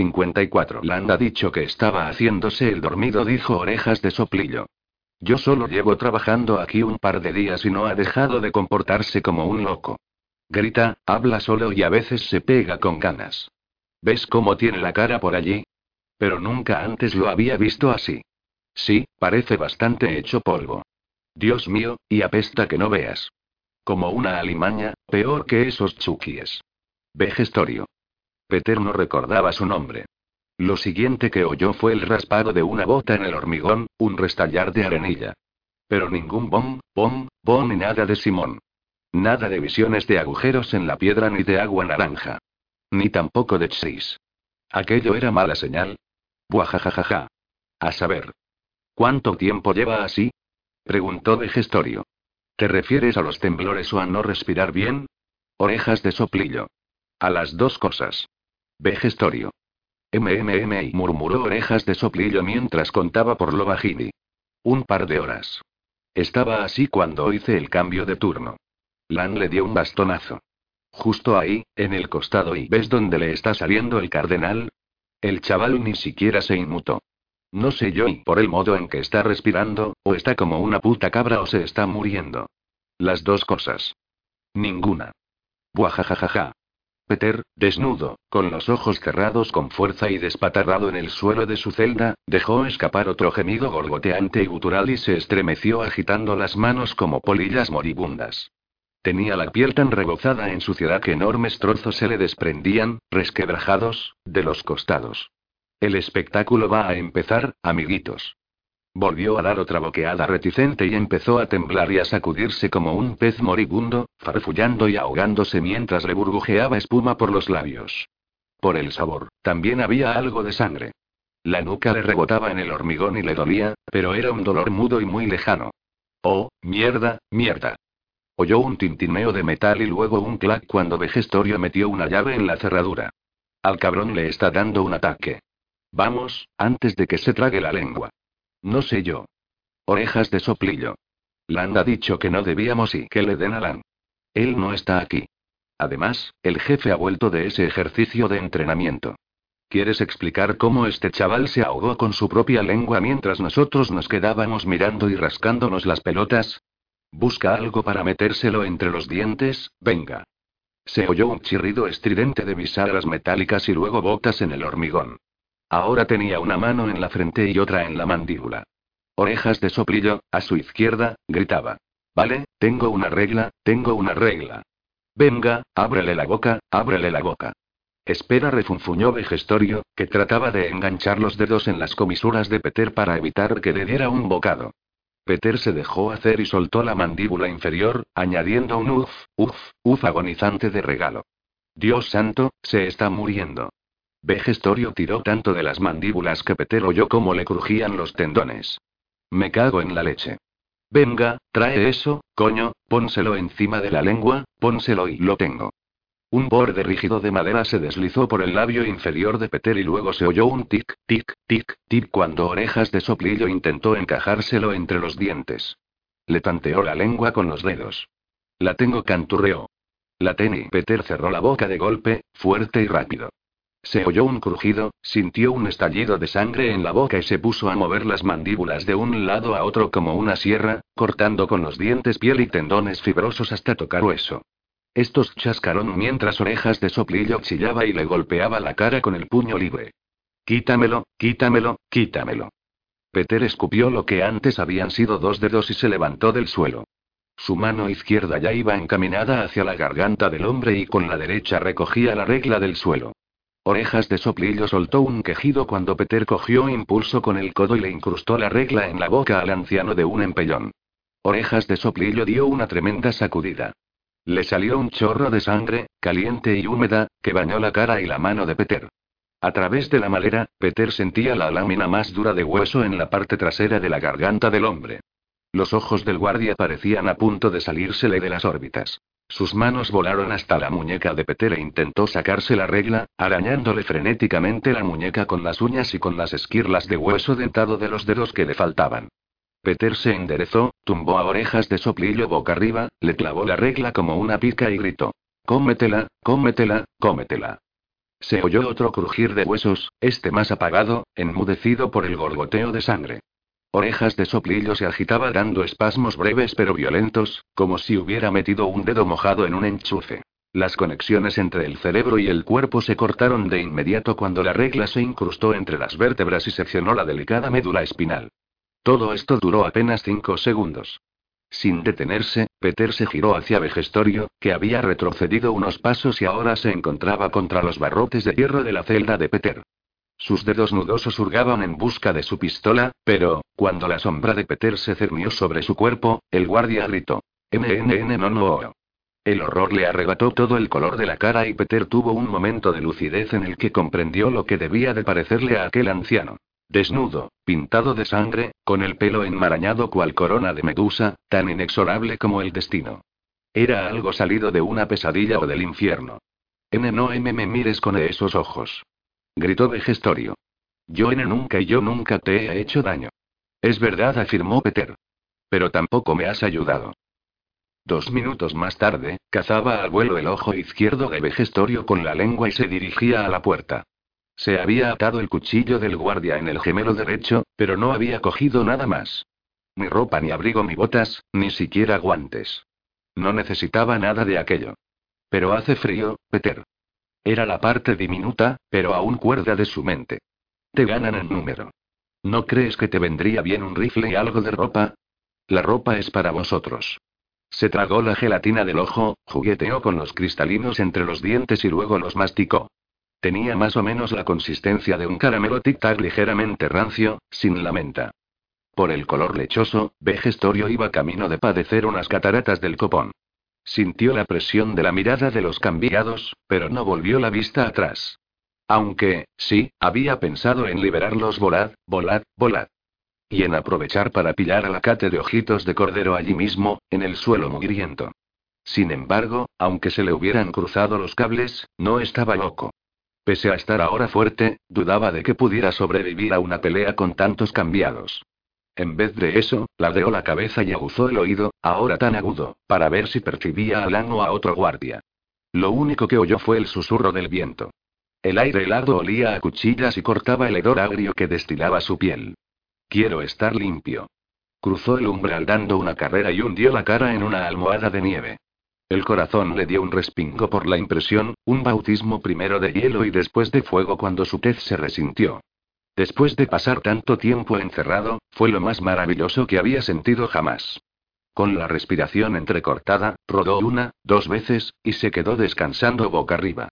54. Land ha dicho que estaba haciéndose el dormido, dijo Orejas de Soplillo. Yo solo llevo trabajando aquí un par de días y no ha dejado de comportarse como un loco. Grita, habla solo y a veces se pega con ganas. ¿Ves cómo tiene la cara por allí? Pero nunca antes lo había visto así. Sí, parece bastante hecho polvo. Dios mío, y apesta que no veas. Como una alimaña, peor que esos chuquíes. Vejestorio. Peter no recordaba su nombre. Lo siguiente que oyó fue el raspado de una bota en el hormigón, un restallar de arenilla. Pero ningún bom, bom, bom ni nada de Simón. Nada de visiones de agujeros en la piedra ni de agua naranja. Ni tampoco de chis. Aquello era mala señal. Buajajajaja. A saber. ¿Cuánto tiempo lleva así? preguntó de gestorio. ¿Te refieres a los temblores o a no respirar bien? Orejas de soplillo. A las dos cosas. Vejestorio. MMM murmuró orejas de soplillo mientras contaba por lo bajini. Un par de horas. Estaba así cuando hice el cambio de turno. Lan le dio un bastonazo. Justo ahí, en el costado y ¿ves dónde le está saliendo el cardenal? El chaval ni siquiera se inmutó. No sé yo y por el modo en que está respirando, o está como una puta cabra o se está muriendo. Las dos cosas. Ninguna. Buajajajaja. Peter, desnudo, con los ojos cerrados con fuerza y despatarrado en el suelo de su celda, dejó escapar otro gemido gorgoteante y gutural y se estremeció agitando las manos como polillas moribundas. Tenía la piel tan rebozada en suciedad que enormes trozos se le desprendían, resquebrajados, de los costados. El espectáculo va a empezar, amiguitos. Volvió a dar otra boqueada reticente y empezó a temblar y a sacudirse como un pez moribundo, farfullando y ahogándose mientras le burbujeaba espuma por los labios. Por el sabor, también había algo de sangre. La nuca le rebotaba en el hormigón y le dolía, pero era un dolor mudo y muy lejano. Oh, mierda, mierda. Oyó un tintineo de metal y luego un clac cuando Vegestorio metió una llave en la cerradura. Al cabrón le está dando un ataque. Vamos, antes de que se trague la lengua. No sé yo. Orejas de soplillo. Land ha dicho que no debíamos y que le den a Lan. Él no está aquí. Además, el jefe ha vuelto de ese ejercicio de entrenamiento. ¿Quieres explicar cómo este chaval se ahogó con su propia lengua mientras nosotros nos quedábamos mirando y rascándonos las pelotas? Busca algo para metérselo entre los dientes, venga. Se oyó un chirrido estridente de bisagras metálicas y luego botas en el hormigón. Ahora tenía una mano en la frente y otra en la mandíbula. Orejas de soplillo, a su izquierda, gritaba. Vale, tengo una regla, tengo una regla. Venga, ábrele la boca, ábrele la boca. Espera, refunfuñó Vegestorio, que trataba de enganchar los dedos en las comisuras de Peter para evitar que le diera un bocado. Peter se dejó hacer y soltó la mandíbula inferior, añadiendo un uf, uf, uf agonizante de regalo. Dios santo, se está muriendo. Vegestorio tiró tanto de las mandíbulas que Peter oyó cómo le crujían los tendones. Me cago en la leche. Venga, trae eso, coño, pónselo encima de la lengua, pónselo y lo tengo. Un borde rígido de madera se deslizó por el labio inferior de Peter y luego se oyó un tic, tic, tic, tic cuando orejas de soplillo intentó encajárselo entre los dientes. Le tanteó la lengua con los dedos. La tengo canturreó. La teni. Peter cerró la boca de golpe, fuerte y rápido. Se oyó un crujido, sintió un estallido de sangre en la boca y se puso a mover las mandíbulas de un lado a otro como una sierra, cortando con los dientes piel y tendones fibrosos hasta tocar hueso. Estos chascaron mientras orejas de soplillo chillaba y le golpeaba la cara con el puño libre. Quítamelo, quítamelo, quítamelo. Peter escupió lo que antes habían sido dos dedos y se levantó del suelo. Su mano izquierda ya iba encaminada hacia la garganta del hombre y con la derecha recogía la regla del suelo. Orejas de soplillo soltó un quejido cuando Peter cogió impulso con el codo y le incrustó la regla en la boca al anciano de un empellón. Orejas de soplillo dio una tremenda sacudida. Le salió un chorro de sangre, caliente y húmeda, que bañó la cara y la mano de Peter. A través de la madera, Peter sentía la lámina más dura de hueso en la parte trasera de la garganta del hombre. Los ojos del guardia parecían a punto de salírsele de las órbitas. Sus manos volaron hasta la muñeca de Peter e intentó sacarse la regla, arañándole frenéticamente la muñeca con las uñas y con las esquirlas de hueso dentado de los dedos que le faltaban. Peter se enderezó, tumbó a orejas de soplillo boca arriba, le clavó la regla como una pica y gritó. Cómetela, cómetela, cómetela. Se oyó otro crujir de huesos, este más apagado, enmudecido por el gorgoteo de sangre. Orejas de soplillo se agitaba dando espasmos breves pero violentos, como si hubiera metido un dedo mojado en un enchufe. Las conexiones entre el cerebro y el cuerpo se cortaron de inmediato cuando la regla se incrustó entre las vértebras y seccionó la delicada médula espinal. Todo esto duró apenas cinco segundos. Sin detenerse, Peter se giró hacia Vegestorio, que había retrocedido unos pasos y ahora se encontraba contra los barrotes de hierro de la celda de Peter. Sus dedos nudosos hurgaban en busca de su pistola, pero, cuando la sombra de Peter se cernió sobre su cuerpo, el guardia gritó. NNN no no. El horror le arrebató todo el color de la cara y Peter tuvo un momento de lucidez en el que comprendió lo que debía de parecerle a aquel anciano. Desnudo, pintado de sangre, con el pelo enmarañado cual corona de medusa, tan inexorable como el destino. Era algo salido de una pesadilla o del infierno. N no M me mires con esos ojos. Gritó Vegestorio. Yo N nunca y yo nunca te he hecho daño. Es verdad, afirmó Peter. Pero tampoco me has ayudado. Dos minutos más tarde, cazaba al vuelo el ojo izquierdo de Vegestorio con la lengua y se dirigía a la puerta. Se había atado el cuchillo del guardia en el gemelo derecho, pero no había cogido nada más. Ni ropa, ni abrigo, ni botas, ni siquiera guantes. No necesitaba nada de aquello. Pero hace frío, Peter. Era la parte diminuta, pero aún cuerda de su mente. Te ganan en número. ¿No crees que te vendría bien un rifle y algo de ropa? La ropa es para vosotros. Se tragó la gelatina del ojo, jugueteó con los cristalinos entre los dientes y luego los masticó. Tenía más o menos la consistencia de un caramelo tic-tac ligeramente rancio, sin la menta. Por el color lechoso, Vegestorio iba camino de padecer unas cataratas del copón. Sintió la presión de la mirada de los cambiados, pero no volvió la vista atrás. Aunque, sí, había pensado en liberarlos volad, volad, volad. Y en aprovechar para pillar a la cate de ojitos de cordero allí mismo, en el suelo mugriento. Sin embargo, aunque se le hubieran cruzado los cables, no estaba loco. Pese a estar ahora fuerte, dudaba de que pudiera sobrevivir a una pelea con tantos cambiados. En vez de eso, ladeó la cabeza y aguzó el oído, ahora tan agudo, para ver si percibía a Lan o a otro guardia. Lo único que oyó fue el susurro del viento. El aire helado olía a cuchillas y cortaba el hedor agrio que destilaba su piel. Quiero estar limpio. Cruzó el umbral dando una carrera y hundió la cara en una almohada de nieve. El corazón le dio un respingo por la impresión, un bautismo primero de hielo y después de fuego cuando su tez se resintió. Después de pasar tanto tiempo encerrado, fue lo más maravilloso que había sentido jamás. Con la respiración entrecortada, rodó una, dos veces, y se quedó descansando boca arriba.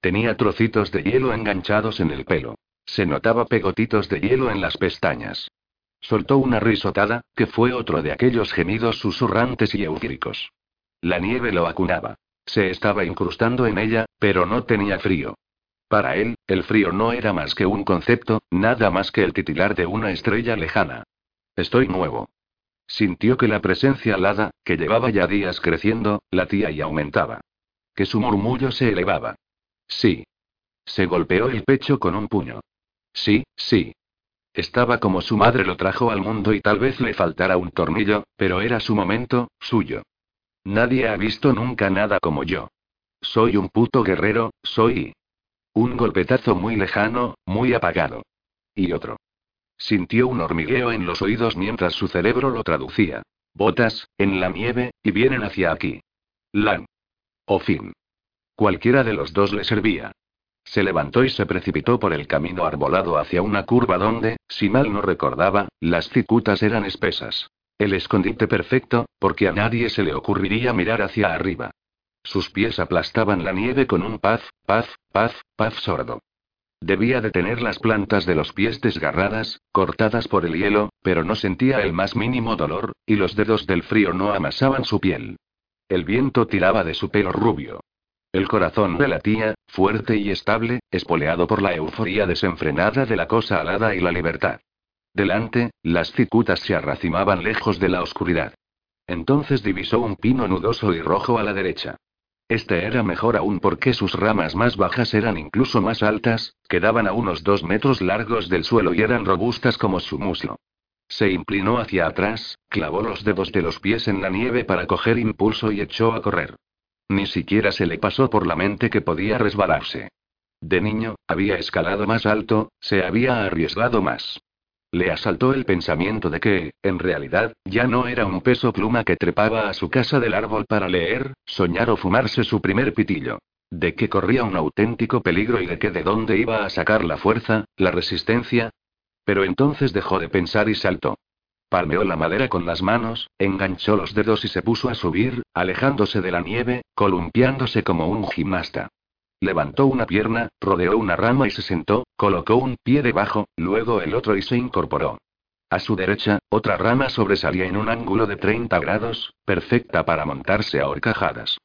Tenía trocitos de hielo enganchados en el pelo. Se notaba pegotitos de hielo en las pestañas. Soltó una risotada, que fue otro de aquellos gemidos susurrantes y eufóricos. La nieve lo vacunaba. Se estaba incrustando en ella, pero no tenía frío. Para él, el frío no era más que un concepto, nada más que el titilar de una estrella lejana. Estoy nuevo. Sintió que la presencia alada, que llevaba ya días creciendo, latía y aumentaba. Que su murmullo se elevaba. Sí. Se golpeó el pecho con un puño. Sí, sí. Estaba como su madre lo trajo al mundo y tal vez le faltara un tornillo, pero era su momento, suyo. Nadie ha visto nunca nada como yo. Soy un puto guerrero, soy... Un golpetazo muy lejano, muy apagado. Y otro. Sintió un hormigueo en los oídos mientras su cerebro lo traducía. Botas, en la nieve, y vienen hacia aquí. Lan. O fin. Cualquiera de los dos le servía. Se levantó y se precipitó por el camino arbolado hacia una curva donde, si mal no recordaba, las cicutas eran espesas. El escondite perfecto, porque a nadie se le ocurriría mirar hacia arriba. Sus pies aplastaban la nieve con un paz, paz, paz, paz sordo. Debía de tener las plantas de los pies desgarradas, cortadas por el hielo, pero no sentía el más mínimo dolor, y los dedos del frío no amasaban su piel. El viento tiraba de su pelo rubio. El corazón relatía, fuerte y estable, espoleado por la euforía desenfrenada de la cosa alada y la libertad. Delante, las cicutas se arracimaban lejos de la oscuridad. Entonces divisó un pino nudoso y rojo a la derecha. Este era mejor aún porque sus ramas más bajas eran incluso más altas, quedaban a unos dos metros largos del suelo y eran robustas como su muslo. Se inclinó hacia atrás, clavó los dedos de los pies en la nieve para coger impulso y echó a correr. Ni siquiera se le pasó por la mente que podía resbalarse. De niño, había escalado más alto, se había arriesgado más. Le asaltó el pensamiento de que, en realidad, ya no era un peso pluma que trepaba a su casa del árbol para leer, soñar o fumarse su primer pitillo. De que corría un auténtico peligro y de que de dónde iba a sacar la fuerza, la resistencia. Pero entonces dejó de pensar y saltó. Palmeó la madera con las manos, enganchó los dedos y se puso a subir, alejándose de la nieve, columpiándose como un gimnasta. Levantó una pierna, rodeó una rama y se sentó, colocó un pie debajo, luego el otro y se incorporó. A su derecha, otra rama sobresalía en un ángulo de 30 grados, perfecta para montarse a horcajadas.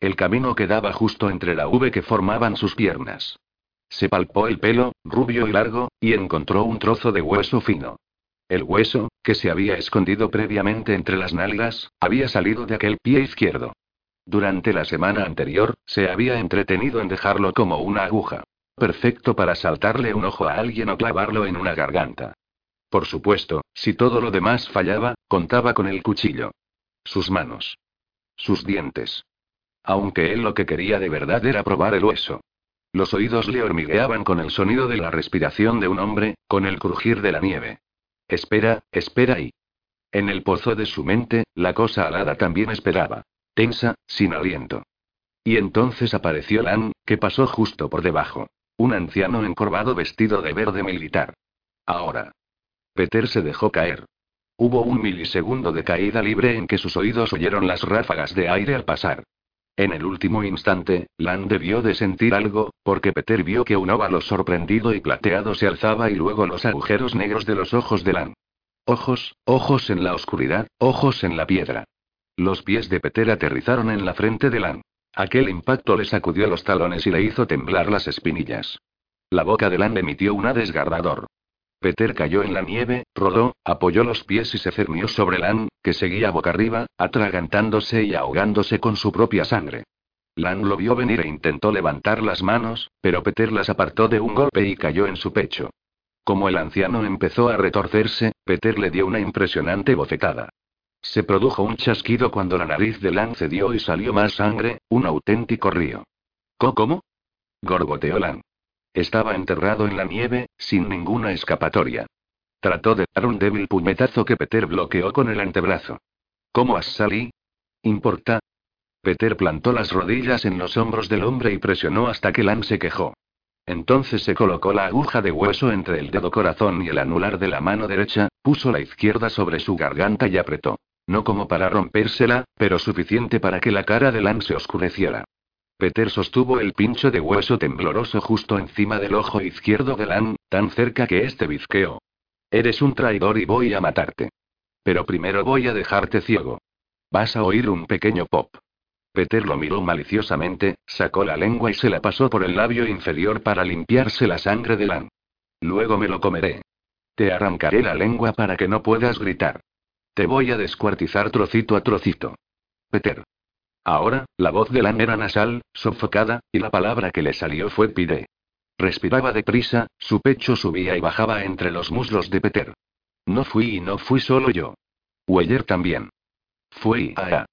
El camino quedaba justo entre la V que formaban sus piernas. Se palpó el pelo, rubio y largo, y encontró un trozo de hueso fino. El hueso, que se había escondido previamente entre las nalgas, había salido de aquel pie izquierdo. Durante la semana anterior, se había entretenido en dejarlo como una aguja. Perfecto para saltarle un ojo a alguien o clavarlo en una garganta. Por supuesto, si todo lo demás fallaba, contaba con el cuchillo. Sus manos. Sus dientes. Aunque él lo que quería de verdad era probar el hueso. Los oídos le hormigueaban con el sonido de la respiración de un hombre, con el crujir de la nieve. Espera, espera y. En el pozo de su mente, la cosa alada también esperaba tensa, sin aliento. Y entonces apareció Lan, que pasó justo por debajo. Un anciano encorvado vestido de verde militar. Ahora. Peter se dejó caer. Hubo un milisegundo de caída libre en que sus oídos oyeron las ráfagas de aire al pasar. En el último instante, Lan debió de sentir algo, porque Peter vio que un óvalo sorprendido y plateado se alzaba y luego los agujeros negros de los ojos de Lan. Ojos, ojos en la oscuridad, ojos en la piedra. Los pies de Peter aterrizaron en la frente de Lan. Aquel impacto le sacudió los talones y le hizo temblar las espinillas. La boca de Lan emitió un desgarrador. Peter cayó en la nieve, rodó, apoyó los pies y se cernió sobre Lan, que seguía boca arriba, atragantándose y ahogándose con su propia sangre. Lan lo vio venir e intentó levantar las manos, pero Peter las apartó de un golpe y cayó en su pecho. Como el anciano empezó a retorcerse, Peter le dio una impresionante bofetada. Se produjo un chasquido cuando la nariz de Lan cedió y salió más sangre, un auténtico río. ¿Cómo? Gorgoteó Lan. Estaba enterrado en la nieve, sin ninguna escapatoria. Trató de dar un débil puñetazo que Peter bloqueó con el antebrazo. ¿Cómo has salido? ¿Importa? Peter plantó las rodillas en los hombros del hombre y presionó hasta que Lan se quejó. Entonces se colocó la aguja de hueso entre el dedo corazón y el anular de la mano derecha, puso la izquierda sobre su garganta y apretó. No como para rompérsela, pero suficiente para que la cara de Lan se oscureciera. Peter sostuvo el pincho de hueso tembloroso justo encima del ojo izquierdo de Lan, tan cerca que este bizqueó. Eres un traidor y voy a matarte. Pero primero voy a dejarte ciego. Vas a oír un pequeño pop. Peter lo miró maliciosamente, sacó la lengua y se la pasó por el labio inferior para limpiarse la sangre de Lan. Luego me lo comeré. Te arrancaré la lengua para que no puedas gritar. Te voy a descuartizar trocito a trocito. Peter. Ahora, la voz de Lan era nasal, sofocada, y la palabra que le salió fue pide. Respiraba deprisa, su pecho subía y bajaba entre los muslos de Peter. No fui y no fui solo yo. Weyer también. Fui a.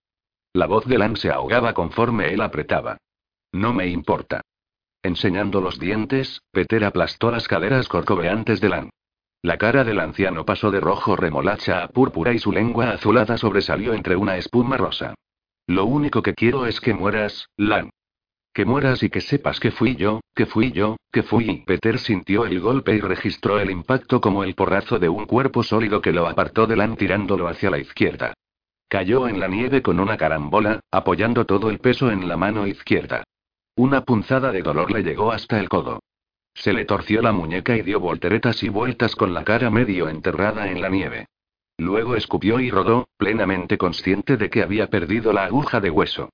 La voz de Lan se ahogaba conforme él apretaba. No me importa. Enseñando los dientes, Peter aplastó las caderas corcoveantes de Lan. La cara del anciano pasó de rojo remolacha a púrpura y su lengua azulada sobresalió entre una espuma rosa. Lo único que quiero es que mueras, Lan. Que mueras y que sepas que fui yo, que fui yo, que fui. Peter sintió el golpe y registró el impacto como el porrazo de un cuerpo sólido que lo apartó de Lan tirándolo hacia la izquierda. Cayó en la nieve con una carambola, apoyando todo el peso en la mano izquierda. Una punzada de dolor le llegó hasta el codo. Se le torció la muñeca y dio volteretas y vueltas con la cara medio enterrada en la nieve. Luego escupió y rodó, plenamente consciente de que había perdido la aguja de hueso.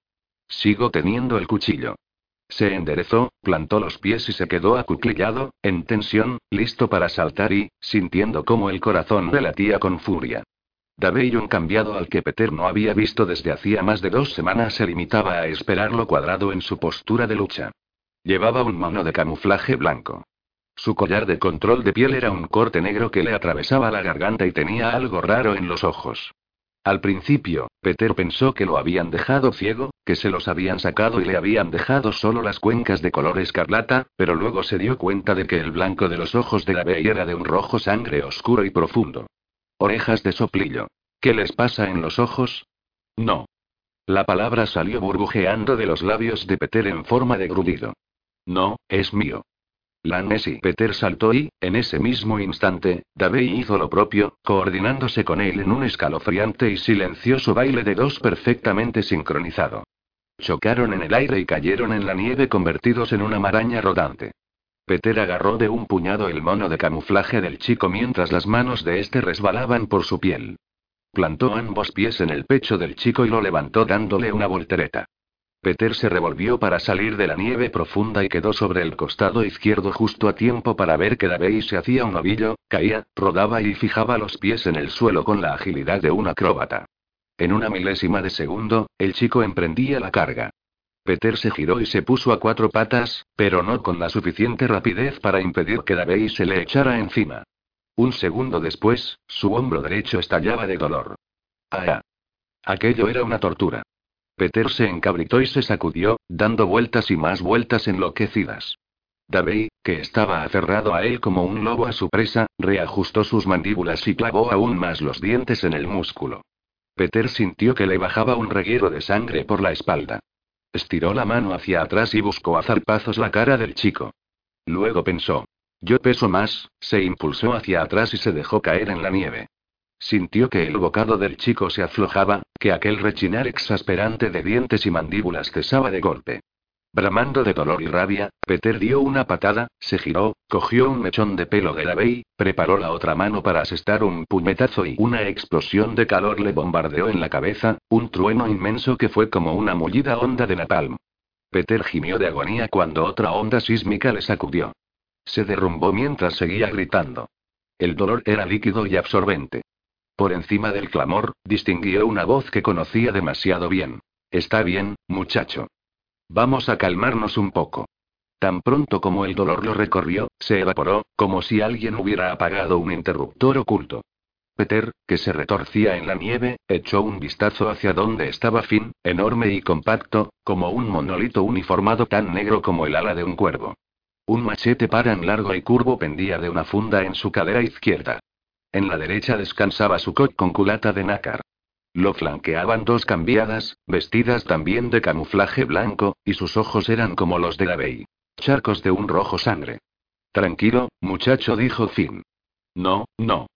Sigo teniendo el cuchillo. Se enderezó, plantó los pies y se quedó acuclillado, en tensión, listo para saltar y, sintiendo cómo el corazón le latía con furia. Un cambiado al que Peter no había visto desde hacía más de dos semanas se limitaba a esperarlo cuadrado en su postura de lucha. Llevaba un mono de camuflaje blanco. Su collar de control de piel era un corte negro que le atravesaba la garganta y tenía algo raro en los ojos. Al principio, Peter pensó que lo habían dejado ciego, que se los habían sacado y le habían dejado solo las cuencas de color escarlata, pero luego se dio cuenta de que el blanco de los ojos de la Bey era de un rojo sangre oscuro y profundo. Orejas de soplillo. ¿Qué les pasa en los ojos? No. La palabra salió burbujeando de los labios de Peter en forma de grudido. No, es mío. La y Peter saltó y, en ese mismo instante, Davey hizo lo propio, coordinándose con él en un escalofriante y silencioso baile de dos perfectamente sincronizado. Chocaron en el aire y cayeron en la nieve convertidos en una maraña rodante. Peter agarró de un puñado el mono de camuflaje del chico mientras las manos de este resbalaban por su piel. Plantó ambos pies en el pecho del chico y lo levantó dándole una voltereta. Peter se revolvió para salir de la nieve profunda y quedó sobre el costado izquierdo justo a tiempo para ver que Davey se hacía un ovillo, caía, rodaba y fijaba los pies en el suelo con la agilidad de un acróbata. En una milésima de segundo, el chico emprendía la carga. Peter se giró y se puso a cuatro patas, pero no con la suficiente rapidez para impedir que Davey se le echara encima. Un segundo después, su hombro derecho estallaba de dolor. ¡Ah! Aquello era una tortura. Peter se encabritó y se sacudió, dando vueltas y más vueltas enloquecidas. Davey, que estaba aferrado a él como un lobo a su presa, reajustó sus mandíbulas y clavó aún más los dientes en el músculo. Peter sintió que le bajaba un reguero de sangre por la espalda. Estiró la mano hacia atrás y buscó a zarpazos la cara del chico. Luego pensó. Yo peso más, se impulsó hacia atrás y se dejó caer en la nieve. Sintió que el bocado del chico se aflojaba, que aquel rechinar exasperante de dientes y mandíbulas cesaba de golpe. Bramando de dolor y rabia, Peter dio una patada, se giró, cogió un mechón de pelo de la Bey, preparó la otra mano para asestar un puñetazo y una explosión de calor le bombardeó en la cabeza, un trueno inmenso que fue como una mullida onda de napalm. Peter gimió de agonía cuando otra onda sísmica le sacudió. Se derrumbó mientras seguía gritando. El dolor era líquido y absorbente. Por encima del clamor, distinguió una voz que conocía demasiado bien. Está bien, muchacho. Vamos a calmarnos un poco. Tan pronto como el dolor lo recorrió, se evaporó, como si alguien hubiera apagado un interruptor oculto. Peter, que se retorcía en la nieve, echó un vistazo hacia donde estaba Finn, enorme y compacto, como un monolito uniformado tan negro como el ala de un cuervo. Un machete paran largo y curvo pendía de una funda en su cadera izquierda. En la derecha descansaba su coat con culata de nácar. Lo flanqueaban dos cambiadas, vestidas también de camuflaje blanco, y sus ojos eran como los de la Bey. Charcos de un rojo sangre. Tranquilo, muchacho, dijo Finn. No, no.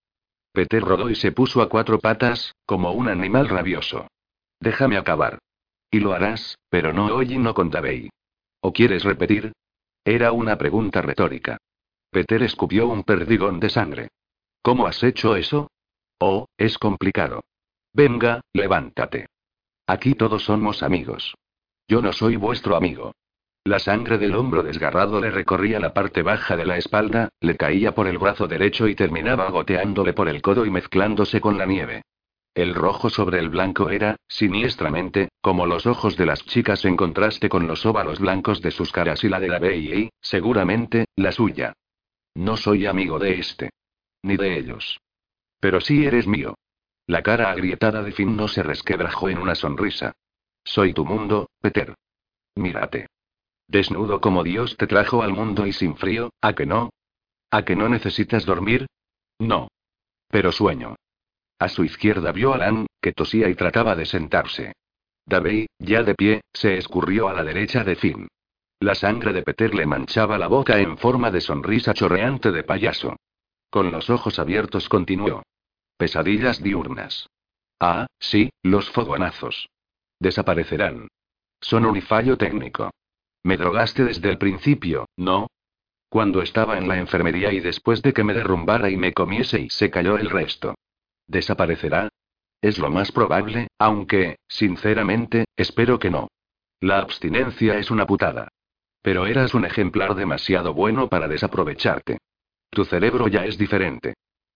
Peter rodó y se puso a cuatro patas, como un animal rabioso. Déjame acabar. Y lo harás, pero no hoy y no con Davey. ¿O quieres repetir? Era una pregunta retórica. Peter escupió un perdigón de sangre. ¿Cómo has hecho eso? Oh, es complicado. Venga, levántate. Aquí todos somos amigos. Yo no soy vuestro amigo. La sangre del hombro desgarrado le recorría la parte baja de la espalda, le caía por el brazo derecho y terminaba goteándole por el codo y mezclándose con la nieve. El rojo sobre el blanco era, siniestramente, como los ojos de las chicas en contraste con los óvalos blancos de sus caras y la de la B.I.I., seguramente, la suya. No soy amigo de este ni de ellos. Pero sí eres mío. La cara agrietada de Finn no se resquebrajó en una sonrisa. Soy tu mundo, Peter. Mírate. Desnudo como Dios te trajo al mundo y sin frío, ¿a que no? ¿A que no necesitas dormir? No. Pero sueño. A su izquierda vio a Lan, que tosía y trataba de sentarse. Davey, ya de pie, se escurrió a la derecha de Finn. La sangre de Peter le manchaba la boca en forma de sonrisa chorreante de payaso. Con los ojos abiertos continuó. Pesadillas diurnas. Ah, sí, los fogonazos. Desaparecerán. Son un fallo técnico. Me drogaste desde el principio, ¿no? Cuando estaba en la enfermería y después de que me derrumbara y me comiese y se cayó el resto. ¿Desaparecerá? Es lo más probable, aunque, sinceramente, espero que no. La abstinencia es una putada. Pero eras un ejemplar demasiado bueno para desaprovecharte. Tu cerebro ya es diferente.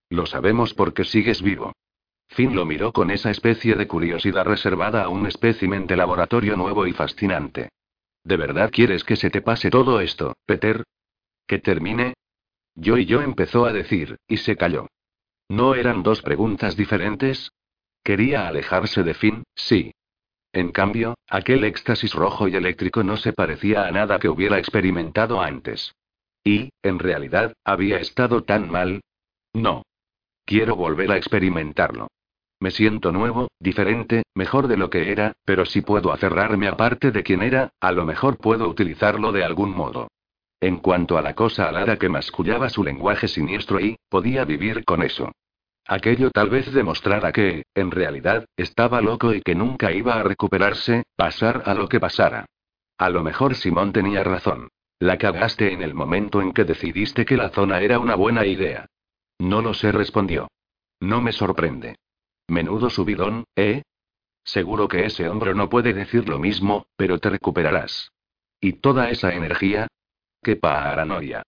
Lo sabemos porque sigues vivo. Finn lo miró con esa especie de curiosidad reservada a un espécimen de laboratorio nuevo y fascinante. ¿De verdad quieres que se te pase todo esto, Peter? ¿Que termine? Yo y yo empezó a decir, y se calló. ¿No eran dos preguntas diferentes? Quería alejarse de Finn, sí. En cambio, aquel éxtasis rojo y eléctrico no se parecía a nada que hubiera experimentado antes. Y, en realidad, había estado tan mal. No. Quiero volver a experimentarlo. Me siento nuevo, diferente, mejor de lo que era, pero si puedo aferrarme aparte de quien era, a lo mejor puedo utilizarlo de algún modo. En cuanto a la cosa alada que mascullaba su lenguaje siniestro y, podía vivir con eso. Aquello tal vez demostrara que, en realidad, estaba loco y que nunca iba a recuperarse, pasar a lo que pasara. A lo mejor Simón tenía razón. La cagaste en el momento en que decidiste que la zona era una buena idea. No lo sé, respondió. No me sorprende. Menudo subidón, ¿eh? Seguro que ese hombro no puede decir lo mismo, pero te recuperarás. ¿Y toda esa energía? ¡Qué paranoia!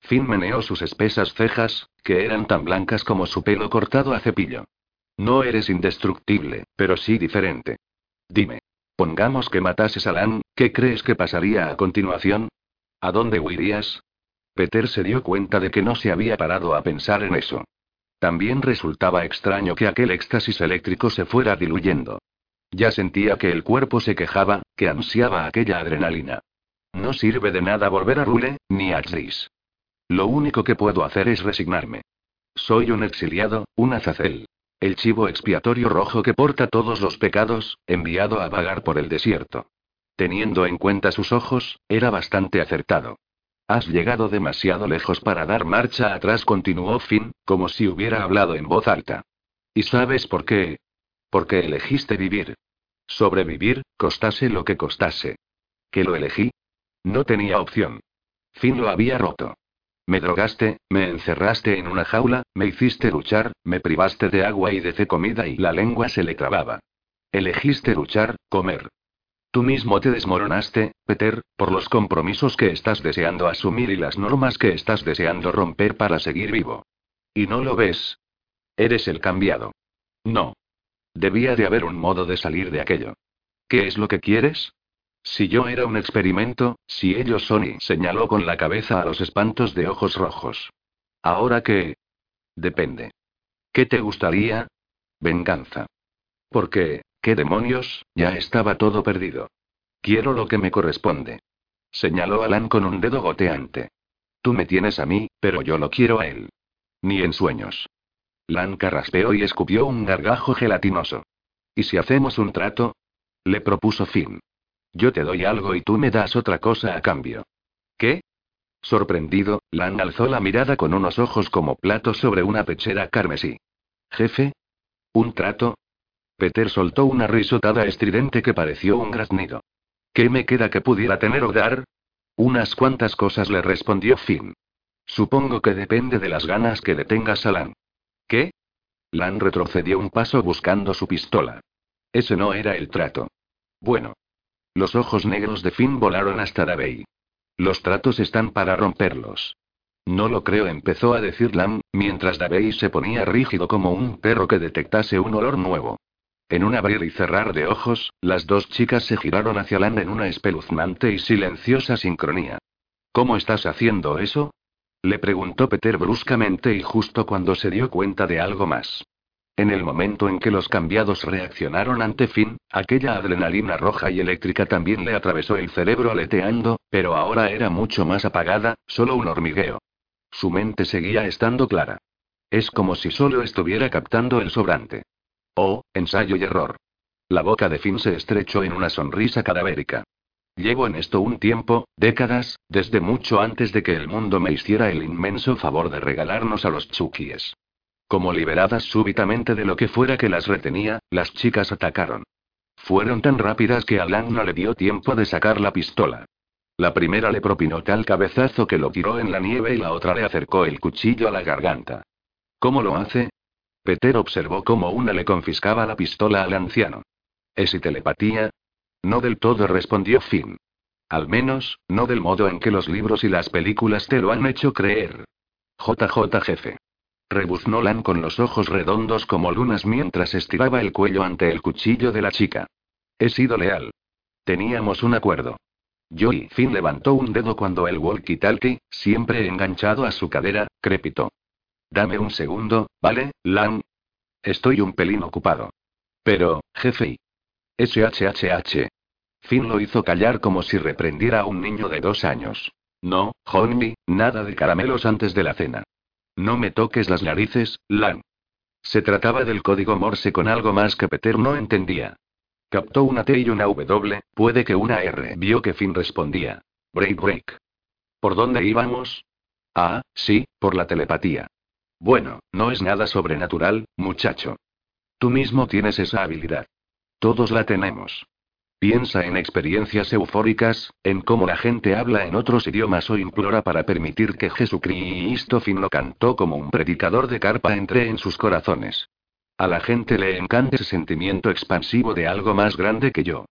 Finn meneó sus espesas cejas, que eran tan blancas como su pelo cortado a cepillo. No eres indestructible, pero sí diferente. Dime. Pongamos que matases a Lan, ¿qué crees que pasaría a continuación? ¿A dónde huirías? Peter se dio cuenta de que no se había parado a pensar en eso. También resultaba extraño que aquel éxtasis eléctrico se fuera diluyendo. Ya sentía que el cuerpo se quejaba, que ansiaba aquella adrenalina. No sirve de nada volver a Rule, ni a Chris. Lo único que puedo hacer es resignarme. Soy un exiliado, un azazel. El chivo expiatorio rojo que porta todos los pecados, enviado a vagar por el desierto. Teniendo en cuenta sus ojos, era bastante acertado. Has llegado demasiado lejos para dar marcha atrás, continuó Finn, como si hubiera hablado en voz alta. ¿Y sabes por qué? Porque elegiste vivir. Sobrevivir, costase lo que costase. ¿Que lo elegí? No tenía opción. Finn lo había roto. Me drogaste, me encerraste en una jaula, me hiciste luchar, me privaste de agua y de comida y la lengua se le trababa. Elegiste luchar, comer. Tú mismo te desmoronaste, Peter, por los compromisos que estás deseando asumir y las normas que estás deseando romper para seguir vivo. ¿Y no lo ves? Eres el cambiado. No. Debía de haber un modo de salir de aquello. ¿Qué es lo que quieres? Si yo era un experimento, si ellos son y señaló con la cabeza a los espantos de ojos rojos. ¿Ahora qué? Depende. ¿Qué te gustaría? Venganza. Porque, ¿qué demonios? Ya estaba todo perdido. Quiero lo que me corresponde. Señaló Alan con un dedo goteante. Tú me tienes a mí, pero yo lo quiero a él. Ni en sueños. Lan carraspeó y escupió un gargajo gelatinoso. ¿Y si hacemos un trato? Le propuso Finn. Yo te doy algo y tú me das otra cosa a cambio. ¿Qué? Sorprendido, Lan alzó la mirada con unos ojos como platos sobre una pechera carmesí. Jefe. ¿Un trato? Peter soltó una risotada estridente que pareció un graznido. ¿Qué me queda que pudiera tener o dar? Unas cuantas cosas le respondió Finn. Supongo que depende de las ganas que detengas a Lan. ¿Qué? Lan retrocedió un paso buscando su pistola. Ese no era el trato. Bueno. Los ojos negros de Finn volaron hasta Davey. Los tratos están para romperlos. No lo creo, empezó a decir Lam, mientras Davey se ponía rígido como un perro que detectase un olor nuevo. En un abrir y cerrar de ojos, las dos chicas se giraron hacia Lan en una espeluznante y silenciosa sincronía. ¿Cómo estás haciendo eso? Le preguntó Peter bruscamente y justo cuando se dio cuenta de algo más. En el momento en que los cambiados reaccionaron ante Finn, aquella adrenalina roja y eléctrica también le atravesó el cerebro aleteando, pero ahora era mucho más apagada, solo un hormigueo. Su mente seguía estando clara. Es como si solo estuviera captando el sobrante. Oh, ensayo y error. La boca de Finn se estrechó en una sonrisa cadavérica. Llevo en esto un tiempo, décadas, desde mucho antes de que el mundo me hiciera el inmenso favor de regalarnos a los Chukies. Como liberadas súbitamente de lo que fuera que las retenía, las chicas atacaron. Fueron tan rápidas que a Lan no le dio tiempo de sacar la pistola. La primera le propinó tal cabezazo que lo tiró en la nieve y la otra le acercó el cuchillo a la garganta. ¿Cómo lo hace? Peter observó cómo una le confiscaba la pistola al anciano. ¿Es y telepatía? No del todo respondió Finn. Al menos, no del modo en que los libros y las películas te lo han hecho creer. JJ jefe. Rebuznó Lan con los ojos redondos como lunas mientras estiraba el cuello ante el cuchillo de la chica. He sido leal. Teníamos un acuerdo. Yo y Finn levantó un dedo cuando el walkie-talkie, siempre enganchado a su cadera, crepitó. Dame un segundo, ¿vale, Lan? Estoy un pelín ocupado. Pero, jefe. SHHH. Finn lo hizo callar como si reprendiera a un niño de dos años. No, Honey, nada de caramelos antes de la cena. No me toques las narices, Lan. Se trataba del código Morse con algo más que Peter no entendía. Captó una T y una W, puede que una R. Vio que Finn respondía. Break break. ¿Por dónde íbamos? Ah, sí, por la telepatía. Bueno, no es nada sobrenatural, muchacho. Tú mismo tienes esa habilidad. Todos la tenemos. Piensa en experiencias eufóricas, en cómo la gente habla en otros idiomas o implora para permitir que Jesucristo fin lo cantó como un predicador de carpa entre en sus corazones. A la gente le encanta ese sentimiento expansivo de algo más grande que yo.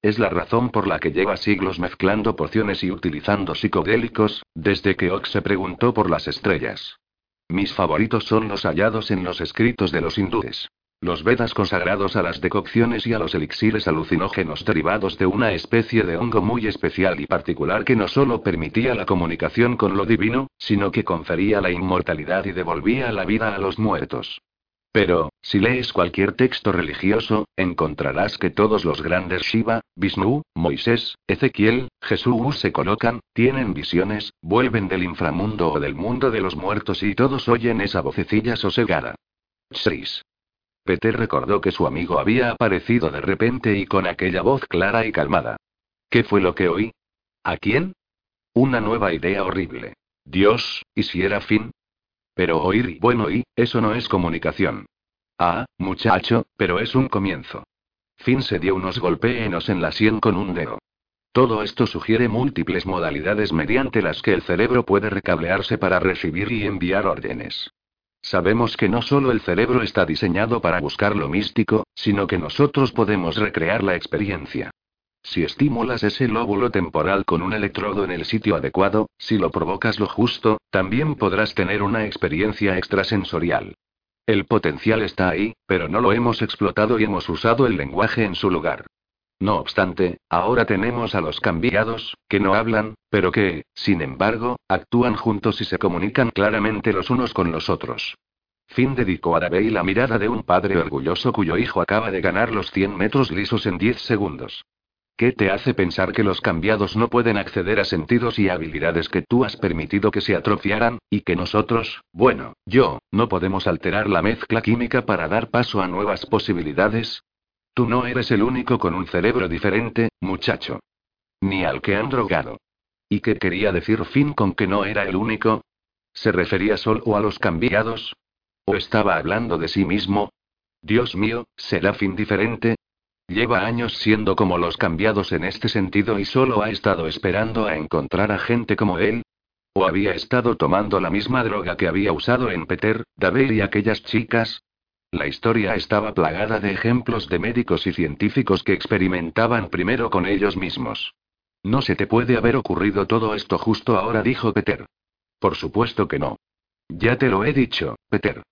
Es la razón por la que lleva siglos mezclando pociones y utilizando psicodélicos, desde que Ox se preguntó por las estrellas. Mis favoritos son los hallados en los escritos de los hindúes. Los Vedas consagrados a las decocciones y a los elixires alucinógenos derivados de una especie de hongo muy especial y particular que no solo permitía la comunicación con lo divino, sino que confería la inmortalidad y devolvía la vida a los muertos. Pero, si lees cualquier texto religioso, encontrarás que todos los grandes Shiva, Vishnu, Moisés, Ezequiel, Jesús se colocan, tienen visiones, vuelven del inframundo o del mundo de los muertos y todos oyen esa vocecilla sosegada. Shris. Peter recordó que su amigo había aparecido de repente y con aquella voz clara y calmada. ¿Qué fue lo que oí? ¿A quién? Una nueva idea horrible. Dios, ¿y si era fin? Pero oír bueno y, eso no es comunicación. Ah, muchacho, pero es un comienzo. Finn se dio unos golpeenos en la sien con un dedo. Todo esto sugiere múltiples modalidades mediante las que el cerebro puede recablearse para recibir y enviar órdenes. Sabemos que no solo el cerebro está diseñado para buscar lo místico, sino que nosotros podemos recrear la experiencia. Si estimulas ese lóbulo temporal con un electrodo en el sitio adecuado, si lo provocas lo justo, también podrás tener una experiencia extrasensorial. El potencial está ahí, pero no lo hemos explotado y hemos usado el lenguaje en su lugar. No obstante, ahora tenemos a los cambiados, que no hablan, pero que, sin embargo, actúan juntos y se comunican claramente los unos con los otros. Finn dedicó a Davey la mirada de un padre orgulloso cuyo hijo acaba de ganar los 100 metros lisos en 10 segundos. ¿Qué te hace pensar que los cambiados no pueden acceder a sentidos y habilidades que tú has permitido que se atrofiaran, y que nosotros, bueno, yo, no podemos alterar la mezcla química para dar paso a nuevas posibilidades? Tú no eres el único con un cerebro diferente, muchacho. Ni al que han drogado. ¿Y qué quería decir Finn con que no era el único? ¿Se refería solo a los cambiados? ¿O estaba hablando de sí mismo? Dios mío, ¿será Finn diferente? Lleva años siendo como los cambiados en este sentido y solo ha estado esperando a encontrar a gente como él. ¿O había estado tomando la misma droga que había usado en Peter, David y aquellas chicas? La historia estaba plagada de ejemplos de médicos y científicos que experimentaban primero con ellos mismos. No se te puede haber ocurrido todo esto justo ahora, dijo Peter. Por supuesto que no. Ya te lo he dicho, Peter.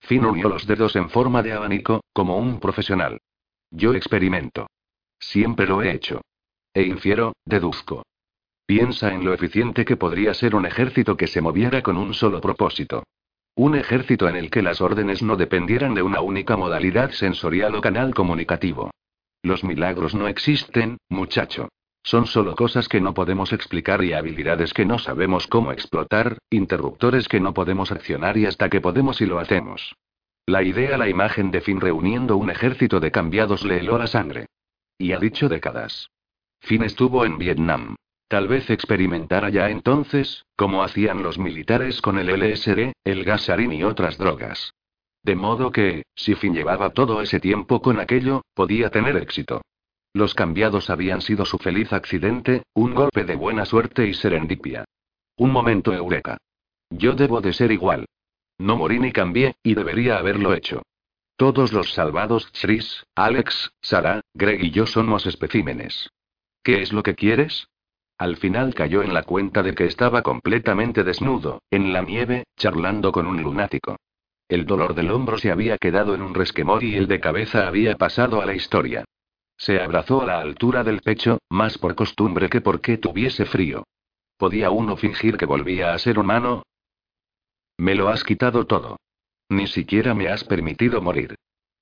Finn unió los dedos en forma de abanico, como un profesional. Yo experimento. Siempre lo he hecho. E infiero, deduzco. Piensa en lo eficiente que podría ser un ejército que se moviera con un solo propósito. Un ejército en el que las órdenes no dependieran de una única modalidad sensorial o canal comunicativo. Los milagros no existen, muchacho. Son solo cosas que no podemos explicar y habilidades que no sabemos cómo explotar, interruptores que no podemos accionar y hasta que podemos y lo hacemos. La idea, la imagen de Finn reuniendo un ejército de cambiados le heló la sangre. Y ha dicho décadas. Finn estuvo en Vietnam. Tal vez experimentara ya entonces, como hacían los militares con el LSD, el gasarín y otras drogas. De modo que, si Finn llevaba todo ese tiempo con aquello, podía tener éxito. Los cambiados habían sido su feliz accidente, un golpe de buena suerte y serendipia. Un momento eureka. Yo debo de ser igual. No morí ni cambié, y debería haberlo hecho. Todos los salvados Chris, Alex, Sarah, Greg y yo somos especímenes. ¿Qué es lo que quieres? Al final cayó en la cuenta de que estaba completamente desnudo, en la nieve, charlando con un lunático. El dolor del hombro se había quedado en un resquemor y el de cabeza había pasado a la historia. Se abrazó a la altura del pecho, más por costumbre que porque tuviese frío. ¿Podía uno fingir que volvía a ser humano? Me lo has quitado todo. Ni siquiera me has permitido morir.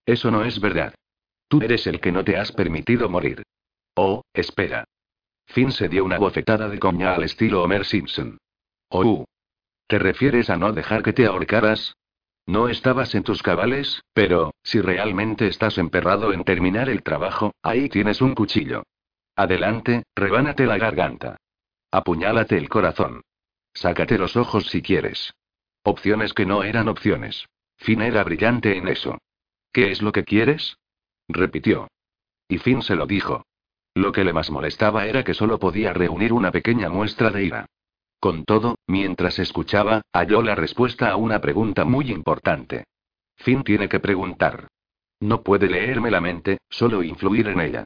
Eso no es verdad. Tú eres el que no te has permitido morir. Oh, espera. Finn se dio una bofetada de coña al estilo Homer Simpson. Oh. ¿Te refieres a no dejar que te ahorcaras? No estabas en tus cabales, pero, si realmente estás emperrado en terminar el trabajo, ahí tienes un cuchillo. Adelante, rebánate la garganta. Apuñálate el corazón. Sácate los ojos si quieres. Opciones que no eran opciones. Finn era brillante en eso. ¿Qué es lo que quieres? repitió. Y Finn se lo dijo. Lo que le más molestaba era que solo podía reunir una pequeña muestra de ira. Con todo, mientras escuchaba, halló la respuesta a una pregunta muy importante. Finn tiene que preguntar. No puede leerme la mente, solo influir en ella.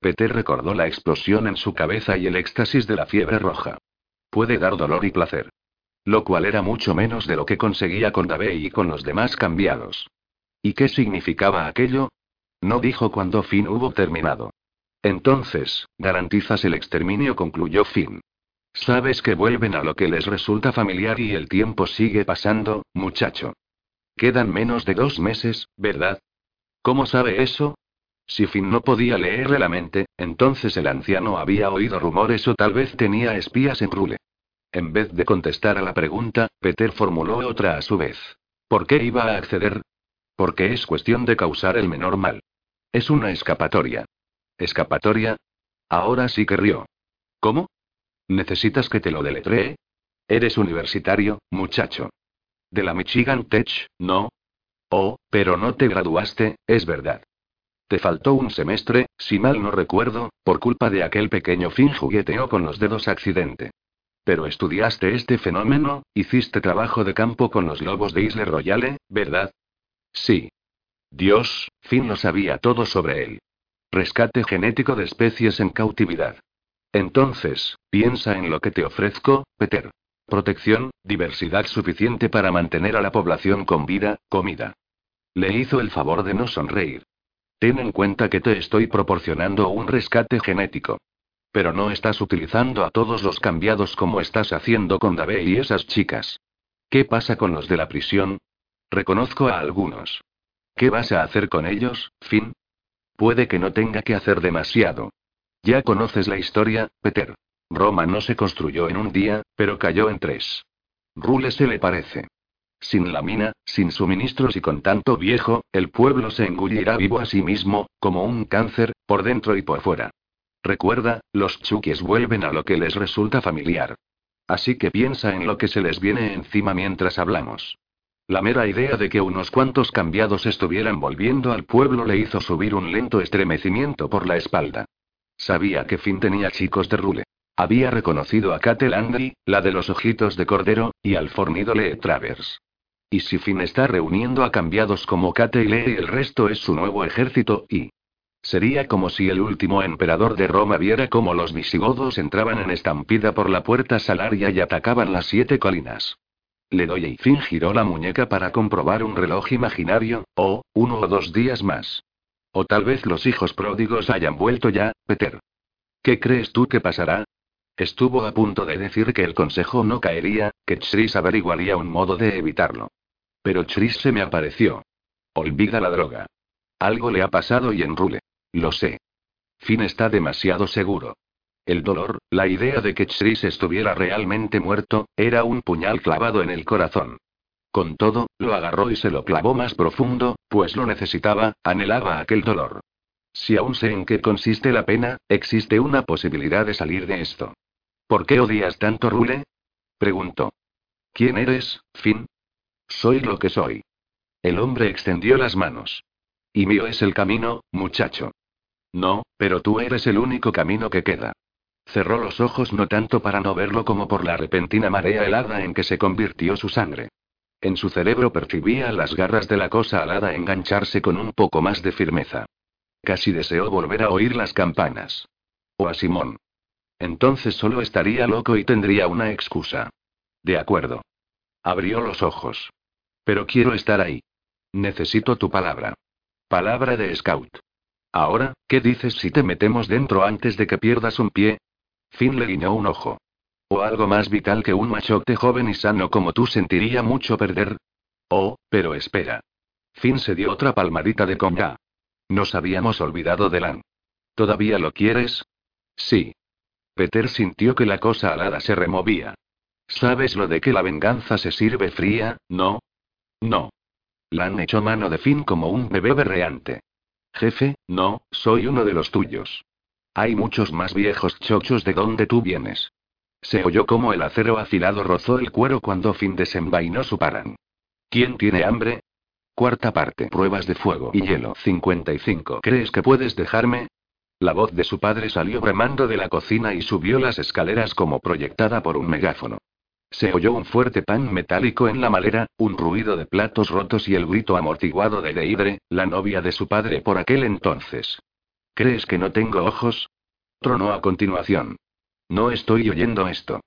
Peter recordó la explosión en su cabeza y el éxtasis de la fiebre roja. Puede dar dolor y placer. Lo cual era mucho menos de lo que conseguía con Davey y con los demás cambiados. ¿Y qué significaba aquello? No dijo cuando Finn hubo terminado. Entonces, garantizas el exterminio, concluyó Finn. Sabes que vuelven a lo que les resulta familiar y el tiempo sigue pasando, muchacho. Quedan menos de dos meses, ¿verdad? ¿Cómo sabe eso? Si Finn no podía leerle la mente, entonces el anciano había oído rumores o tal vez tenía espías en Rule. En vez de contestar a la pregunta, Peter formuló otra a su vez. ¿Por qué iba a acceder? Porque es cuestión de causar el menor mal. Es una escapatoria. ¿Escapatoria? Ahora sí que rió. ¿Cómo? ¿Necesitas que te lo deletree? Eres universitario, muchacho. De la Michigan Tech, ¿no? Oh, pero no te graduaste, es verdad. Te faltó un semestre, si mal no recuerdo, por culpa de aquel pequeño fin jugueteo con los dedos accidente. Pero estudiaste este fenómeno, hiciste trabajo de campo con los lobos de Isle Royale, ¿verdad? Sí. Dios, Finn lo sabía todo sobre él. Rescate genético de especies en cautividad. Entonces, piensa en lo que te ofrezco, Peter. Protección, diversidad suficiente para mantener a la población con vida, comida. Le hizo el favor de no sonreír. Ten en cuenta que te estoy proporcionando un rescate genético. Pero no estás utilizando a todos los cambiados como estás haciendo con Dave y esas chicas. ¿Qué pasa con los de la prisión? Reconozco a algunos. ¿Qué vas a hacer con ellos, Finn? Puede que no tenga que hacer demasiado. Ya conoces la historia, Peter. Roma no se construyó en un día, pero cayó en tres. Rule se le parece. Sin la mina, sin suministros y con tanto viejo, el pueblo se engullirá vivo a sí mismo, como un cáncer, por dentro y por fuera. Recuerda, los chukis vuelven a lo que les resulta familiar. Así que piensa en lo que se les viene encima mientras hablamos. La mera idea de que unos cuantos cambiados estuvieran volviendo al pueblo le hizo subir un lento estremecimiento por la espalda. Sabía que Finn tenía chicos de rule. Había reconocido a Kate Landry, la de los ojitos de cordero, y al fornido Lee Travers. Y si Finn está reuniendo a cambiados como Kate y Lee y el resto es su nuevo ejército, y... Sería como si el último emperador de Roma viera cómo los visigodos entraban en estampida por la puerta salaria y atacaban las siete colinas. Le doy y Finn giró la muñeca para comprobar un reloj imaginario, o, uno o dos días más. O tal vez los hijos pródigos hayan vuelto ya, Peter. ¿Qué crees tú que pasará? Estuvo a punto de decir que el consejo no caería, que Chris averiguaría un modo de evitarlo. Pero Chris se me apareció. Olvida la droga. Algo le ha pasado y enrule. Lo sé. Finn está demasiado seguro. El dolor, la idea de que Chris estuviera realmente muerto, era un puñal clavado en el corazón. Con todo, lo agarró y se lo clavó más profundo, pues lo necesitaba, anhelaba aquel dolor. Si aún sé en qué consiste la pena, existe una posibilidad de salir de esto. ¿Por qué odias tanto Rule? preguntó. ¿Quién eres, Finn? Soy lo que soy. El hombre extendió las manos. Y mío es el camino, muchacho. No, pero tú eres el único camino que queda. Cerró los ojos no tanto para no verlo como por la repentina marea helada en que se convirtió su sangre. En su cerebro percibía las garras de la cosa alada engancharse con un poco más de firmeza. Casi deseó volver a oír las campanas. O a Simón. Entonces solo estaría loco y tendría una excusa. De acuerdo. Abrió los ojos. Pero quiero estar ahí. Necesito tu palabra. Palabra de scout. Ahora, ¿qué dices si te metemos dentro antes de que pierdas un pie? Finn le guiñó un ojo. ¿O algo más vital que un machote joven y sano como tú sentiría mucho perder? Oh, pero espera. Finn se dio otra palmadita de coña. Nos habíamos olvidado de Lan. ¿Todavía lo quieres? Sí. Peter sintió que la cosa alada se removía. ¿Sabes lo de que la venganza se sirve fría, no? No. Lan echó mano de Finn como un bebé berreante. Jefe, no, soy uno de los tuyos. Hay muchos más viejos chochos de donde tú vienes. Se oyó como el acero afilado rozó el cuero cuando Finn desenvainó su paran. ¿Quién tiene hambre? Cuarta parte. Pruebas de fuego y hielo. 55. ¿Crees que puedes dejarme? La voz de su padre salió bramando de la cocina y subió las escaleras como proyectada por un megáfono. Se oyó un fuerte pan metálico en la malera, un ruido de platos rotos y el grito amortiguado de Deidre, la novia de su padre por aquel entonces. ¿Crees que no tengo ojos? Tronó a continuación. No estoy oyendo esto.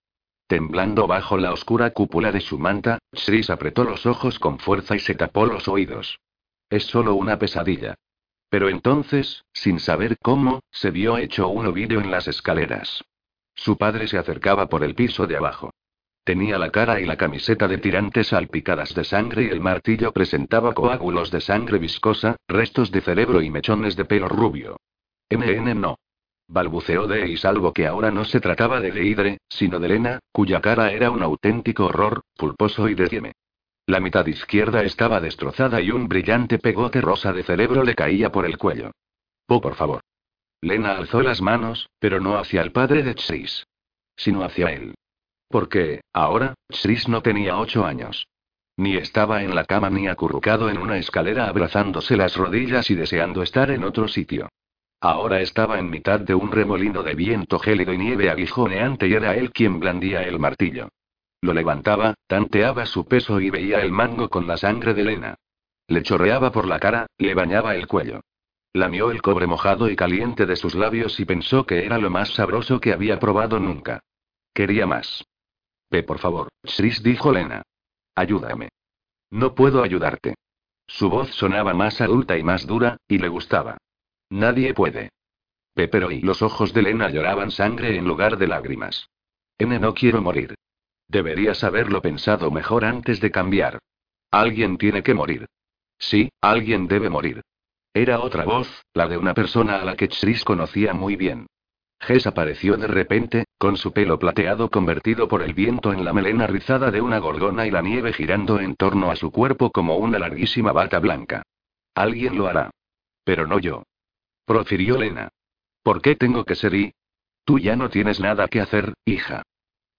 Temblando bajo la oscura cúpula de su manta, Shris apretó los ojos con fuerza y se tapó los oídos. Es solo una pesadilla. Pero entonces, sin saber cómo, se vio hecho un ovillo en las escaleras. Su padre se acercaba por el piso de abajo. Tenía la cara y la camiseta de tirantes salpicadas de sangre y el martillo presentaba coágulos de sangre viscosa, restos de cerebro y mechones de pelo rubio. NN no. Balbuceó de y salvo que ahora no se trataba de Leidre, sino de Lena, cuya cara era un auténtico horror, pulposo y de La mitad izquierda estaba destrozada y un brillante pegote rosa de cerebro le caía por el cuello. Oh, por favor. Lena alzó las manos, pero no hacia el padre de Chris. Sino hacia él. Porque, ahora, Chris no tenía ocho años. Ni estaba en la cama ni acurrucado en una escalera abrazándose las rodillas y deseando estar en otro sitio. Ahora estaba en mitad de un remolino de viento gélido y nieve aguijoneante y era él quien blandía el martillo. Lo levantaba, tanteaba su peso y veía el mango con la sangre de Lena. Le chorreaba por la cara, le bañaba el cuello. Lamió el cobre mojado y caliente de sus labios y pensó que era lo más sabroso que había probado nunca. Quería más. Ve por favor, Shris dijo Lena. Ayúdame. No puedo ayudarte. Su voz sonaba más adulta y más dura, y le gustaba. Nadie puede. Pero y los ojos de Lena lloraban sangre en lugar de lágrimas. N no quiero morir. Deberías haberlo pensado mejor antes de cambiar. Alguien tiene que morir. Sí, alguien debe morir. Era otra voz, la de una persona a la que Chris conocía muy bien. Jess apareció de repente, con su pelo plateado convertido por el viento en la melena rizada de una gorgona y la nieve girando en torno a su cuerpo como una larguísima bata blanca. Alguien lo hará. Pero no yo profirió Lena. ¿Por qué tengo que ser y? Tú ya no tienes nada que hacer, hija.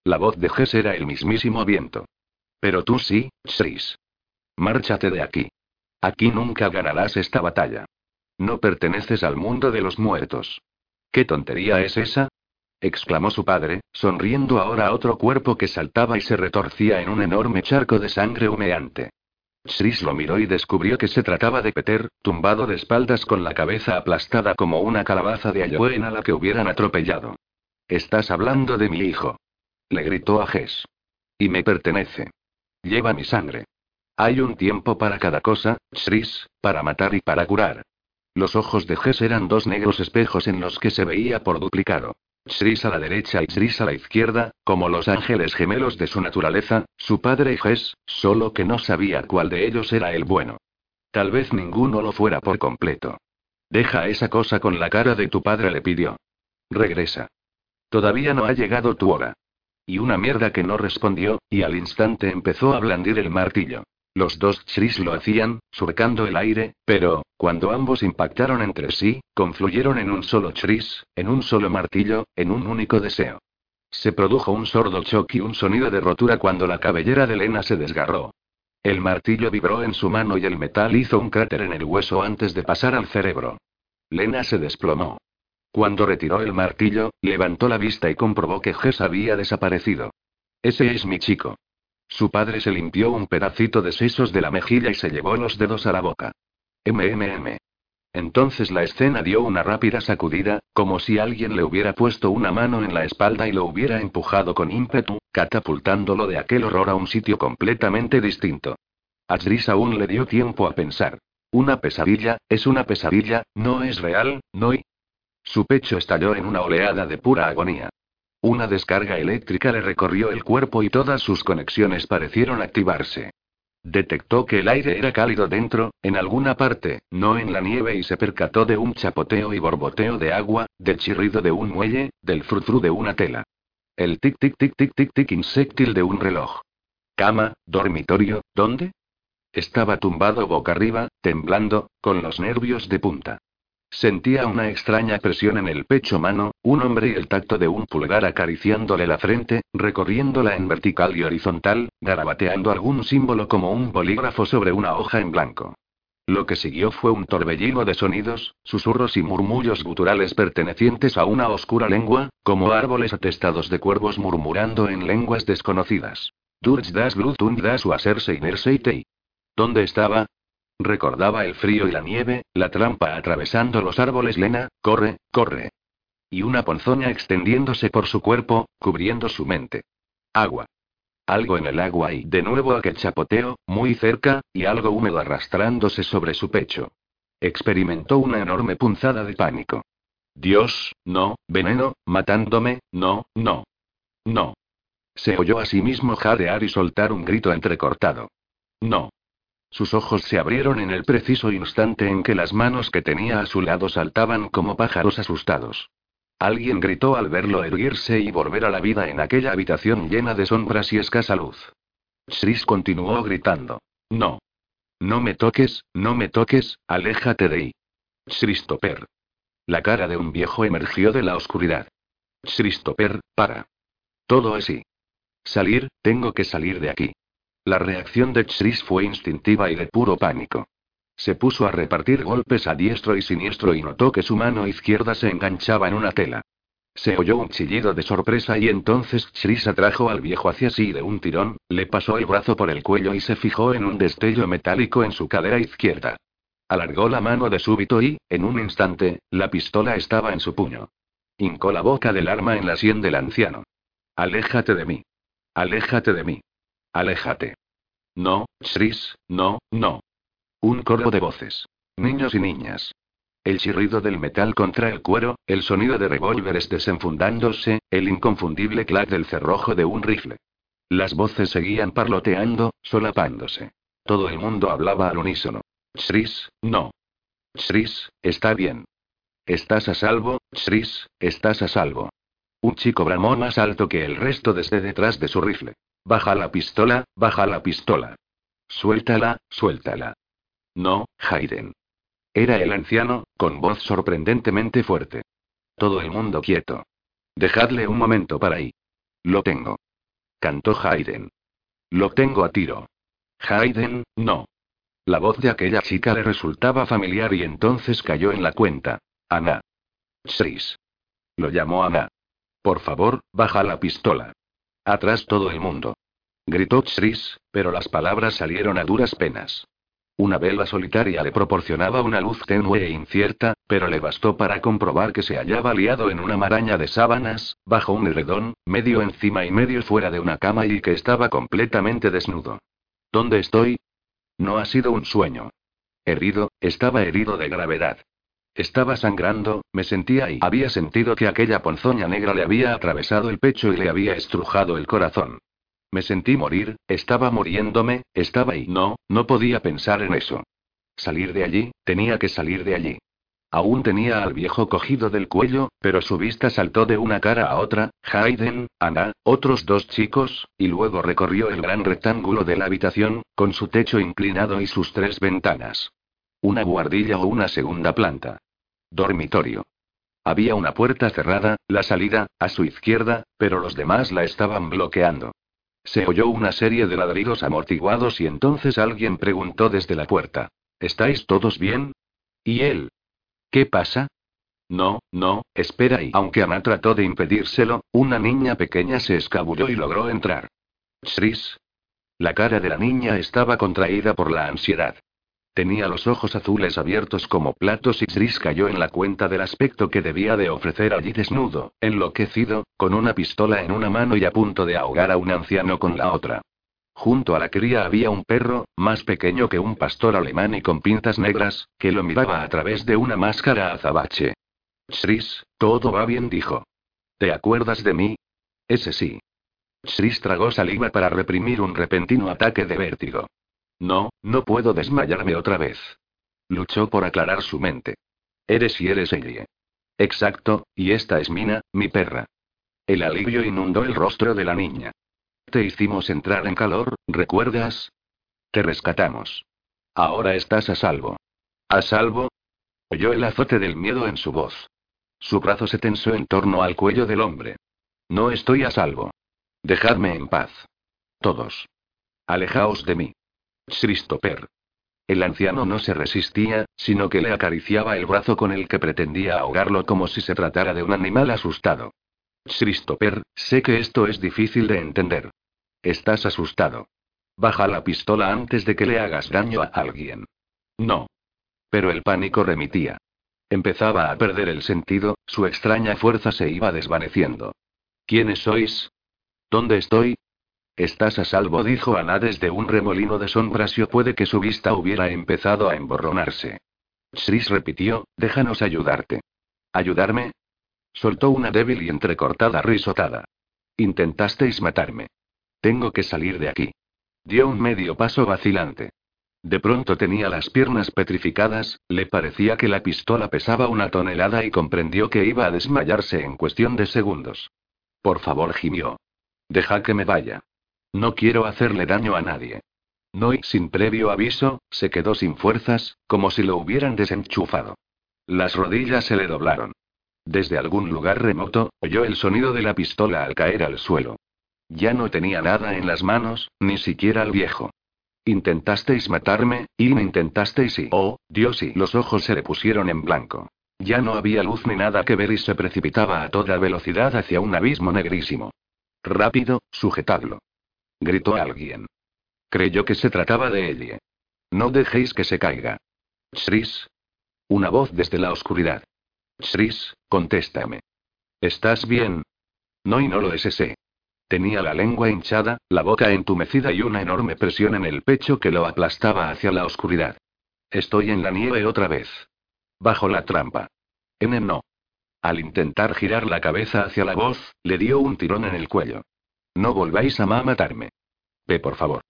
La voz de Jess era el mismísimo viento. Pero tú sí, Chris. Márchate de aquí. Aquí nunca ganarás esta batalla. No perteneces al mundo de los muertos. ¿Qué tontería es esa? exclamó su padre, sonriendo ahora a otro cuerpo que saltaba y se retorcía en un enorme charco de sangre humeante. Chris lo miró y descubrió que se trataba de Peter, tumbado de espaldas con la cabeza aplastada como una calabaza de Halloween a la que hubieran atropellado. Estás hablando de mi hijo. Le gritó a Jess. Y me pertenece. Lleva mi sangre. Hay un tiempo para cada cosa, Chris, para matar y para curar. Los ojos de Jess eran dos negros espejos en los que se veía por duplicado. Sris a la derecha y Sris a la izquierda, como los ángeles gemelos de su naturaleza, su padre y Jes, solo que no sabía cuál de ellos era el bueno. Tal vez ninguno lo fuera por completo. Deja esa cosa con la cara de tu padre, le pidió. Regresa. Todavía no ha llegado tu hora. Y una mierda que no respondió, y al instante empezó a blandir el martillo. Los dos Chris lo hacían, surcando el aire, pero, cuando ambos impactaron entre sí, confluyeron en un solo Chris, en un solo martillo, en un único deseo. Se produjo un sordo choque y un sonido de rotura cuando la cabellera de Lena se desgarró. El martillo vibró en su mano y el metal hizo un cráter en el hueso antes de pasar al cerebro. Lena se desplomó. Cuando retiró el martillo, levantó la vista y comprobó que Jess había desaparecido. Ese es mi chico. Su padre se limpió un pedacito de sesos de la mejilla y se llevó los dedos a la boca. MMM. Entonces la escena dio una rápida sacudida, como si alguien le hubiera puesto una mano en la espalda y lo hubiera empujado con ímpetu, catapultándolo de aquel horror a un sitio completamente distinto. A aún le dio tiempo a pensar. Una pesadilla, es una pesadilla, no es real, no y... Su pecho estalló en una oleada de pura agonía. Una descarga eléctrica le recorrió el cuerpo y todas sus conexiones parecieron activarse. Detectó que el aire era cálido dentro, en alguna parte, no en la nieve y se percató de un chapoteo y borboteo de agua, del chirrido de un muelle, del frufru de una tela. El tic tic tic tic tic tic insectil de un reloj. Cama, dormitorio, ¿dónde? Estaba tumbado boca arriba, temblando, con los nervios de punta. Sentía una extraña presión en el pecho mano, un hombre y el tacto de un pulgar acariciándole la frente, recorriéndola en vertical y horizontal, garabateando algún símbolo como un bolígrafo sobre una hoja en blanco. Lo que siguió fue un torbellino de sonidos, susurros y murmullos guturales pertenecientes a una oscura lengua, como árboles atestados de cuervos murmurando en lenguas desconocidas. Durch das Blut und das Wasser ¿Dónde estaba? Recordaba el frío y la nieve, la trampa atravesando los árboles Lena, corre, corre. Y una ponzoña extendiéndose por su cuerpo, cubriendo su mente. Agua. Algo en el agua y de nuevo aquel chapoteo, muy cerca, y algo húmedo arrastrándose sobre su pecho. Experimentó una enorme punzada de pánico. Dios, no, veneno, matándome, no, no. No. Se oyó a sí mismo jadear y soltar un grito entrecortado. No. Sus ojos se abrieron en el preciso instante en que las manos que tenía a su lado saltaban como pájaros asustados. Alguien gritó al verlo erguirse y volver a la vida en aquella habitación llena de sombras y escasa luz. Chris continuó gritando. No. No me toques, no me toques, aléjate de ahí. Christopher. La cara de un viejo emergió de la oscuridad. Christopher, para. Todo así. Salir, tengo que salir de aquí. La reacción de Chris fue instintiva y de puro pánico. Se puso a repartir golpes a diestro y siniestro y notó que su mano izquierda se enganchaba en una tela. Se oyó un chillido de sorpresa y entonces Chris atrajo al viejo hacia sí de un tirón, le pasó el brazo por el cuello y se fijó en un destello metálico en su cadera izquierda. Alargó la mano de súbito y, en un instante, la pistola estaba en su puño. Hincó la boca del arma en la sien del anciano. Aléjate de mí. Aléjate de mí. Aléjate. No, Chris, no, no. Un coro de voces. Niños y niñas. El chirrido del metal contra el cuero, el sonido de revólveres desenfundándose, el inconfundible clac del cerrojo de un rifle. Las voces seguían parloteando, solapándose. Todo el mundo hablaba al unísono. Chris, no. Chris, está bien. Estás a salvo, Chris, estás a salvo. Un chico bramó más alto que el resto desde detrás de su rifle. Baja la pistola, baja la pistola. Suéltala, suéltala. No, Hayden. Era el anciano, con voz sorprendentemente fuerte. Todo el mundo quieto. Dejadle un momento para ahí. Lo tengo. Cantó Hayden. Lo tengo a tiro. Hayden, no. La voz de aquella chica le resultaba familiar y entonces cayó en la cuenta. Ana. Chris. Lo llamó Ana. Por favor, baja la pistola. Atrás todo el mundo. Gritó Chris, pero las palabras salieron a duras penas. Una vela solitaria le proporcionaba una luz tenue e incierta, pero le bastó para comprobar que se hallaba liado en una maraña de sábanas, bajo un edredón, medio encima y medio fuera de una cama y que estaba completamente desnudo. ¿Dónde estoy? No ha sido un sueño. Herido, estaba herido de gravedad. Estaba sangrando, me sentía y había sentido que aquella ponzoña negra le había atravesado el pecho y le había estrujado el corazón. Me sentí morir, estaba muriéndome, estaba y no, no podía pensar en eso. Salir de allí, tenía que salir de allí. Aún tenía al viejo cogido del cuello, pero su vista saltó de una cara a otra, Hayden, Ana, otros dos chicos, y luego recorrió el gran rectángulo de la habitación, con su techo inclinado y sus tres ventanas. Una guardilla o una segunda planta. Dormitorio. Había una puerta cerrada, la salida, a su izquierda, pero los demás la estaban bloqueando. Se oyó una serie de ladridos amortiguados y entonces alguien preguntó desde la puerta. ¿Estáis todos bien? ¿Y él? ¿Qué pasa? No, no, espera y aunque Ana trató de impedírselo, una niña pequeña se escabulló y logró entrar. Chris. La cara de la niña estaba contraída por la ansiedad. Tenía los ojos azules abiertos como platos y Chris cayó en la cuenta del aspecto que debía de ofrecer allí desnudo, enloquecido, con una pistola en una mano y a punto de ahogar a un anciano con la otra. Junto a la cría había un perro, más pequeño que un pastor alemán y con pintas negras, que lo miraba a través de una máscara azabache. Chris, todo va bien, dijo. ¿Te acuerdas de mí? Ese sí. Chris tragó saliva para reprimir un repentino ataque de vértigo. No, no puedo desmayarme otra vez. Luchó por aclarar su mente. Eres y eres Ellie. Exacto, y esta es Mina, mi perra. El alivio inundó el rostro de la niña. Te hicimos entrar en calor, ¿recuerdas? Te rescatamos. Ahora estás a salvo. ¿A salvo? Oyó el azote del miedo en su voz. Su brazo se tensó en torno al cuello del hombre. No estoy a salvo. Dejadme en paz. Todos. Alejaos de mí. Christopher. El anciano no se resistía, sino que le acariciaba el brazo con el que pretendía ahogarlo como si se tratara de un animal asustado. Christopher, sé que esto es difícil de entender. Estás asustado. Baja la pistola antes de que le hagas daño a alguien. No. Pero el pánico remitía. Empezaba a perder el sentido, su extraña fuerza se iba desvaneciendo. ¿Quiénes sois? ¿Dónde estoy? Estás a salvo, dijo Ana desde un remolino de sombras y puede que su vista hubiera empezado a emborronarse. Sris repitió, déjanos ayudarte. ¿Ayudarme? Soltó una débil y entrecortada risotada. Intentasteis matarme. Tengo que salir de aquí. Dio un medio paso vacilante. De pronto tenía las piernas petrificadas, le parecía que la pistola pesaba una tonelada y comprendió que iba a desmayarse en cuestión de segundos. Por favor, gimió. Deja que me vaya. No quiero hacerle daño a nadie. No y sin previo aviso, se quedó sin fuerzas, como si lo hubieran desenchufado. Las rodillas se le doblaron. Desde algún lugar remoto, oyó el sonido de la pistola al caer al suelo. Ya no tenía nada en las manos, ni siquiera al viejo. Intentasteis matarme, y me intentasteis y... Oh, Dios y los ojos se le pusieron en blanco. Ya no había luz ni nada que ver y se precipitaba a toda velocidad hacia un abismo negrísimo. Rápido, sujetadlo gritó alguien. Creyó que se trataba de Ellie. No dejéis que se caiga. Shris. Una voz desde la oscuridad. Shris, contéstame. ¿Estás bien? No y no lo es ese. Tenía la lengua hinchada, la boca entumecida y una enorme presión en el pecho que lo aplastaba hacia la oscuridad. Estoy en la nieve otra vez. Bajo la trampa. N no. Al intentar girar la cabeza hacia la voz, le dio un tirón en el cuello. No volváis a matarme. Ve por favor.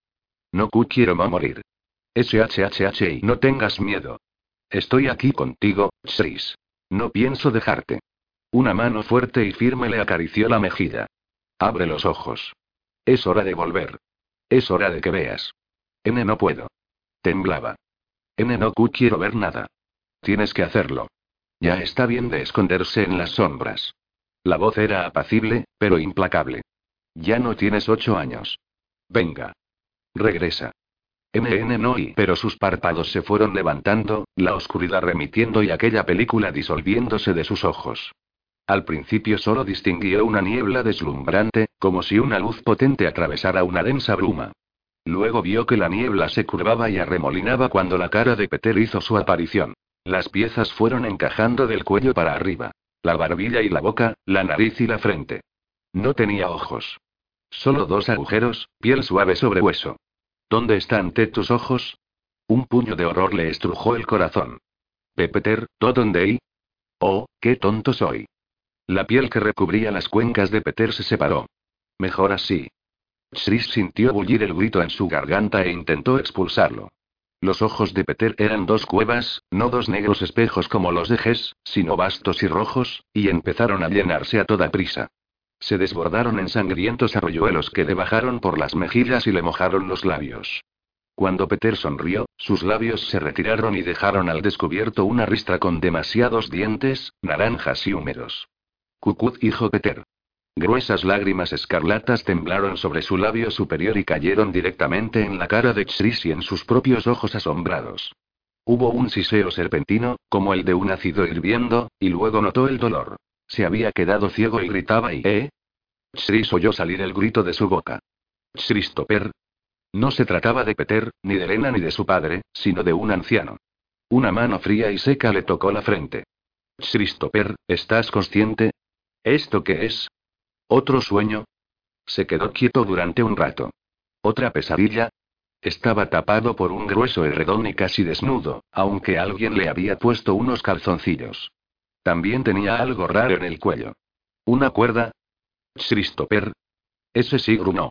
No quiero morir. SHHH y no tengas miedo. Estoy aquí contigo, Shris. No pienso dejarte. Una mano fuerte y firme le acarició la mejilla. Abre los ojos. Es hora de volver. Es hora de que veas. N no puedo. Temblaba. N no quiero ver nada. Tienes que hacerlo. Ya está bien de esconderse en las sombras. La voz era apacible, pero implacable. Ya no tienes ocho años. Venga. Regresa. NN no y pero sus párpados se fueron levantando, la oscuridad remitiendo y aquella película disolviéndose de sus ojos. Al principio solo distinguió una niebla deslumbrante, como si una luz potente atravesara una densa bruma. Luego vio que la niebla se curvaba y arremolinaba cuando la cara de Peter hizo su aparición. Las piezas fueron encajando del cuello para arriba. La barbilla y la boca, la nariz y la frente. No tenía ojos. Solo dos agujeros, piel suave sobre hueso. ¿Dónde están tus ojos? Un puño de horror le estrujó el corazón. Pepeter, ¿dónde hay? Oh, qué tonto soy. La piel que recubría las cuencas de Peter se separó. Mejor así. Shris sintió bullir el grito en su garganta e intentó expulsarlo. Los ojos de Peter eran dos cuevas, no dos negros espejos como los de Ges, sino vastos y rojos, y empezaron a llenarse a toda prisa. Se desbordaron en sangrientos arroyuelos que le bajaron por las mejillas y le mojaron los labios. Cuando Peter sonrió, sus labios se retiraron y dejaron al descubierto una ristra con demasiados dientes, naranjas y húmedos. Cucut hijo Peter. Gruesas lágrimas escarlatas temblaron sobre su labio superior y cayeron directamente en la cara de Xris y en sus propios ojos asombrados. Hubo un siseo serpentino, como el de un ácido hirviendo, y luego notó el dolor. Se había quedado ciego y gritaba y... ¿Eh? Shris oyó salir el grito de su boca. Christopher. No se trataba de Peter, ni de Elena ni de su padre, sino de un anciano. Una mano fría y seca le tocó la frente. Christopher, ¿estás consciente? ¿Esto qué es? ¿Otro sueño? Se quedó quieto durante un rato. ¿Otra pesadilla? Estaba tapado por un grueso herredón y casi desnudo, aunque alguien le había puesto unos calzoncillos. También tenía algo raro en el cuello. ¿Una cuerda? Christopher. Ese sí grunó.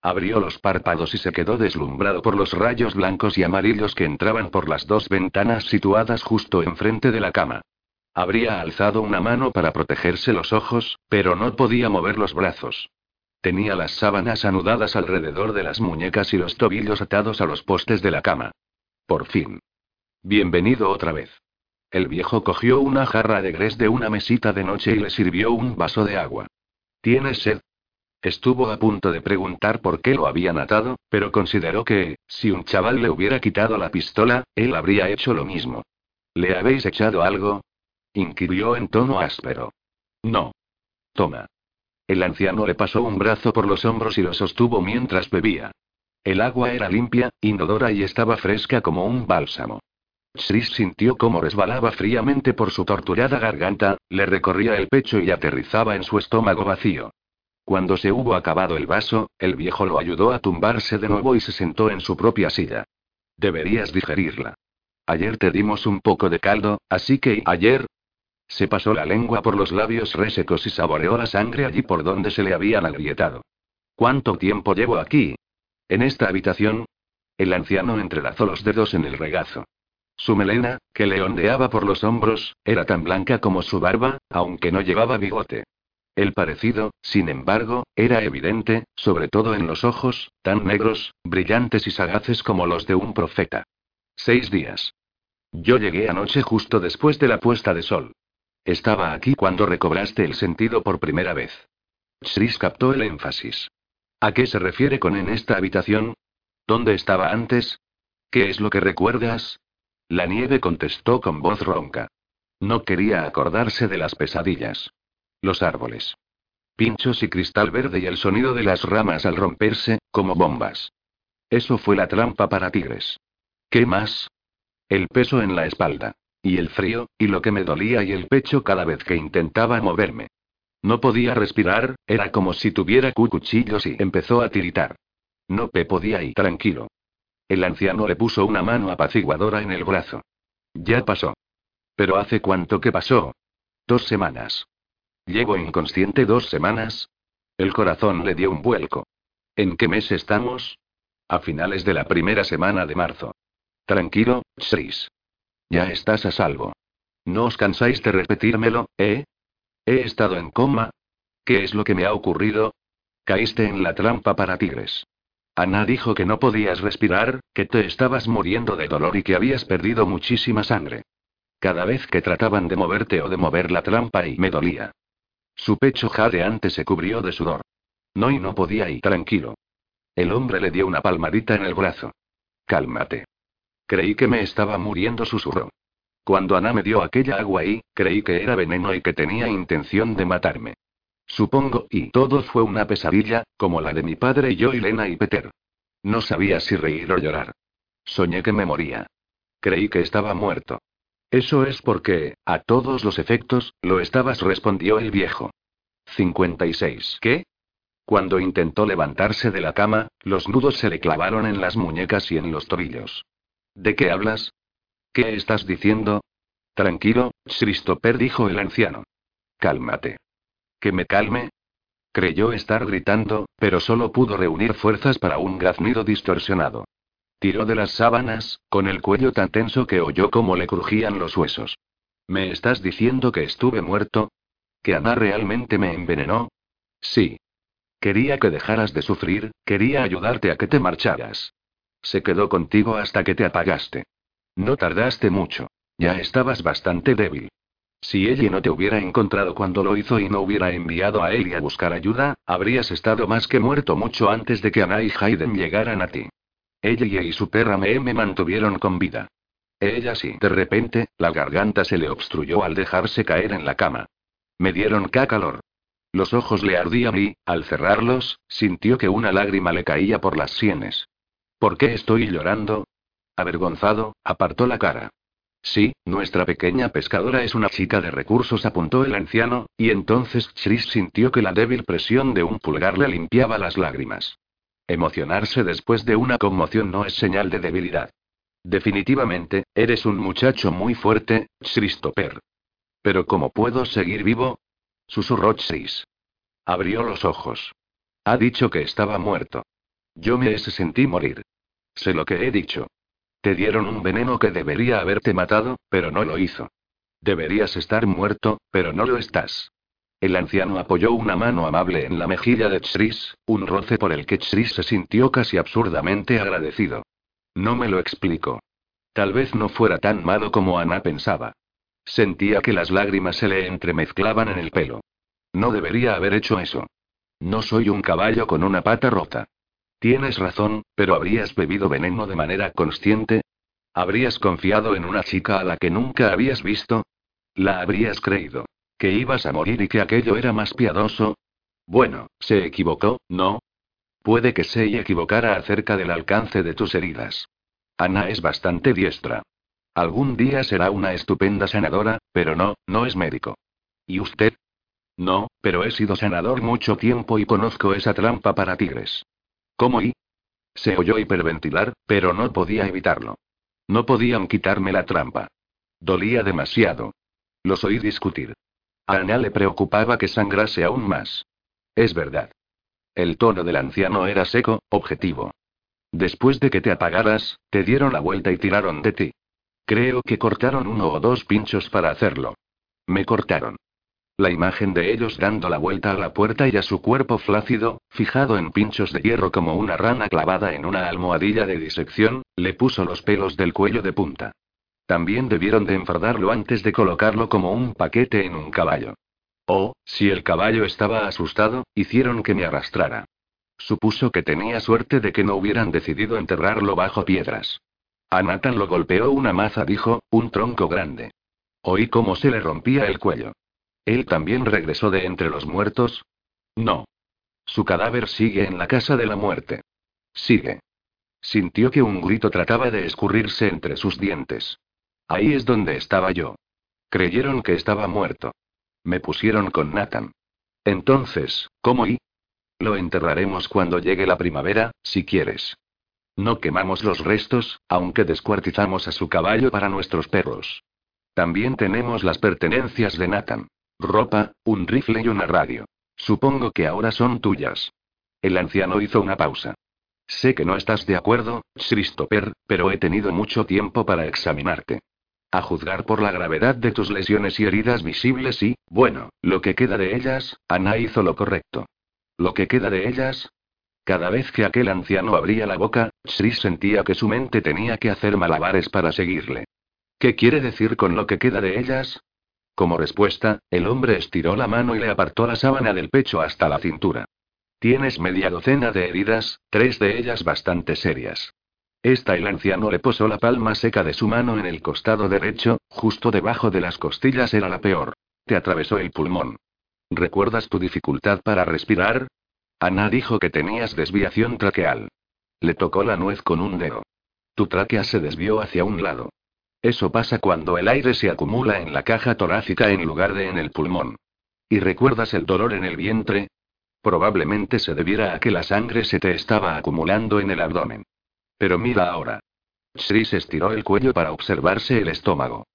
Abrió los párpados y se quedó deslumbrado por los rayos blancos y amarillos que entraban por las dos ventanas situadas justo enfrente de la cama. Habría alzado una mano para protegerse los ojos, pero no podía mover los brazos. Tenía las sábanas anudadas alrededor de las muñecas y los tobillos atados a los postes de la cama. Por fin. Bienvenido otra vez. El viejo cogió una jarra de gres de una mesita de noche y le sirvió un vaso de agua. ¿Tienes sed? Estuvo a punto de preguntar por qué lo habían atado, pero consideró que, si un chaval le hubiera quitado la pistola, él habría hecho lo mismo. ¿Le habéis echado algo? inquirió en tono áspero. No. Toma. El anciano le pasó un brazo por los hombros y lo sostuvo mientras bebía. El agua era limpia, inodora y estaba fresca como un bálsamo. Shris sintió cómo resbalaba fríamente por su torturada garganta, le recorría el pecho y aterrizaba en su estómago vacío. Cuando se hubo acabado el vaso, el viejo lo ayudó a tumbarse de nuevo y se sentó en su propia silla. Deberías digerirla. Ayer te dimos un poco de caldo, así que ayer... Se pasó la lengua por los labios resecos y saboreó la sangre allí por donde se le habían agrietado. ¿Cuánto tiempo llevo aquí? ¿En esta habitación? El anciano entrelazó los dedos en el regazo. Su melena, que le ondeaba por los hombros, era tan blanca como su barba, aunque no llevaba bigote. El parecido, sin embargo, era evidente, sobre todo en los ojos, tan negros, brillantes y sagaces como los de un profeta. Seis días. Yo llegué anoche justo después de la puesta de sol. Estaba aquí cuando recobraste el sentido por primera vez. Shris captó el énfasis. ¿A qué se refiere con en esta habitación? ¿Dónde estaba antes? ¿Qué es lo que recuerdas? La nieve contestó con voz ronca. No quería acordarse de las pesadillas. Los árboles. Pinchos y cristal verde y el sonido de las ramas al romperse, como bombas. Eso fue la trampa para tigres. ¿Qué más? El peso en la espalda. Y el frío, y lo que me dolía y el pecho cada vez que intentaba moverme. No podía respirar, era como si tuviera cuchillos y empezó a tiritar. No pe podía ir tranquilo. El anciano le puso una mano apaciguadora en el brazo. Ya pasó. Pero ¿hace cuánto que pasó? Dos semanas. Llevo inconsciente dos semanas. El corazón le dio un vuelco. ¿En qué mes estamos? A finales de la primera semana de marzo. Tranquilo, Chris. Ya estás a salvo. ¿No os cansáis de repetírmelo, eh? He estado en coma. ¿Qué es lo que me ha ocurrido? Caíste en la trampa para tigres. Ana dijo que no podías respirar, que te estabas muriendo de dolor y que habías perdido muchísima sangre. Cada vez que trataban de moverte o de mover la trampa y me dolía. Su pecho jadeante se cubrió de sudor. No y no podía ir tranquilo. El hombre le dio una palmadita en el brazo. Cálmate. Creí que me estaba muriendo, susurró. Cuando Ana me dio aquella agua ahí, creí que era veneno y que tenía intención de matarme. Supongo, y todo fue una pesadilla, como la de mi padre y yo y Lena y Peter. No sabía si reír o llorar. Soñé que me moría. Creí que estaba muerto. Eso es porque, a todos los efectos, lo estabas, respondió el viejo. 56. ¿Qué? Cuando intentó levantarse de la cama, los nudos se le clavaron en las muñecas y en los tobillos. ¿De qué hablas? ¿Qué estás diciendo? Tranquilo, Christopher dijo el anciano. Cálmate. ¿Que me calme? Creyó estar gritando, pero solo pudo reunir fuerzas para un graznido distorsionado. Tiró de las sábanas, con el cuello tan tenso que oyó cómo le crujían los huesos. ¿Me estás diciendo que estuve muerto? ¿Que Ana realmente me envenenó? Sí. Quería que dejaras de sufrir, quería ayudarte a que te marcharas. Se quedó contigo hasta que te apagaste. No tardaste mucho. Ya estabas bastante débil. Si ella no te hubiera encontrado cuando lo hizo y no hubiera enviado a él a buscar ayuda, habrías estado más que muerto mucho antes de que Ana y Hayden llegaran a ti. Ella y su perra me, me mantuvieron con vida. Ella sí. De repente, la garganta se le obstruyó al dejarse caer en la cama. Me dieron calor. Los ojos le ardían y, al cerrarlos, sintió que una lágrima le caía por las sienes. ¿Por qué estoy llorando? Avergonzado, apartó la cara. Sí, nuestra pequeña pescadora es una chica de recursos, apuntó el anciano, y entonces Chris sintió que la débil presión de un pulgar le limpiaba las lágrimas. Emocionarse después de una conmoción no es señal de debilidad. Definitivamente, eres un muchacho muy fuerte, Christopher. Pero ¿cómo puedo seguir vivo? Susurró Chris. Abrió los ojos. Ha dicho que estaba muerto. Yo me sentí morir. Sé lo que he dicho. Te dieron un veneno que debería haberte matado, pero no lo hizo. Deberías estar muerto, pero no lo estás. El anciano apoyó una mano amable en la mejilla de Chris, un roce por el que Chris se sintió casi absurdamente agradecido. No me lo explico. Tal vez no fuera tan malo como Ana pensaba. Sentía que las lágrimas se le entremezclaban en el pelo. No debería haber hecho eso. No soy un caballo con una pata rota. Tienes razón, pero ¿habrías bebido veneno de manera consciente? ¿Habrías confiado en una chica a la que nunca habías visto? ¿La habrías creído? ¿Que ibas a morir y que aquello era más piadoso? Bueno, se equivocó, ¿no? Puede que se equivocara acerca del alcance de tus heridas. Ana es bastante diestra. Algún día será una estupenda sanadora, pero no, no es médico. ¿Y usted? No, pero he sido sanador mucho tiempo y conozco esa trampa para tigres. ¿Cómo y? Se oyó hiperventilar, pero no podía evitarlo. No podían quitarme la trampa. Dolía demasiado. Los oí discutir. A Ana le preocupaba que sangrase aún más. Es verdad. El tono del anciano era seco, objetivo. Después de que te apagaras, te dieron la vuelta y tiraron de ti. Creo que cortaron uno o dos pinchos para hacerlo. Me cortaron. La imagen de ellos dando la vuelta a la puerta y a su cuerpo flácido, fijado en pinchos de hierro como una rana clavada en una almohadilla de disección, le puso los pelos del cuello de punta. También debieron de enfardarlo antes de colocarlo como un paquete en un caballo. O, si el caballo estaba asustado, hicieron que me arrastrara. Supuso que tenía suerte de que no hubieran decidido enterrarlo bajo piedras. A Nathan lo golpeó una maza, dijo, un tronco grande. Oí cómo se le rompía el cuello. ¿Él también regresó de entre los muertos? No. Su cadáver sigue en la casa de la muerte. Sigue. Sintió que un grito trataba de escurrirse entre sus dientes. Ahí es donde estaba yo. Creyeron que estaba muerto. Me pusieron con Nathan. Entonces, ¿cómo y? Lo enterraremos cuando llegue la primavera, si quieres. No quemamos los restos, aunque descuartizamos a su caballo para nuestros perros. También tenemos las pertenencias de Nathan. Ropa, un rifle y una radio. Supongo que ahora son tuyas. El anciano hizo una pausa. Sé que no estás de acuerdo, Christopher, pero he tenido mucho tiempo para examinarte. A juzgar por la gravedad de tus lesiones y heridas visibles y, bueno, lo que queda de ellas, Ana hizo lo correcto. Lo que queda de ellas. Cada vez que aquel anciano abría la boca, Chris sentía que su mente tenía que hacer malabares para seguirle. ¿Qué quiere decir con lo que queda de ellas? Como respuesta, el hombre estiró la mano y le apartó la sábana del pecho hasta la cintura. Tienes media docena de heridas, tres de ellas bastante serias. Esta el anciano le posó la palma seca de su mano en el costado derecho, justo debajo de las costillas era la peor. Te atravesó el pulmón. ¿Recuerdas tu dificultad para respirar? Ana dijo que tenías desviación traqueal. Le tocó la nuez con un dedo. Tu tráquea se desvió hacia un lado. Eso pasa cuando el aire se acumula en la caja torácica en lugar de en el pulmón. ¿Y recuerdas el dolor en el vientre? Probablemente se debiera a que la sangre se te estaba acumulando en el abdomen. Pero mira ahora. Chris estiró el cuello para observarse el estómago.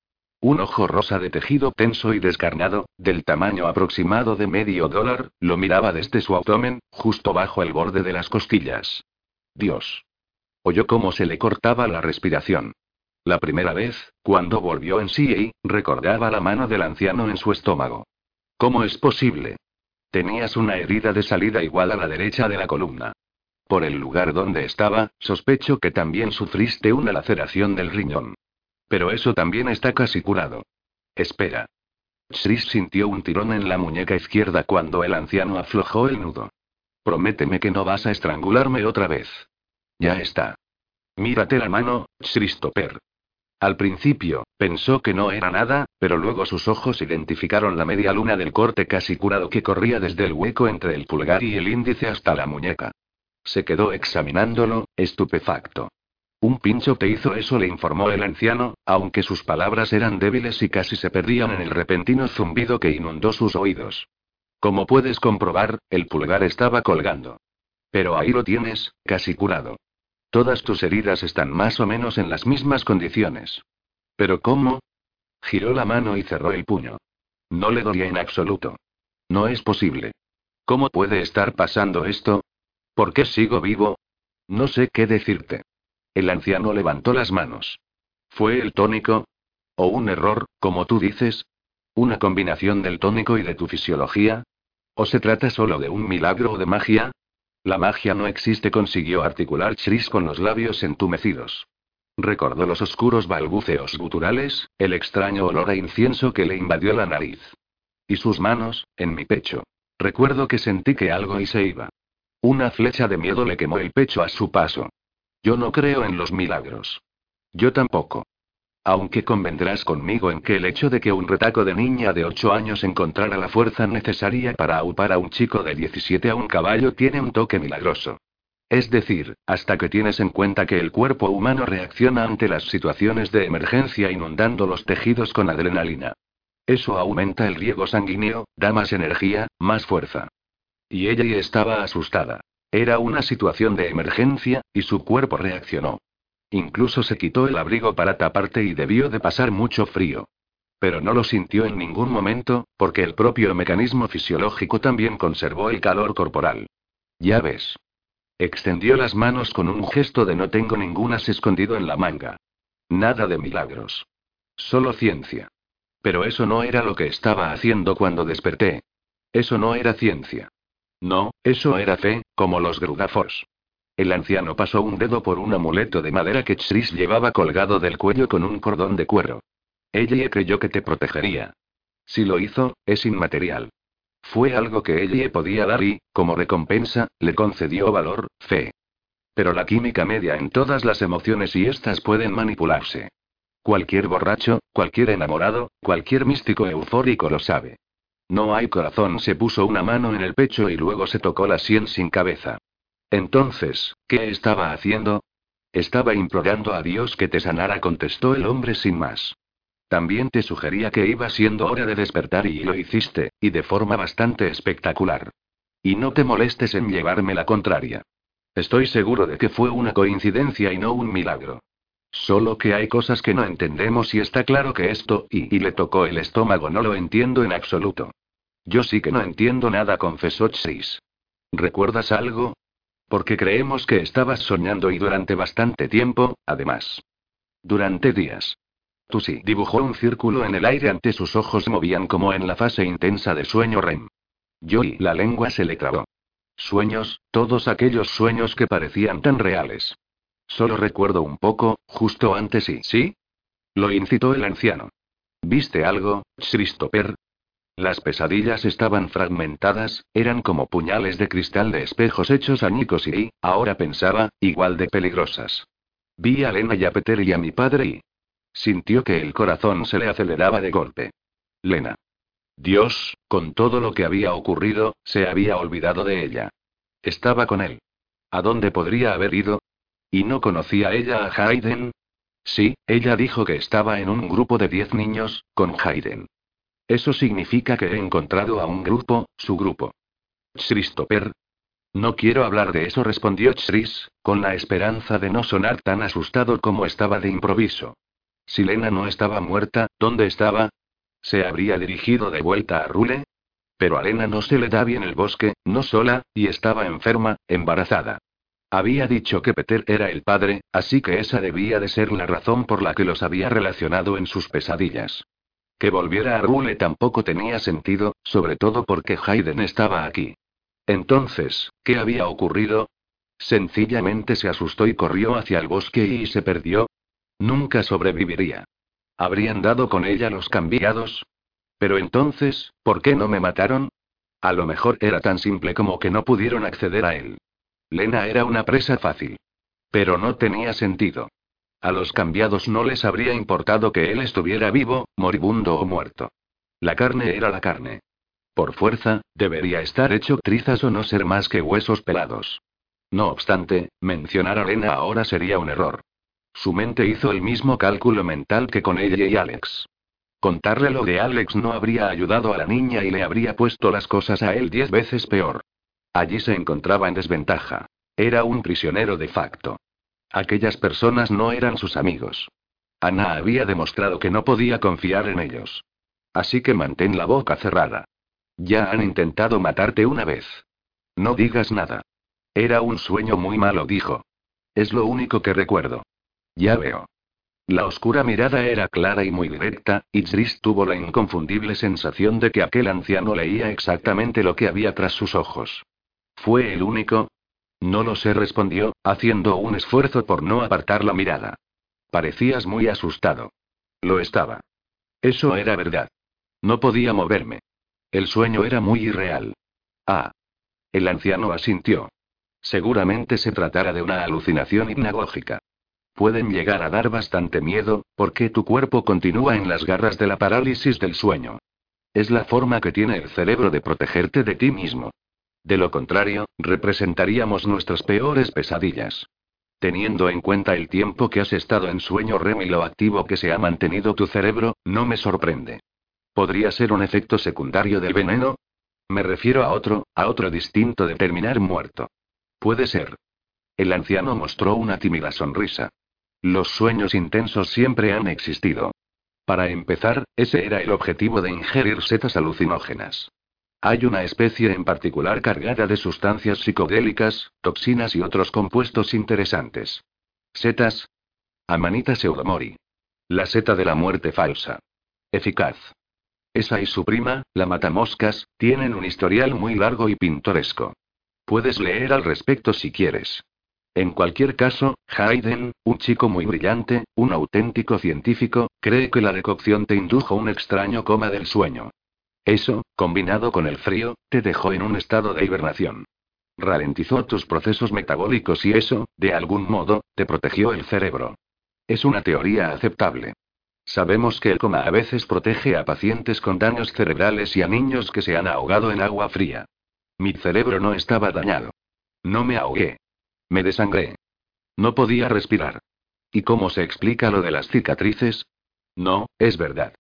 Un ojo rosa de tejido tenso y descarnado, del tamaño aproximado de medio dólar, lo miraba desde su abdomen, justo bajo el borde de las costillas. Dios. Oyó cómo se le cortaba la respiración. La primera vez, cuando volvió en sí y recordaba la mano del anciano en su estómago. ¿Cómo es posible? Tenías una herida de salida igual a la derecha de la columna. Por el lugar donde estaba, sospecho que también sufriste una laceración del riñón. Pero eso también está casi curado. Espera. Chris sintió un tirón en la muñeca izquierda cuando el anciano aflojó el nudo. Prométeme que no vas a estrangularme otra vez. Ya está. Mírate la mano, Christopher. Al principio, pensó que no era nada, pero luego sus ojos identificaron la media luna del corte casi curado que corría desde el hueco entre el pulgar y el índice hasta la muñeca. Se quedó examinándolo, estupefacto. Un pincho te hizo eso, le informó el anciano, aunque sus palabras eran débiles y casi se perdían en el repentino zumbido que inundó sus oídos. Como puedes comprobar, el pulgar estaba colgando. Pero ahí lo tienes, casi curado. Todas tus heridas están más o menos en las mismas condiciones. ¿Pero cómo? Giró la mano y cerró el puño. No le dolía en absoluto. No es posible. ¿Cómo puede estar pasando esto? ¿Por qué sigo vivo? No sé qué decirte. El anciano levantó las manos. ¿Fue el tónico? ¿O un error, como tú dices? ¿Una combinación del tónico y de tu fisiología? ¿O se trata solo de un milagro o de magia? La magia no existe, consiguió articular Chris con los labios entumecidos. Recordó los oscuros balbuceos guturales, el extraño olor a incienso que le invadió la nariz. Y sus manos, en mi pecho. Recuerdo que sentí que algo se iba. Una flecha de miedo le quemó el pecho a su paso. Yo no creo en los milagros. Yo tampoco. Aunque convendrás conmigo en que el hecho de que un retaco de niña de 8 años encontrara la fuerza necesaria para aupar a un chico de 17 a un caballo tiene un toque milagroso. Es decir, hasta que tienes en cuenta que el cuerpo humano reacciona ante las situaciones de emergencia inundando los tejidos con adrenalina. Eso aumenta el riego sanguíneo, da más energía, más fuerza. Y ella estaba asustada. Era una situación de emergencia, y su cuerpo reaccionó. Incluso se quitó el abrigo para taparte y debió de pasar mucho frío. Pero no lo sintió en ningún momento, porque el propio mecanismo fisiológico también conservó el calor corporal. Ya ves. Extendió las manos con un gesto de no tengo ningunas escondido en la manga. Nada de milagros. Solo ciencia. Pero eso no era lo que estaba haciendo cuando desperté. Eso no era ciencia. No, eso era fe, como los grugafors. El anciano pasó un dedo por un amuleto de madera que Chris llevaba colgado del cuello con un cordón de cuero. Ella creyó que te protegería. Si lo hizo, es inmaterial. Fue algo que ella podía dar y, como recompensa, le concedió valor, fe. Pero la química media en todas las emociones y estas pueden manipularse. Cualquier borracho, cualquier enamorado, cualquier místico eufórico lo sabe. No hay corazón, se puso una mano en el pecho y luego se tocó la sien sin cabeza. Entonces, ¿qué estaba haciendo? Estaba implorando a Dios que te sanara, contestó el hombre sin más. También te sugería que iba siendo hora de despertar y lo hiciste, y de forma bastante espectacular. Y no te molestes en llevarme la contraria. Estoy seguro de que fue una coincidencia y no un milagro. Solo que hay cosas que no entendemos y está claro que esto, y, le tocó el estómago, no lo entiendo en absoluto. Yo sí que no entiendo nada, confesó Chris. ¿Recuerdas algo? Porque creemos que estabas soñando y durante bastante tiempo, además. Durante días. Tú sí. Dibujó un círculo en el aire ante sus ojos movían como en la fase intensa de sueño REM. Yo y la lengua se le trabó. Sueños, todos aquellos sueños que parecían tan reales. Solo recuerdo un poco, justo antes y... ¿Sí? Lo incitó el anciano. ¿Viste algo, Christopher? Las pesadillas estaban fragmentadas, eran como puñales de cristal de espejos hechos añicos y, ahora pensaba, igual de peligrosas. Vi a Lena y a Peter y a mi padre y... Sintió que el corazón se le aceleraba de golpe. Lena. Dios, con todo lo que había ocurrido, se había olvidado de ella. Estaba con él. ¿A dónde podría haber ido? ¿Y no conocía ella a Hayden? Sí, ella dijo que estaba en un grupo de diez niños, con Hayden. Eso significa que he encontrado a un grupo, su grupo. Christopher. No quiero hablar de eso, respondió Chris, con la esperanza de no sonar tan asustado como estaba de improviso. Si Lena no estaba muerta, ¿dónde estaba? ¿Se habría dirigido de vuelta a Rule? Pero a Lena no se le da bien el bosque, no sola, y estaba enferma, embarazada. Había dicho que Peter era el padre, así que esa debía de ser la razón por la que los había relacionado en sus pesadillas. Que volviera a Rule tampoco tenía sentido, sobre todo porque Hayden estaba aquí. Entonces, ¿qué había ocurrido? Sencillamente se asustó y corrió hacia el bosque y se perdió. Nunca sobreviviría. ¿Habrían dado con ella los cambiados? Pero entonces, ¿por qué no me mataron? A lo mejor era tan simple como que no pudieron acceder a él. Lena era una presa fácil. Pero no tenía sentido. A los cambiados no les habría importado que él estuviera vivo, moribundo o muerto. La carne era la carne. Por fuerza, debería estar hecho trizas o no ser más que huesos pelados. No obstante, mencionar a Lena ahora sería un error. Su mente hizo el mismo cálculo mental que con ella y Alex. Contarle lo de Alex no habría ayudado a la niña y le habría puesto las cosas a él diez veces peor. Allí se encontraba en desventaja. Era un prisionero de facto. Aquellas personas no eran sus amigos. Ana había demostrado que no podía confiar en ellos. Así que mantén la boca cerrada. Ya han intentado matarte una vez. No digas nada. Era un sueño muy malo, dijo. Es lo único que recuerdo. Ya veo. La oscura mirada era clara y muy directa, y Tris tuvo la inconfundible sensación de que aquel anciano leía exactamente lo que había tras sus ojos. ¿Fue el único? No lo sé, respondió, haciendo un esfuerzo por no apartar la mirada. Parecías muy asustado. Lo estaba. Eso era verdad. No podía moverme. El sueño era muy irreal. Ah. El anciano asintió. Seguramente se tratara de una alucinación hipnagógica. Pueden llegar a dar bastante miedo, porque tu cuerpo continúa en las garras de la parálisis del sueño. Es la forma que tiene el cerebro de protegerte de ti mismo. De lo contrario, representaríamos nuestras peores pesadillas. Teniendo en cuenta el tiempo que has estado en sueño REM y lo activo que se ha mantenido tu cerebro, no me sorprende. ¿Podría ser un efecto secundario del veneno? Me refiero a otro, a otro distinto de terminar muerto. Puede ser. El anciano mostró una tímida sonrisa. Los sueños intensos siempre han existido. Para empezar, ese era el objetivo de ingerir setas alucinógenas. Hay una especie en particular cargada de sustancias psicodélicas, toxinas y otros compuestos interesantes. Setas. Amanita pseudomori. La seta de la muerte falsa. Eficaz. Esa y su prima, la matamoscas, tienen un historial muy largo y pintoresco. Puedes leer al respecto si quieres. En cualquier caso, Hayden, un chico muy brillante, un auténtico científico, cree que la decocción te indujo un extraño coma del sueño. Eso, combinado con el frío, te dejó en un estado de hibernación. Ralentizó tus procesos metabólicos y eso, de algún modo, te protegió el cerebro. Es una teoría aceptable. Sabemos que el coma a veces protege a pacientes con daños cerebrales y a niños que se han ahogado en agua fría. Mi cerebro no estaba dañado. No me ahogué. Me desangré. No podía respirar. ¿Y cómo se explica lo de las cicatrices? No, es verdad.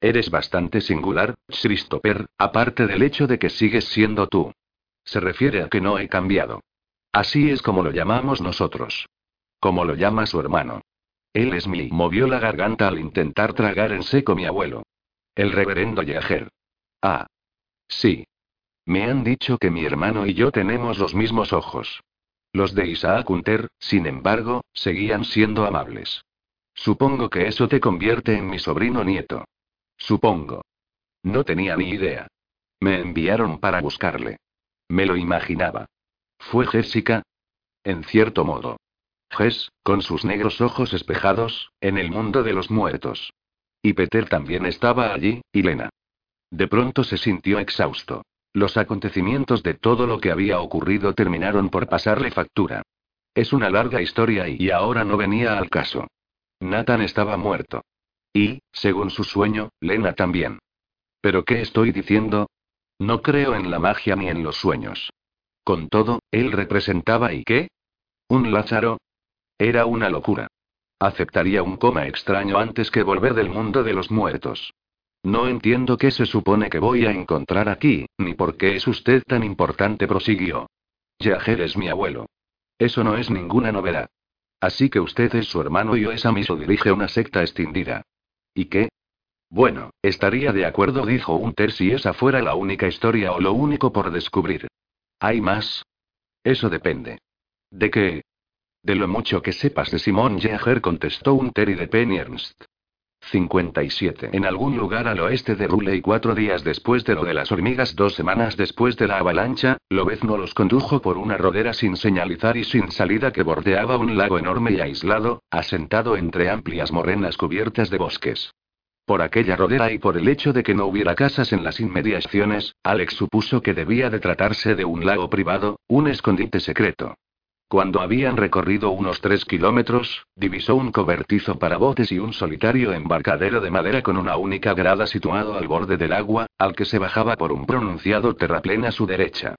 Eres bastante singular, Christopher, aparte del hecho de que sigues siendo tú. Se refiere a que no he cambiado. Así es como lo llamamos nosotros. Como lo llama su hermano. Él es mi. Movió la garganta al intentar tragar en seco mi abuelo. El reverendo Yager. Ah. Sí. Me han dicho que mi hermano y yo tenemos los mismos ojos. Los de Isaac Hunter, sin embargo, seguían siendo amables. Supongo que eso te convierte en mi sobrino nieto. Supongo. No tenía ni idea. Me enviaron para buscarle. Me lo imaginaba. ¿Fue Jessica? En cierto modo. Jess, con sus negros ojos espejados, en el mundo de los muertos. Y Peter también estaba allí, y Lena. De pronto se sintió exhausto. Los acontecimientos de todo lo que había ocurrido terminaron por pasarle factura. Es una larga historia y ahora no venía al caso. Nathan estaba muerto. Y, según su sueño, Lena también. ¿Pero qué estoy diciendo? No creo en la magia ni en los sueños. Con todo, él representaba y qué? ¿Un Lázaro? Era una locura. Aceptaría un coma extraño antes que volver del mundo de los muertos. No entiendo qué se supone que voy a encontrar aquí, ni por qué es usted tan importante, prosiguió. Yager es mi abuelo. Eso no es ninguna novedad. Así que usted es su hermano y esa mismo dirige una secta extendida. ¿Y qué? Bueno, estaría de acuerdo, dijo Unter, si esa fuera la única historia o lo único por descubrir. ¿Hay más? Eso depende. ¿De qué? De lo mucho que sepas de Simón Jaeger, contestó Unter y de Penny Ernst. 57. En algún lugar al oeste de Rule y cuatro días después de lo de las hormigas, dos semanas después de la avalancha, Lobezno los condujo por una rodera sin señalizar y sin salida que bordeaba un lago enorme y aislado, asentado entre amplias morrenas cubiertas de bosques. Por aquella rodera y por el hecho de que no hubiera casas en las inmediaciones, Alex supuso que debía de tratarse de un lago privado, un escondite secreto. Cuando habían recorrido unos tres kilómetros, divisó un cobertizo para botes y un solitario embarcadero de madera con una única grada situado al borde del agua, al que se bajaba por un pronunciado terraplén a su derecha.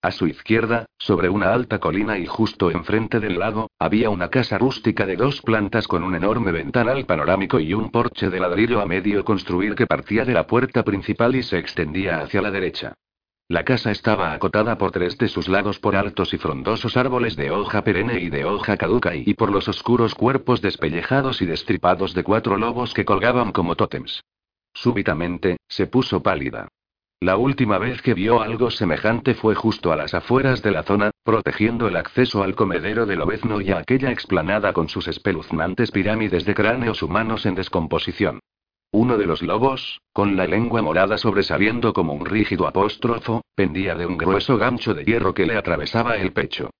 A su izquierda, sobre una alta colina y justo enfrente del lago, había una casa rústica de dos plantas con un enorme ventanal panorámico y un porche de ladrillo a medio construir que partía de la puerta principal y se extendía hacia la derecha. La casa estaba acotada por tres de sus lados por altos y frondosos árboles de hoja perenne y de hoja caduca y por los oscuros cuerpos despellejados y destripados de cuatro lobos que colgaban como tótems. Súbitamente, se puso pálida. La última vez que vio algo semejante fue justo a las afueras de la zona, protegiendo el acceso al comedero del obezno y a aquella explanada con sus espeluznantes pirámides de cráneos humanos en descomposición. Uno de los lobos, con la lengua morada sobresaliendo como un rígido apóstrofo, pendía de un grueso gancho de hierro que le atravesaba el pecho.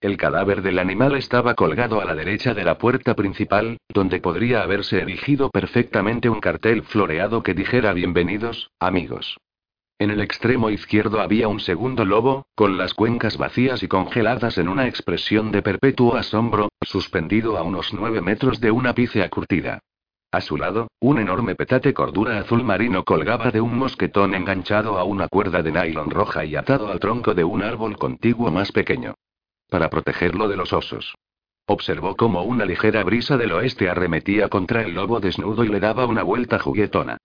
El cadáver del animal estaba colgado a la derecha de la puerta principal, donde podría haberse erigido perfectamente un cartel floreado que dijera Bienvenidos, amigos. En el extremo izquierdo había un segundo lobo, con las cuencas vacías y congeladas en una expresión de perpetuo asombro, suspendido a unos nueve metros de una pícea curtida. A su lado, un enorme petate cordura azul marino colgaba de un mosquetón enganchado a una cuerda de nylon roja y atado al tronco de un árbol contiguo más pequeño. Para protegerlo de los osos. Observó cómo una ligera brisa del oeste arremetía contra el lobo desnudo y le daba una vuelta juguetona.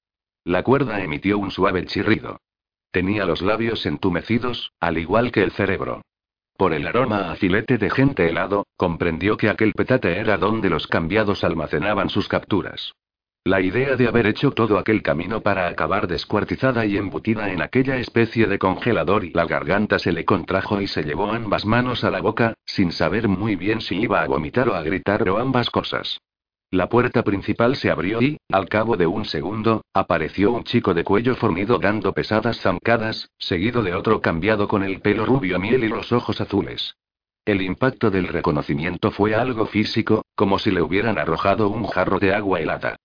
La cuerda emitió un suave chirrido. Tenía los labios entumecidos, al igual que el cerebro. Por el aroma a filete de gente helado, comprendió que aquel petate era donde los cambiados almacenaban sus capturas. La idea de haber hecho todo aquel camino para acabar descuartizada y embutida en aquella especie de congelador y la garganta se le contrajo y se llevó ambas manos a la boca, sin saber muy bien si iba a vomitar o a gritar o ambas cosas. La puerta principal se abrió y, al cabo de un segundo, apareció un chico de cuello fornido dando pesadas zancadas, seguido de otro cambiado con el pelo rubio miel y los ojos azules. El impacto del reconocimiento fue algo físico, como si le hubieran arrojado un jarro de agua helada.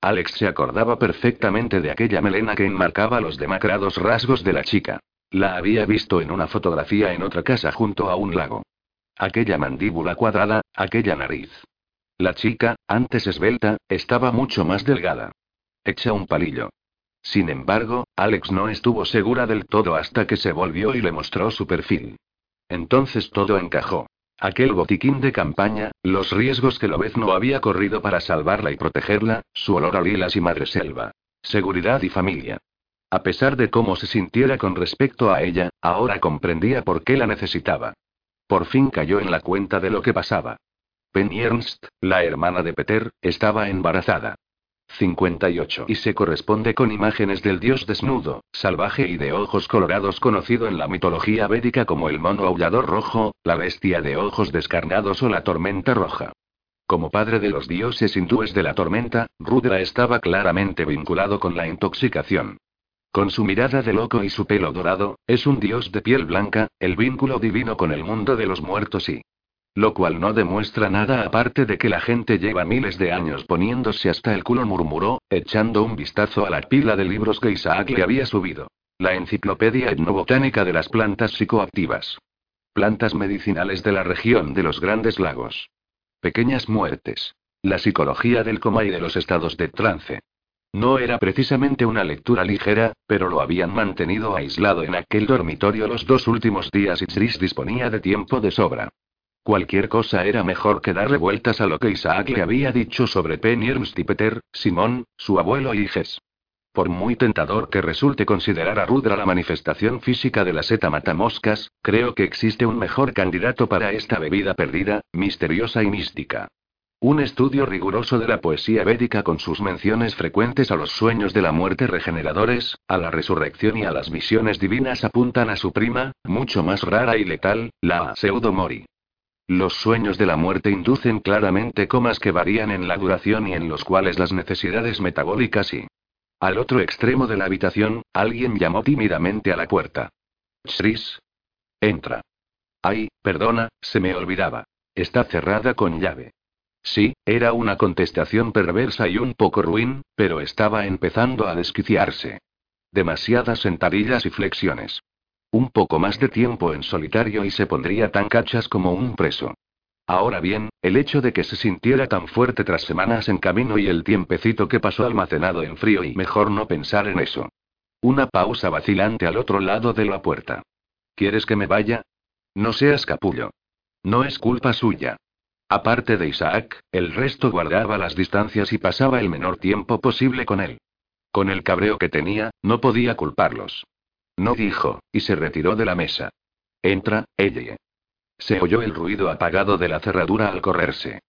Alex se acordaba perfectamente de aquella melena que enmarcaba los demacrados rasgos de la chica. La había visto en una fotografía en otra casa junto a un lago. Aquella mandíbula cuadrada, aquella nariz. La chica, antes esbelta, estaba mucho más delgada. Echa un palillo. Sin embargo, Alex no estuvo segura del todo hasta que se volvió y le mostró su perfil. Entonces todo encajó. Aquel botiquín de campaña, los riesgos que no había corrido para salvarla y protegerla, su olor a lilas y madreselva. Seguridad y familia. A pesar de cómo se sintiera con respecto a ella, ahora comprendía por qué la necesitaba. Por fin cayó en la cuenta de lo que pasaba. Penny Ernst, la hermana de Peter, estaba embarazada. 58. Y se corresponde con imágenes del dios desnudo, salvaje y de ojos colorados conocido en la mitología védica como el mono aullador rojo, la bestia de ojos descarnados o la tormenta roja. Como padre de los dioses hindúes de la tormenta, Rudra estaba claramente vinculado con la intoxicación. Con su mirada de loco y su pelo dorado, es un dios de piel blanca, el vínculo divino con el mundo de los muertos y lo cual no demuestra nada aparte de que la gente lleva miles de años poniéndose hasta el culo, murmuró, echando un vistazo a la pila de libros que Isaac le había subido. La enciclopedia etnobotánica de las plantas psicoactivas. Plantas medicinales de la región de los Grandes Lagos. Pequeñas muertes. La psicología del coma y de los estados de trance. No era precisamente una lectura ligera, pero lo habían mantenido aislado en aquel dormitorio los dos últimos días y Tris disponía de tiempo de sobra. Cualquier cosa era mejor que darle vueltas a lo que Isaac le había dicho sobre Penny Ernst y Peter, Simón, su abuelo y Hijes. Por muy tentador que resulte considerar a Rudra la manifestación física de la seta matamoscas, creo que existe un mejor candidato para esta bebida perdida, misteriosa y mística. Un estudio riguroso de la poesía védica con sus menciones frecuentes a los sueños de la muerte regeneradores, a la resurrección y a las visiones divinas apuntan a su prima, mucho más rara y letal, la pseudo-mori. Los sueños de la muerte inducen claramente comas que varían en la duración y en los cuales las necesidades metabólicas y... Al otro extremo de la habitación, alguien llamó tímidamente a la puerta. Chris. Entra. Ay, perdona, se me olvidaba. Está cerrada con llave. Sí, era una contestación perversa y un poco ruin, pero estaba empezando a desquiciarse. Demasiadas sentadillas y flexiones. Un poco más de tiempo en solitario y se pondría tan cachas como un preso. Ahora bien, el hecho de que se sintiera tan fuerte tras semanas en camino y el tiempecito que pasó almacenado en frío y mejor no pensar en eso. Una pausa vacilante al otro lado de la puerta. ¿Quieres que me vaya? No seas capullo. No es culpa suya. Aparte de Isaac, el resto guardaba las distancias y pasaba el menor tiempo posible con él. Con el cabreo que tenía, no podía culparlos. No dijo, y se retiró de la mesa. Entra, ella. Se oyó el ruido apagado de la cerradura al correrse.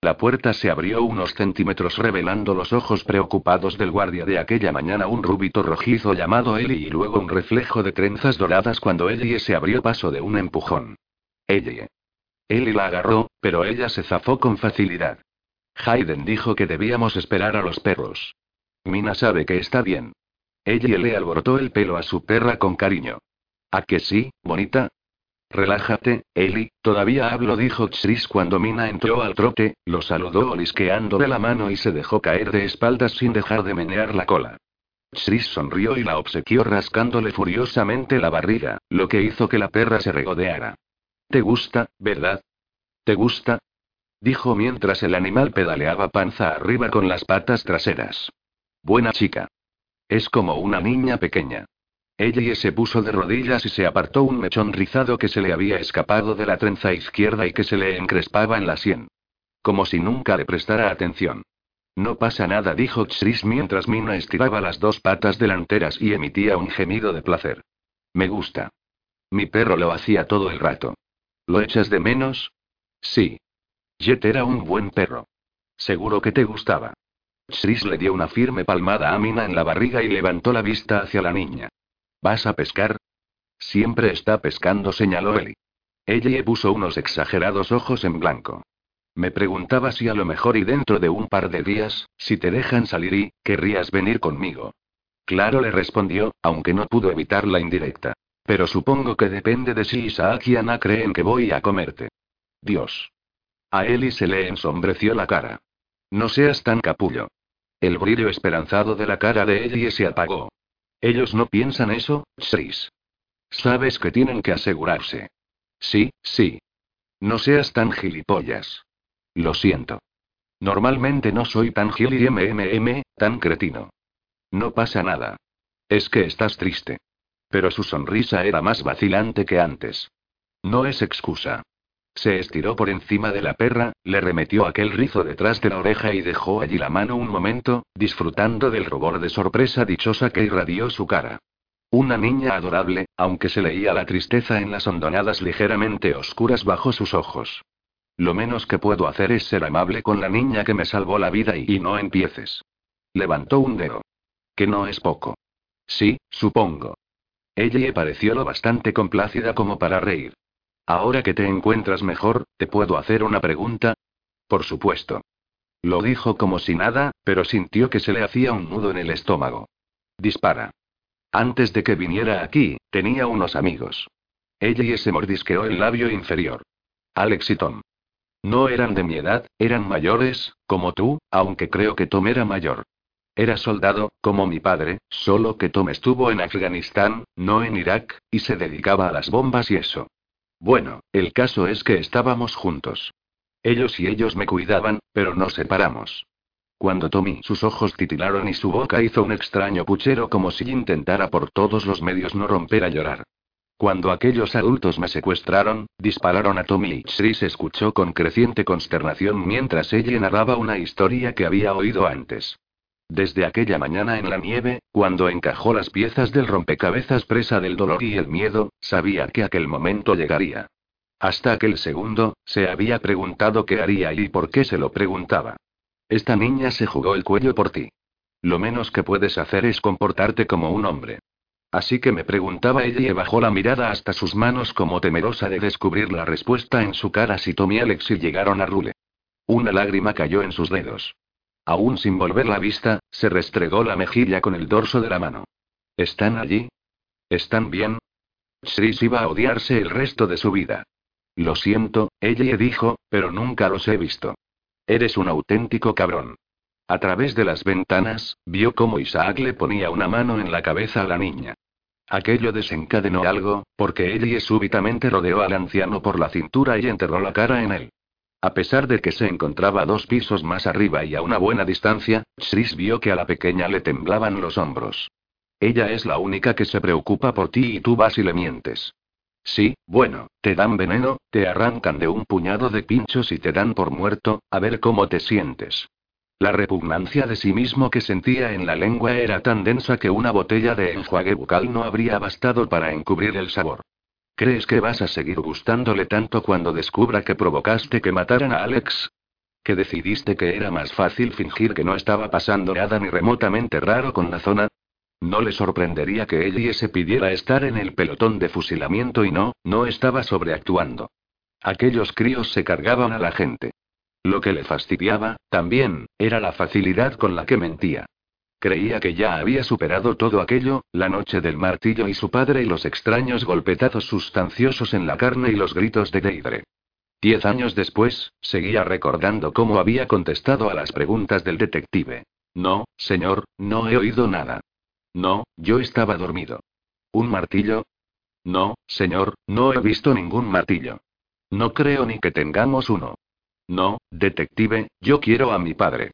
La puerta se abrió unos centímetros revelando los ojos preocupados del guardia de aquella mañana, un rubito rojizo llamado Ellie y luego un reflejo de trenzas doradas cuando Ellie se abrió paso de un empujón. Ellie. Ellie la agarró, pero ella se zafó con facilidad. Hayden dijo que debíamos esperar a los perros. Mina sabe que está bien. Ellie le alborotó el pelo a su perra con cariño. ¿A que sí, bonita? Relájate, Ellie, todavía hablo, dijo Chris cuando Mina entró al trote, lo saludó olisqueándole la mano y se dejó caer de espaldas sin dejar de menear la cola. Chris sonrió y la obsequió rascándole furiosamente la barriga, lo que hizo que la perra se regodeara. ¿Te gusta, verdad? ¿Te gusta? dijo mientras el animal pedaleaba panza arriba con las patas traseras. Buena chica. Es como una niña pequeña. Ella se puso de rodillas y se apartó un mechón rizado que se le había escapado de la trenza izquierda y que se le encrespaba en la sien. Como si nunca le prestara atención. No pasa nada, dijo Chris mientras Mina estiraba las dos patas delanteras y emitía un gemido de placer. Me gusta. Mi perro lo hacía todo el rato. ¿Lo echas de menos? Sí. Jet era un buen perro. Seguro que te gustaba. Chris le dio una firme palmada a Mina en la barriga y levantó la vista hacia la niña. ¿Vas a pescar? Siempre está pescando, señaló Eli. Ella puso unos exagerados ojos en blanco. Me preguntaba si a lo mejor y dentro de un par de días, si te dejan salir y, querrías venir conmigo. Claro, le respondió, aunque no pudo evitar la indirecta. Pero supongo que depende de si Isaac y Ana creen que voy a comerte. Dios. A Eli se le ensombreció la cara. No seas tan capullo. El brillo esperanzado de la cara de Ellie se apagó. Ellos no piensan eso, Chris. Sabes que tienen que asegurarse. Sí, sí. No seas tan gilipollas. Lo siento. Normalmente no soy tan gil y mmm, tan cretino. No pasa nada. Es que estás triste. Pero su sonrisa era más vacilante que antes. No es excusa. Se estiró por encima de la perra, le remetió aquel rizo detrás de la oreja y dejó allí la mano un momento, disfrutando del rubor de sorpresa dichosa que irradió su cara. Una niña adorable, aunque se leía la tristeza en las hondonadas ligeramente oscuras bajo sus ojos. Lo menos que puedo hacer es ser amable con la niña que me salvó la vida y, no empieces. Levantó un dedo. Que no es poco. Sí, supongo. Ella pareció lo bastante complacida como para reír. Ahora que te encuentras mejor, ¿te puedo hacer una pregunta? Por supuesto. Lo dijo como si nada, pero sintió que se le hacía un nudo en el estómago. Dispara. Antes de que viniera aquí, tenía unos amigos. Ella y se mordisqueó el labio inferior. Alex y Tom. No eran de mi edad, eran mayores, como tú, aunque creo que Tom era mayor. Era soldado, como mi padre, solo que Tom estuvo en Afganistán, no en Irak, y se dedicaba a las bombas y eso. Bueno, el caso es que estábamos juntos. Ellos y ellos me cuidaban, pero nos separamos. Cuando Tommy sus ojos titilaron y su boca hizo un extraño puchero como si intentara por todos los medios no romper a llorar. Cuando aquellos adultos me secuestraron, dispararon a Tommy y Chris escuchó con creciente consternación mientras ella narraba una historia que había oído antes. Desde aquella mañana en la nieve, cuando encajó las piezas del rompecabezas presa del dolor y el miedo, sabía que aquel momento llegaría. Hasta aquel segundo, se había preguntado qué haría y por qué se lo preguntaba. Esta niña se jugó el cuello por ti. Lo menos que puedes hacer es comportarte como un hombre. Así que me preguntaba ella y bajó la mirada hasta sus manos como temerosa de descubrir la respuesta en su cara si Tommy y llegaron a Rule. Una lágrima cayó en sus dedos. Aún sin volver la vista, se restregó la mejilla con el dorso de la mano. ¿Están allí? ¿Están bien? Chris iba a odiarse el resto de su vida. Lo siento, ella dijo, pero nunca los he visto. Eres un auténtico cabrón. A través de las ventanas, vio cómo Isaac le ponía una mano en la cabeza a la niña. Aquello desencadenó algo, porque ella súbitamente rodeó al anciano por la cintura y enterró la cara en él. A pesar de que se encontraba dos pisos más arriba y a una buena distancia, Chris vio que a la pequeña le temblaban los hombros. Ella es la única que se preocupa por ti y tú vas y le mientes. Sí, bueno, te dan veneno, te arrancan de un puñado de pinchos y te dan por muerto, a ver cómo te sientes. La repugnancia de sí mismo que sentía en la lengua era tan densa que una botella de enjuague bucal no habría bastado para encubrir el sabor. ¿Crees que vas a seguir gustándole tanto cuando descubra que provocaste que mataran a Alex? ¿Que decidiste que era más fácil fingir que no estaba pasando nada ni remotamente raro con la zona? No le sorprendería que Ellie se pidiera estar en el pelotón de fusilamiento y no, no estaba sobreactuando. Aquellos críos se cargaban a la gente. Lo que le fastidiaba, también, era la facilidad con la que mentía. Creía que ya había superado todo aquello, la noche del martillo y su padre y los extraños golpetazos sustanciosos en la carne y los gritos de Deidre. Diez años después, seguía recordando cómo había contestado a las preguntas del detective. No, señor, no he oído nada. No, yo estaba dormido. ¿Un martillo? No, señor, no he visto ningún martillo. No creo ni que tengamos uno. No, detective, yo quiero a mi padre.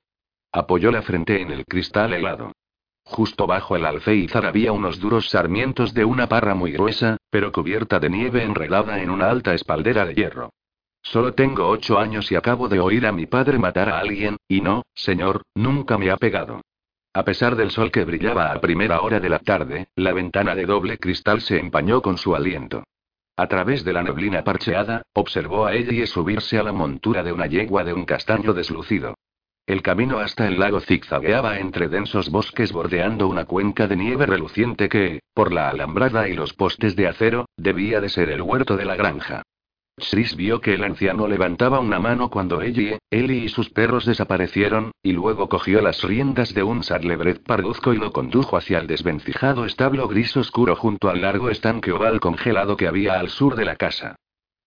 Apoyó la frente en el cristal helado. Justo bajo el alféizar había unos duros sarmientos de una parra muy gruesa, pero cubierta de nieve enredada en una alta espaldera de hierro. Solo tengo ocho años y acabo de oír a mi padre matar a alguien, y no, señor, nunca me ha pegado. A pesar del sol que brillaba a primera hora de la tarde, la ventana de doble cristal se empañó con su aliento. A través de la neblina parcheada, observó a Ellie subirse a la montura de una yegua de un castaño deslucido. El camino hasta el lago zigzagueaba entre densos bosques bordeando una cuenca de nieve reluciente que, por la alambrada y los postes de acero, debía de ser el huerto de la granja. Chris vio que el anciano levantaba una mano cuando Ellie, Ellie y sus perros desaparecieron, y luego cogió las riendas de un Sarlebret parduzco y lo condujo hacia el desvencijado establo gris oscuro junto al largo estanque oval congelado que había al sur de la casa.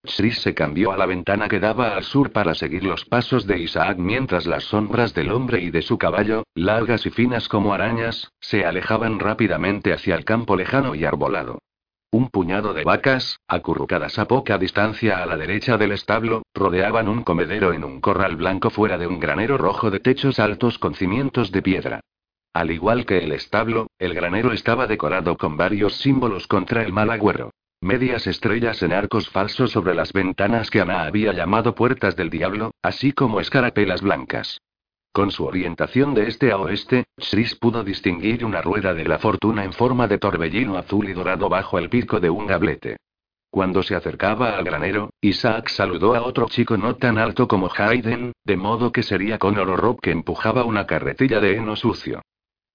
Se cambió a la ventana que daba al sur para seguir los pasos de Isaac mientras las sombras del hombre y de su caballo, largas y finas como arañas, se alejaban rápidamente hacia el campo lejano y arbolado. Un puñado de vacas, acurrucadas a poca distancia a la derecha del establo, rodeaban un comedero en un corral blanco fuera de un granero rojo de techos altos con cimientos de piedra. Al igual que el establo, el granero estaba decorado con varios símbolos contra el mal agüero. Medias estrellas en arcos falsos sobre las ventanas que Ana había llamado puertas del diablo, así como escarapelas blancas. Con su orientación de este a oeste, Chris pudo distinguir una rueda de la fortuna en forma de torbellino azul y dorado bajo el pico de un gablete. Cuando se acercaba al granero, Isaac saludó a otro chico no tan alto como Hayden, de modo que sería Connor o Rob que empujaba una carretilla de heno sucio.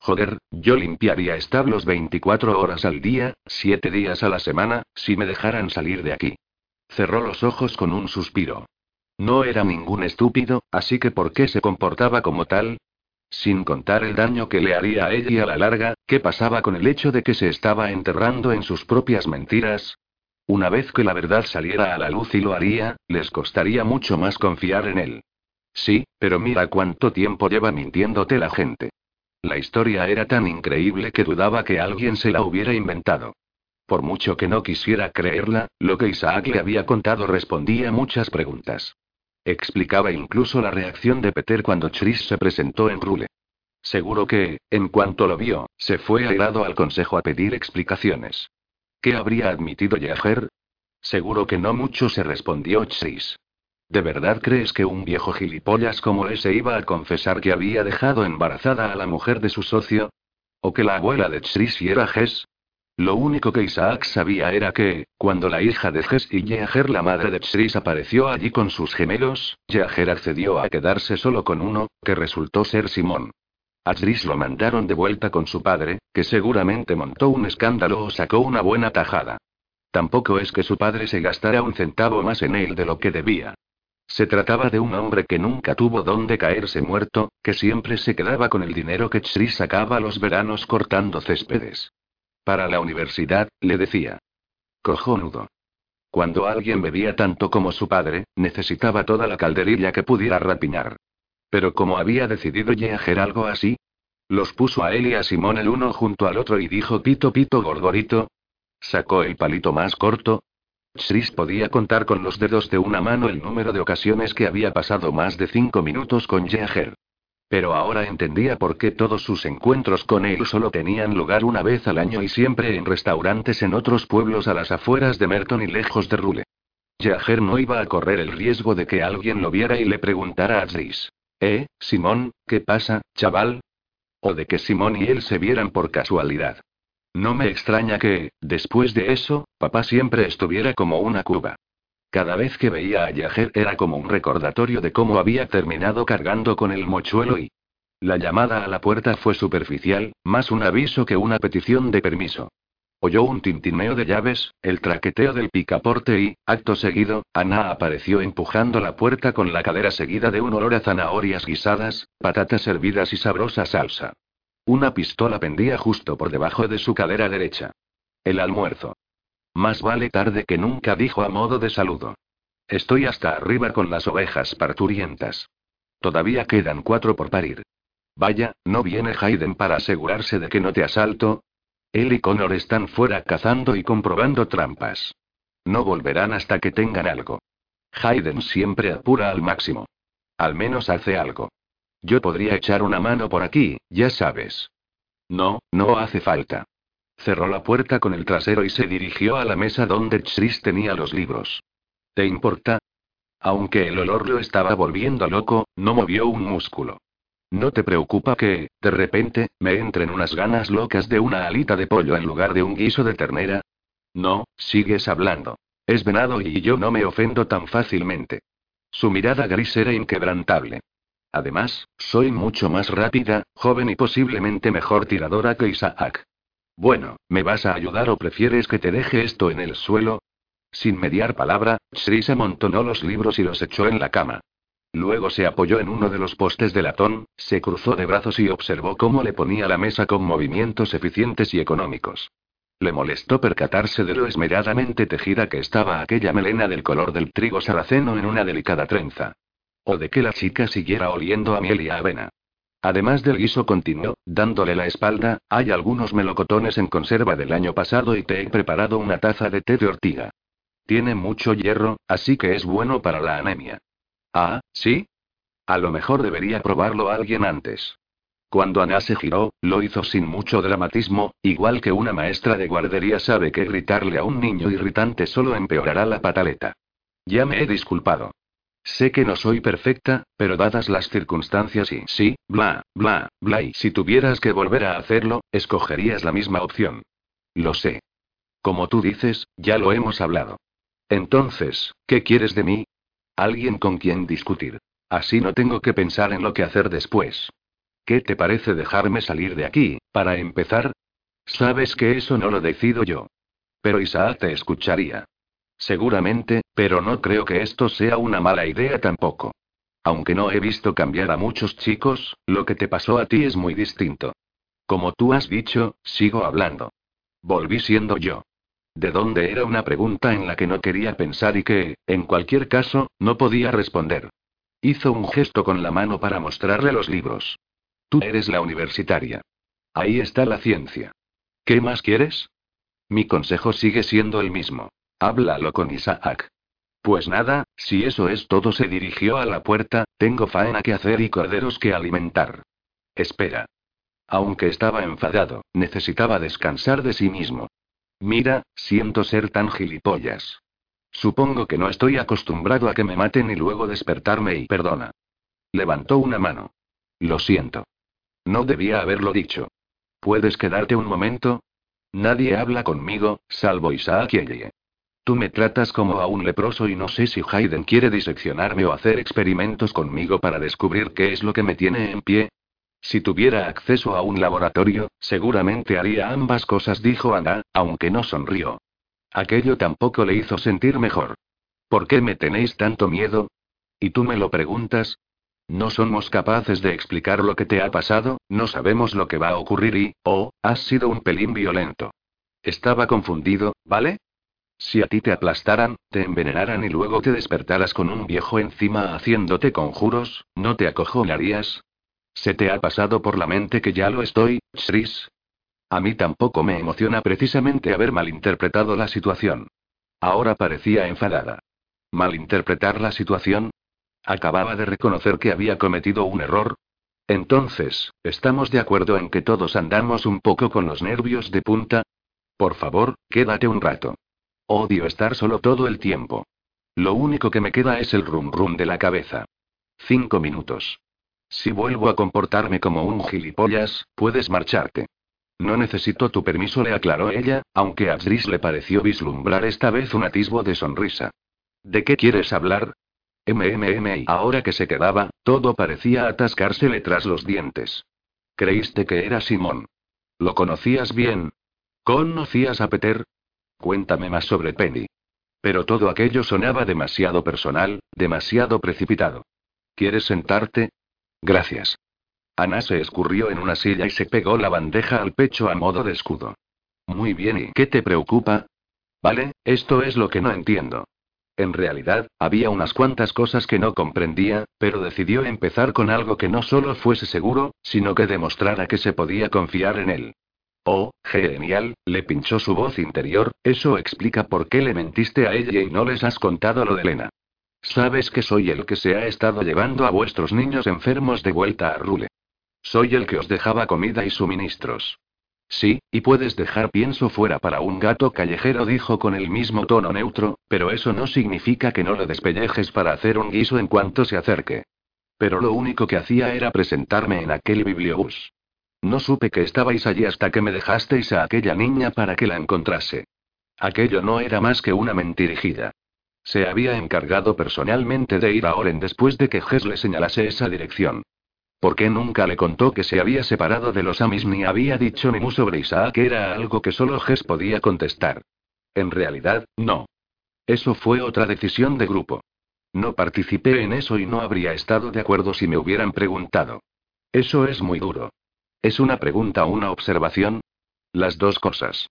Joder, yo limpiaría establos 24 horas al día, 7 días a la semana, si me dejaran salir de aquí. Cerró los ojos con un suspiro. No era ningún estúpido, así que ¿por qué se comportaba como tal? Sin contar el daño que le haría a ella a la larga, ¿qué pasaba con el hecho de que se estaba enterrando en sus propias mentiras? Una vez que la verdad saliera a la luz y lo haría, les costaría mucho más confiar en él. Sí, pero mira cuánto tiempo lleva mintiéndote la gente. La historia era tan increíble que dudaba que alguien se la hubiera inventado. Por mucho que no quisiera creerla, lo que Isaac le había contado respondía muchas preguntas. Explicaba incluso la reacción de Peter cuando Chris se presentó en Rule. Seguro que, en cuanto lo vio, se fue airado al consejo a pedir explicaciones. ¿Qué habría admitido Jaeger? Seguro que no mucho se respondió Chris. ¿De verdad crees que un viejo gilipollas como ese iba a confesar que había dejado embarazada a la mujer de su socio? ¿O que la abuela de Chris era Jess? Lo único que Isaac sabía era que, cuando la hija de Jess y Yeager, la madre de Tris, apareció allí con sus gemelos, Yeager accedió a quedarse solo con uno, que resultó ser Simón. A Tris lo mandaron de vuelta con su padre, que seguramente montó un escándalo o sacó una buena tajada. Tampoco es que su padre se gastara un centavo más en él de lo que debía. Se trataba de un hombre que nunca tuvo donde caerse muerto, que siempre se quedaba con el dinero que Tris sacaba los veranos cortando céspedes. Para la universidad, le decía. Cojonudo. Cuando alguien bebía tanto como su padre, necesitaba toda la calderilla que pudiera rapiñar. Pero como había decidido hacer algo así, los puso a él y a Simón el uno junto al otro y dijo pito pito gorgorito. Sacó el palito más corto. Chris podía contar con los dedos de una mano el número de ocasiones que había pasado más de cinco minutos con Yeager. Pero ahora entendía por qué todos sus encuentros con él solo tenían lugar una vez al año y siempre en restaurantes en otros pueblos a las afueras de Merton y lejos de Rule. Jager no iba a correr el riesgo de que alguien lo viera y le preguntara a Tris. ¿Eh, Simón, qué pasa, chaval? O de que Simón y él se vieran por casualidad. No me extraña que, después de eso, papá siempre estuviera como una cuba. Cada vez que veía a Yajer era como un recordatorio de cómo había terminado cargando con el mochuelo y... La llamada a la puerta fue superficial, más un aviso que una petición de permiso. Oyó un tintineo de llaves, el traqueteo del picaporte y, acto seguido, Ana apareció empujando la puerta con la cadera seguida de un olor a zanahorias guisadas, patatas hervidas y sabrosa salsa. Una pistola pendía justo por debajo de su cadera derecha. El almuerzo. Más vale tarde que nunca, dijo a modo de saludo. Estoy hasta arriba con las ovejas parturientas. Todavía quedan cuatro por parir. Vaya, ¿no viene Hayden para asegurarse de que no te asalto? Él y Connor están fuera cazando y comprobando trampas. No volverán hasta que tengan algo. Hayden siempre apura al máximo. Al menos hace algo. Yo podría echar una mano por aquí, ya sabes. No, no hace falta. Cerró la puerta con el trasero y se dirigió a la mesa donde Chris tenía los libros. ¿Te importa? Aunque el olor lo estaba volviendo loco, no movió un músculo. ¿No te preocupa que, de repente, me entren unas ganas locas de una alita de pollo en lugar de un guiso de ternera? No, sigues hablando. Es venado y yo no me ofendo tan fácilmente. Su mirada gris era inquebrantable. Además, soy mucho más rápida, joven y posiblemente mejor tiradora que Isaac. Bueno, ¿me vas a ayudar o prefieres que te deje esto en el suelo? Sin mediar palabra, Sris amontonó los libros y los echó en la cama. Luego se apoyó en uno de los postes de latón, se cruzó de brazos y observó cómo le ponía la mesa con movimientos eficientes y económicos. Le molestó percatarse de lo esmeradamente tejida que estaba aquella melena del color del trigo sarraceno en una delicada trenza. O de que la chica siguiera oliendo a miel y a avena. Además del guiso continuó, dándole la espalda, hay algunos melocotones en conserva del año pasado y te he preparado una taza de té de ortiga. Tiene mucho hierro, así que es bueno para la anemia. Ah, ¿sí? A lo mejor debería probarlo alguien antes. Cuando Ana se giró, lo hizo sin mucho dramatismo, igual que una maestra de guardería sabe que gritarle a un niño irritante solo empeorará la pataleta. Ya me he disculpado. Sé que no soy perfecta, pero dadas las circunstancias y sí, bla, bla, bla, y si tuvieras que volver a hacerlo, escogerías la misma opción. Lo sé. Como tú dices, ya lo hemos hablado. Entonces, ¿qué quieres de mí? Alguien con quien discutir. Así no tengo que pensar en lo que hacer después. ¿Qué te parece dejarme salir de aquí, para empezar? Sabes que eso no lo decido yo. Pero Isaac te escucharía. Seguramente, pero no creo que esto sea una mala idea tampoco. Aunque no he visto cambiar a muchos chicos, lo que te pasó a ti es muy distinto. Como tú has dicho, sigo hablando. Volví siendo yo. ¿De dónde era una pregunta en la que no quería pensar y que, en cualquier caso, no podía responder? Hizo un gesto con la mano para mostrarle los libros. Tú eres la universitaria. Ahí está la ciencia. ¿Qué más quieres? Mi consejo sigue siendo el mismo. Háblalo con Isaac. Pues nada, si eso es todo, se dirigió a la puerta, tengo faena que hacer y corderos que alimentar. Espera. Aunque estaba enfadado, necesitaba descansar de sí mismo. Mira, siento ser tan gilipollas. Supongo que no estoy acostumbrado a que me maten y luego despertarme y perdona. Levantó una mano. Lo siento. No debía haberlo dicho. ¿Puedes quedarte un momento? Nadie habla conmigo, salvo Isaac y Tú me tratas como a un leproso y no sé si Hayden quiere diseccionarme o hacer experimentos conmigo para descubrir qué es lo que me tiene en pie, si tuviera acceso a un laboratorio, seguramente haría ambas cosas, dijo Ana, aunque no sonrió. Aquello tampoco le hizo sentir mejor. ¿Por qué me tenéis tanto miedo? ¿Y tú me lo preguntas? No somos capaces de explicar lo que te ha pasado, no sabemos lo que va a ocurrir y, oh, has sido un pelín violento. Estaba confundido, ¿vale? Si a ti te aplastaran, te envenenaran y luego te despertaras con un viejo encima haciéndote conjuros, ¿no te acojonarías? ¿Se te ha pasado por la mente que ya lo estoy, Chris? A mí tampoco me emociona precisamente haber malinterpretado la situación. Ahora parecía enfadada. ¿Malinterpretar la situación? Acababa de reconocer que había cometido un error. Entonces, ¿estamos de acuerdo en que todos andamos un poco con los nervios de punta? Por favor, quédate un rato. Odio estar solo todo el tiempo. Lo único que me queda es el rum rum de la cabeza. Cinco minutos. Si vuelvo a comportarme como un gilipollas, puedes marcharte. No necesito tu permiso, le aclaró ella, aunque a le pareció vislumbrar esta vez un atisbo de sonrisa. ¿De qué quieres hablar? MMM y ahora que se quedaba, todo parecía atascársele tras los dientes. Creíste que era Simón. ¿Lo conocías bien? ¿Conocías a Peter? Cuéntame más sobre Penny. Pero todo aquello sonaba demasiado personal, demasiado precipitado. ¿Quieres sentarte? Gracias. Ana se escurrió en una silla y se pegó la bandeja al pecho a modo de escudo. Muy bien, ¿y qué te preocupa? Vale, esto es lo que no entiendo. En realidad, había unas cuantas cosas que no comprendía, pero decidió empezar con algo que no solo fuese seguro, sino que demostrara que se podía confiar en él. Oh, genial, le pinchó su voz interior, eso explica por qué le mentiste a ella y no les has contado lo de Elena. Sabes que soy el que se ha estado llevando a vuestros niños enfermos de vuelta a Rule. Soy el que os dejaba comida y suministros. Sí, y puedes dejar pienso fuera para un gato callejero, dijo con el mismo tono neutro, pero eso no significa que no lo despellejes para hacer un guiso en cuanto se acerque. Pero lo único que hacía era presentarme en aquel bibliobús. No supe que estabais allí hasta que me dejasteis a aquella niña para que la encontrase. Aquello no era más que una mentirijilla. Se había encargado personalmente de ir a Oren después de que Ges le señalase esa dirección. ¿Por qué nunca le contó que se había separado de los Amis ni había dicho ni mu sobre Isaac? Era algo que solo Ges podía contestar. En realidad, no. Eso fue otra decisión de grupo. No participé en eso y no habría estado de acuerdo si me hubieran preguntado. Eso es muy duro. ¿Es una pregunta o una observación? Las dos cosas.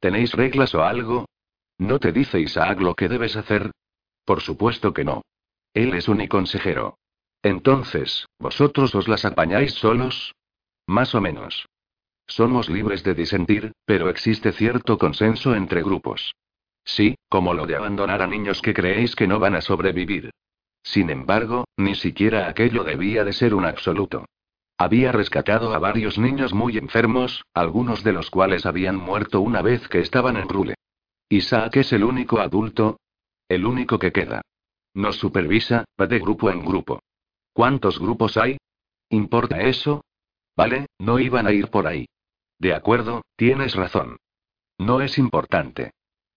¿Tenéis reglas o algo? ¿No te dice Isaac lo que debes hacer? Por supuesto que no. Él es un consejero. Entonces, ¿vosotros os las apañáis solos? Más o menos. Somos libres de disentir, pero existe cierto consenso entre grupos. Sí, como lo de abandonar a niños que creéis que no van a sobrevivir. Sin embargo, ni siquiera aquello debía de ser un absoluto. Había rescatado a varios niños muy enfermos, algunos de los cuales habían muerto una vez que estaban en Rule. Isaac es el único adulto. El único que queda. Nos supervisa, va de grupo en grupo. ¿Cuántos grupos hay? ¿Importa eso? Vale, no iban a ir por ahí. De acuerdo, tienes razón. No es importante.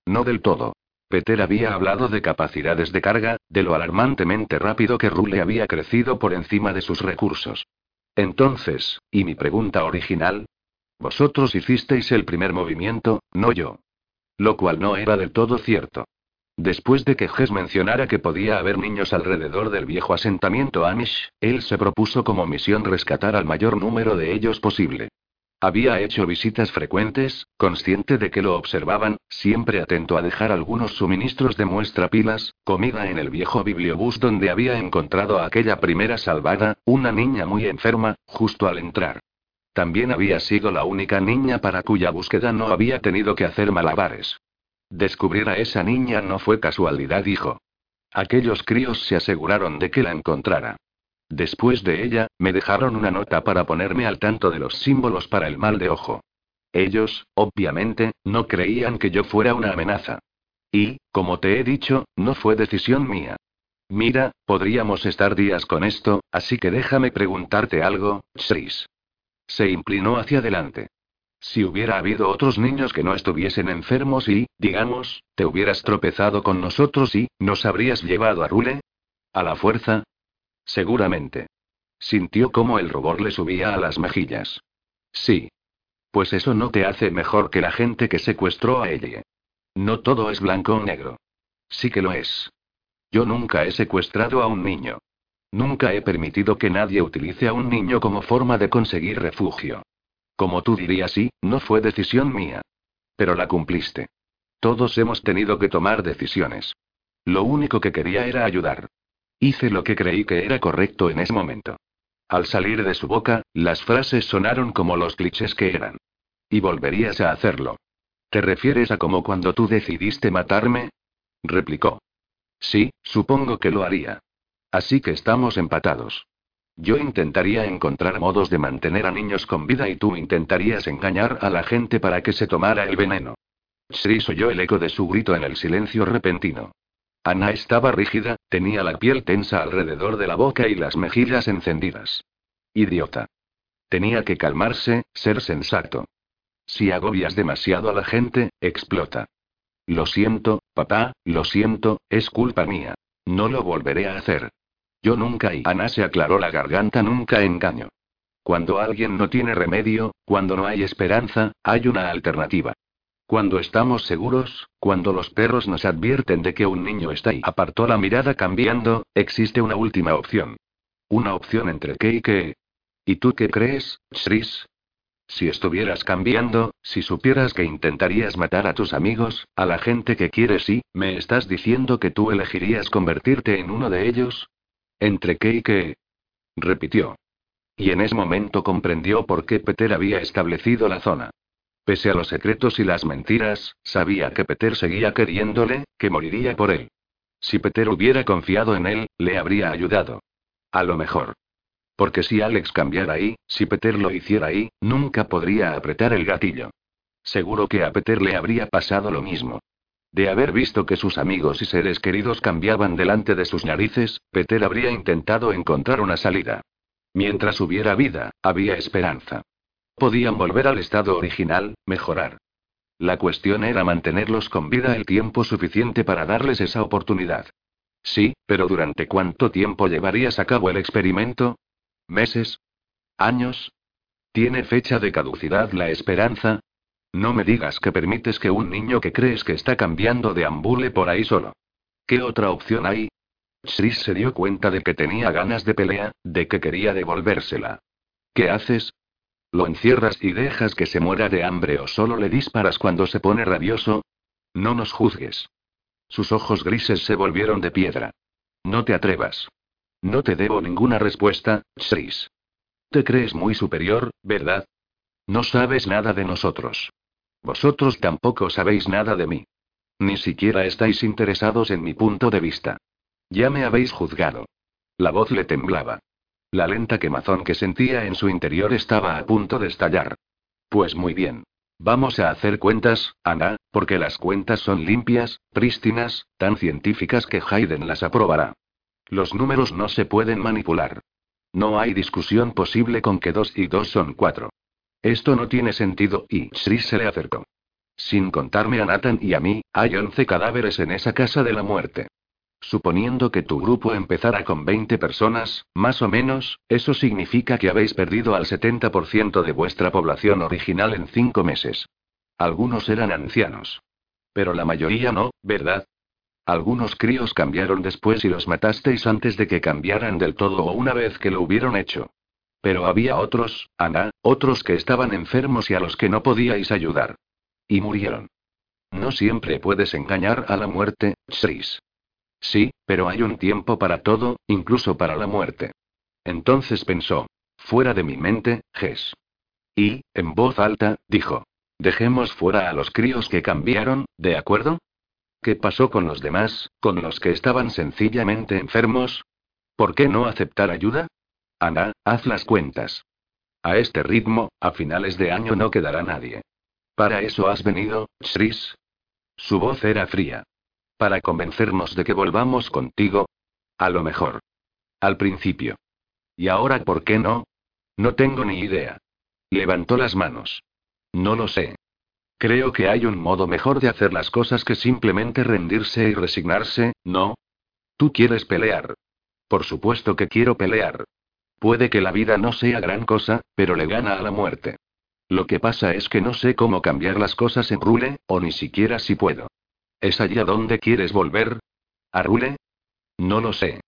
No del todo. Peter había hablado de capacidades de carga, de lo alarmantemente rápido que Rule había crecido por encima de sus recursos. Entonces, ¿y mi pregunta original? Vosotros hicisteis el primer movimiento, no yo. Lo cual no era del todo cierto. Después de que Hess mencionara que podía haber niños alrededor del viejo asentamiento Amish, él se propuso como misión rescatar al mayor número de ellos posible. Había hecho visitas frecuentes, consciente de que lo observaban, siempre atento a dejar algunos suministros de muestra pilas, comida en el viejo bibliobús donde había encontrado a aquella primera salvada, una niña muy enferma, justo al entrar. También había sido la única niña para cuya búsqueda no había tenido que hacer malabares. Descubrir a esa niña no fue casualidad, dijo. Aquellos críos se aseguraron de que la encontrara. Después de ella, me dejaron una nota para ponerme al tanto de los símbolos para el mal de ojo. Ellos, obviamente, no creían que yo fuera una amenaza. Y, como te he dicho, no fue decisión mía. Mira, podríamos estar días con esto, así que déjame preguntarte algo, Chris. Se inclinó hacia adelante. Si hubiera habido otros niños que no estuviesen enfermos y, digamos, te hubieras tropezado con nosotros y, ¿nos habrías llevado a Rule? ¿A la fuerza? Seguramente. Sintió cómo el rubor le subía a las mejillas. Sí. Pues eso no te hace mejor que la gente que secuestró a ella. No todo es blanco o negro. Sí que lo es. Yo nunca he secuestrado a un niño. Nunca he permitido que nadie utilice a un niño como forma de conseguir refugio. Como tú dirías, sí, no fue decisión mía. Pero la cumpliste. Todos hemos tenido que tomar decisiones. Lo único que quería era ayudar. Hice lo que creí que era correcto en ese momento. Al salir de su boca, las frases sonaron como los clichés que eran. Y volverías a hacerlo. ¿Te refieres a como cuando tú decidiste matarme? replicó. Sí, supongo que lo haría. Así que estamos empatados. Yo intentaría encontrar modos de mantener a niños con vida y tú intentarías engañar a la gente para que se tomara el veneno. Sris oyó el eco de su grito en el silencio repentino. Ana estaba rígida, tenía la piel tensa alrededor de la boca y las mejillas encendidas. Idiota. Tenía que calmarse, ser sensato. Si agobias demasiado a la gente, explota. Lo siento, papá, lo siento, es culpa mía. No lo volveré a hacer. Yo nunca y Ana se aclaró la garganta nunca engaño. Cuando alguien no tiene remedio, cuando no hay esperanza, hay una alternativa. Cuando estamos seguros, cuando los perros nos advierten de que un niño está ahí, apartó la mirada cambiando, existe una última opción. Una opción entre qué y qué. ¿Y tú qué crees, Shris? Si estuvieras cambiando, si supieras que intentarías matar a tus amigos, a la gente que quieres y, ¿me estás diciendo que tú elegirías convertirte en uno de ellos? ¿Entre qué y qué? repitió. Y en ese momento comprendió por qué Peter había establecido la zona. Pese a los secretos y las mentiras, sabía que Peter seguía queriéndole, que moriría por él. Si Peter hubiera confiado en él, le habría ayudado. A lo mejor. Porque si Alex cambiara ahí, si Peter lo hiciera ahí, nunca podría apretar el gatillo. Seguro que a Peter le habría pasado lo mismo. De haber visto que sus amigos y seres queridos cambiaban delante de sus narices, Peter habría intentado encontrar una salida. Mientras hubiera vida, había esperanza. Podían volver al estado original, mejorar. La cuestión era mantenerlos con vida el tiempo suficiente para darles esa oportunidad. Sí, pero ¿durante cuánto tiempo llevarías a cabo el experimento? ¿Meses? ¿Años? ¿Tiene fecha de caducidad la esperanza? No me digas que permites que un niño que crees que está cambiando deambule por ahí solo. ¿Qué otra opción hay? Shris se dio cuenta de que tenía ganas de pelea, de que quería devolvérsela. ¿Qué haces? ¿Lo encierras y dejas que se muera de hambre o solo le disparas cuando se pone rabioso? No nos juzgues. Sus ojos grises se volvieron de piedra. No te atrevas. No te debo ninguna respuesta, Shris. Te crees muy superior, ¿verdad? No sabes nada de nosotros. Vosotros tampoco sabéis nada de mí. Ni siquiera estáis interesados en mi punto de vista. Ya me habéis juzgado. La voz le temblaba. La lenta quemazón que sentía en su interior estaba a punto de estallar. Pues muy bien. Vamos a hacer cuentas, Ana, porque las cuentas son limpias, prístinas, tan científicas que Hayden las aprobará. Los números no se pueden manipular. No hay discusión posible con que dos y dos son cuatro. Esto no tiene sentido, y Sri se le acercó. Sin contarme a Nathan y a mí, hay once cadáveres en esa casa de la muerte. Suponiendo que tu grupo empezara con 20 personas, más o menos, eso significa que habéis perdido al 70% de vuestra población original en cinco meses. Algunos eran ancianos. Pero la mayoría no, ¿verdad? Algunos críos cambiaron después y los matasteis antes de que cambiaran del todo o una vez que lo hubieron hecho. Pero había otros, Ana, otros que estaban enfermos y a los que no podíais ayudar. Y murieron. No siempre puedes engañar a la muerte, Shris. Sí, pero hay un tiempo para todo, incluso para la muerte. Entonces pensó. Fuera de mi mente, Ges. Y, en voz alta, dijo. Dejemos fuera a los críos que cambiaron, ¿de acuerdo? ¿Qué pasó con los demás, con los que estaban sencillamente enfermos? ¿Por qué no aceptar ayuda? Ana, haz las cuentas. A este ritmo, a finales de año no quedará nadie. ¿Para eso has venido, Shris? Su voz era fría. ¿Para convencernos de que volvamos contigo? A lo mejor. Al principio. ¿Y ahora por qué no? No tengo ni idea. Levantó las manos. No lo sé. Creo que hay un modo mejor de hacer las cosas que simplemente rendirse y resignarse, ¿no? Tú quieres pelear. Por supuesto que quiero pelear. Puede que la vida no sea gran cosa, pero le gana a la muerte. Lo que pasa es que no sé cómo cambiar las cosas en Rule, o ni siquiera si puedo. ¿Es allí a dónde quieres volver? ¿A Rule? No lo sé.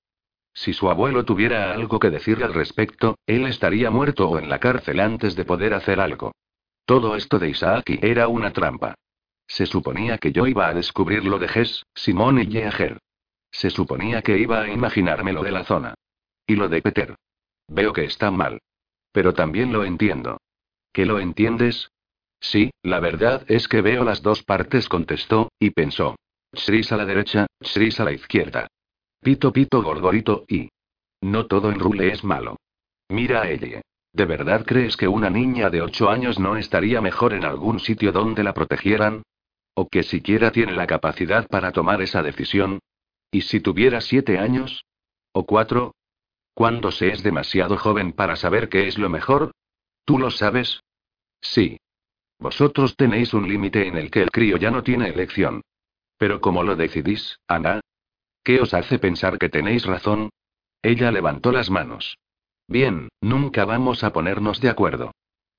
Si su abuelo tuviera algo que decir al respecto, él estaría muerto o en la cárcel antes de poder hacer algo. Todo esto de Isaac era una trampa. Se suponía que yo iba a descubrir lo de Ges, Simón y Yeager. Se suponía que iba a imaginarme lo de la zona. Y lo de Peter. Veo que está mal. Pero también lo entiendo. ¿Qué lo entiendes? Sí, la verdad es que veo las dos partes, contestó, y pensó. Shris a la derecha, Shris a la izquierda. Pito pito gorgorito y. No todo en Rule es malo. Mira a ella. ¿De verdad crees que una niña de ocho años no estaría mejor en algún sitio donde la protegieran? ¿O que siquiera tiene la capacidad para tomar esa decisión? ¿Y si tuviera siete años? ¿O cuatro? ¿Cuándo se es demasiado joven para saber qué es lo mejor? ¿Tú lo sabes? Sí. Vosotros tenéis un límite en el que el crío ya no tiene elección. Pero ¿cómo lo decidís, Ana? ¿Qué os hace pensar que tenéis razón? Ella levantó las manos. Bien, nunca vamos a ponernos de acuerdo.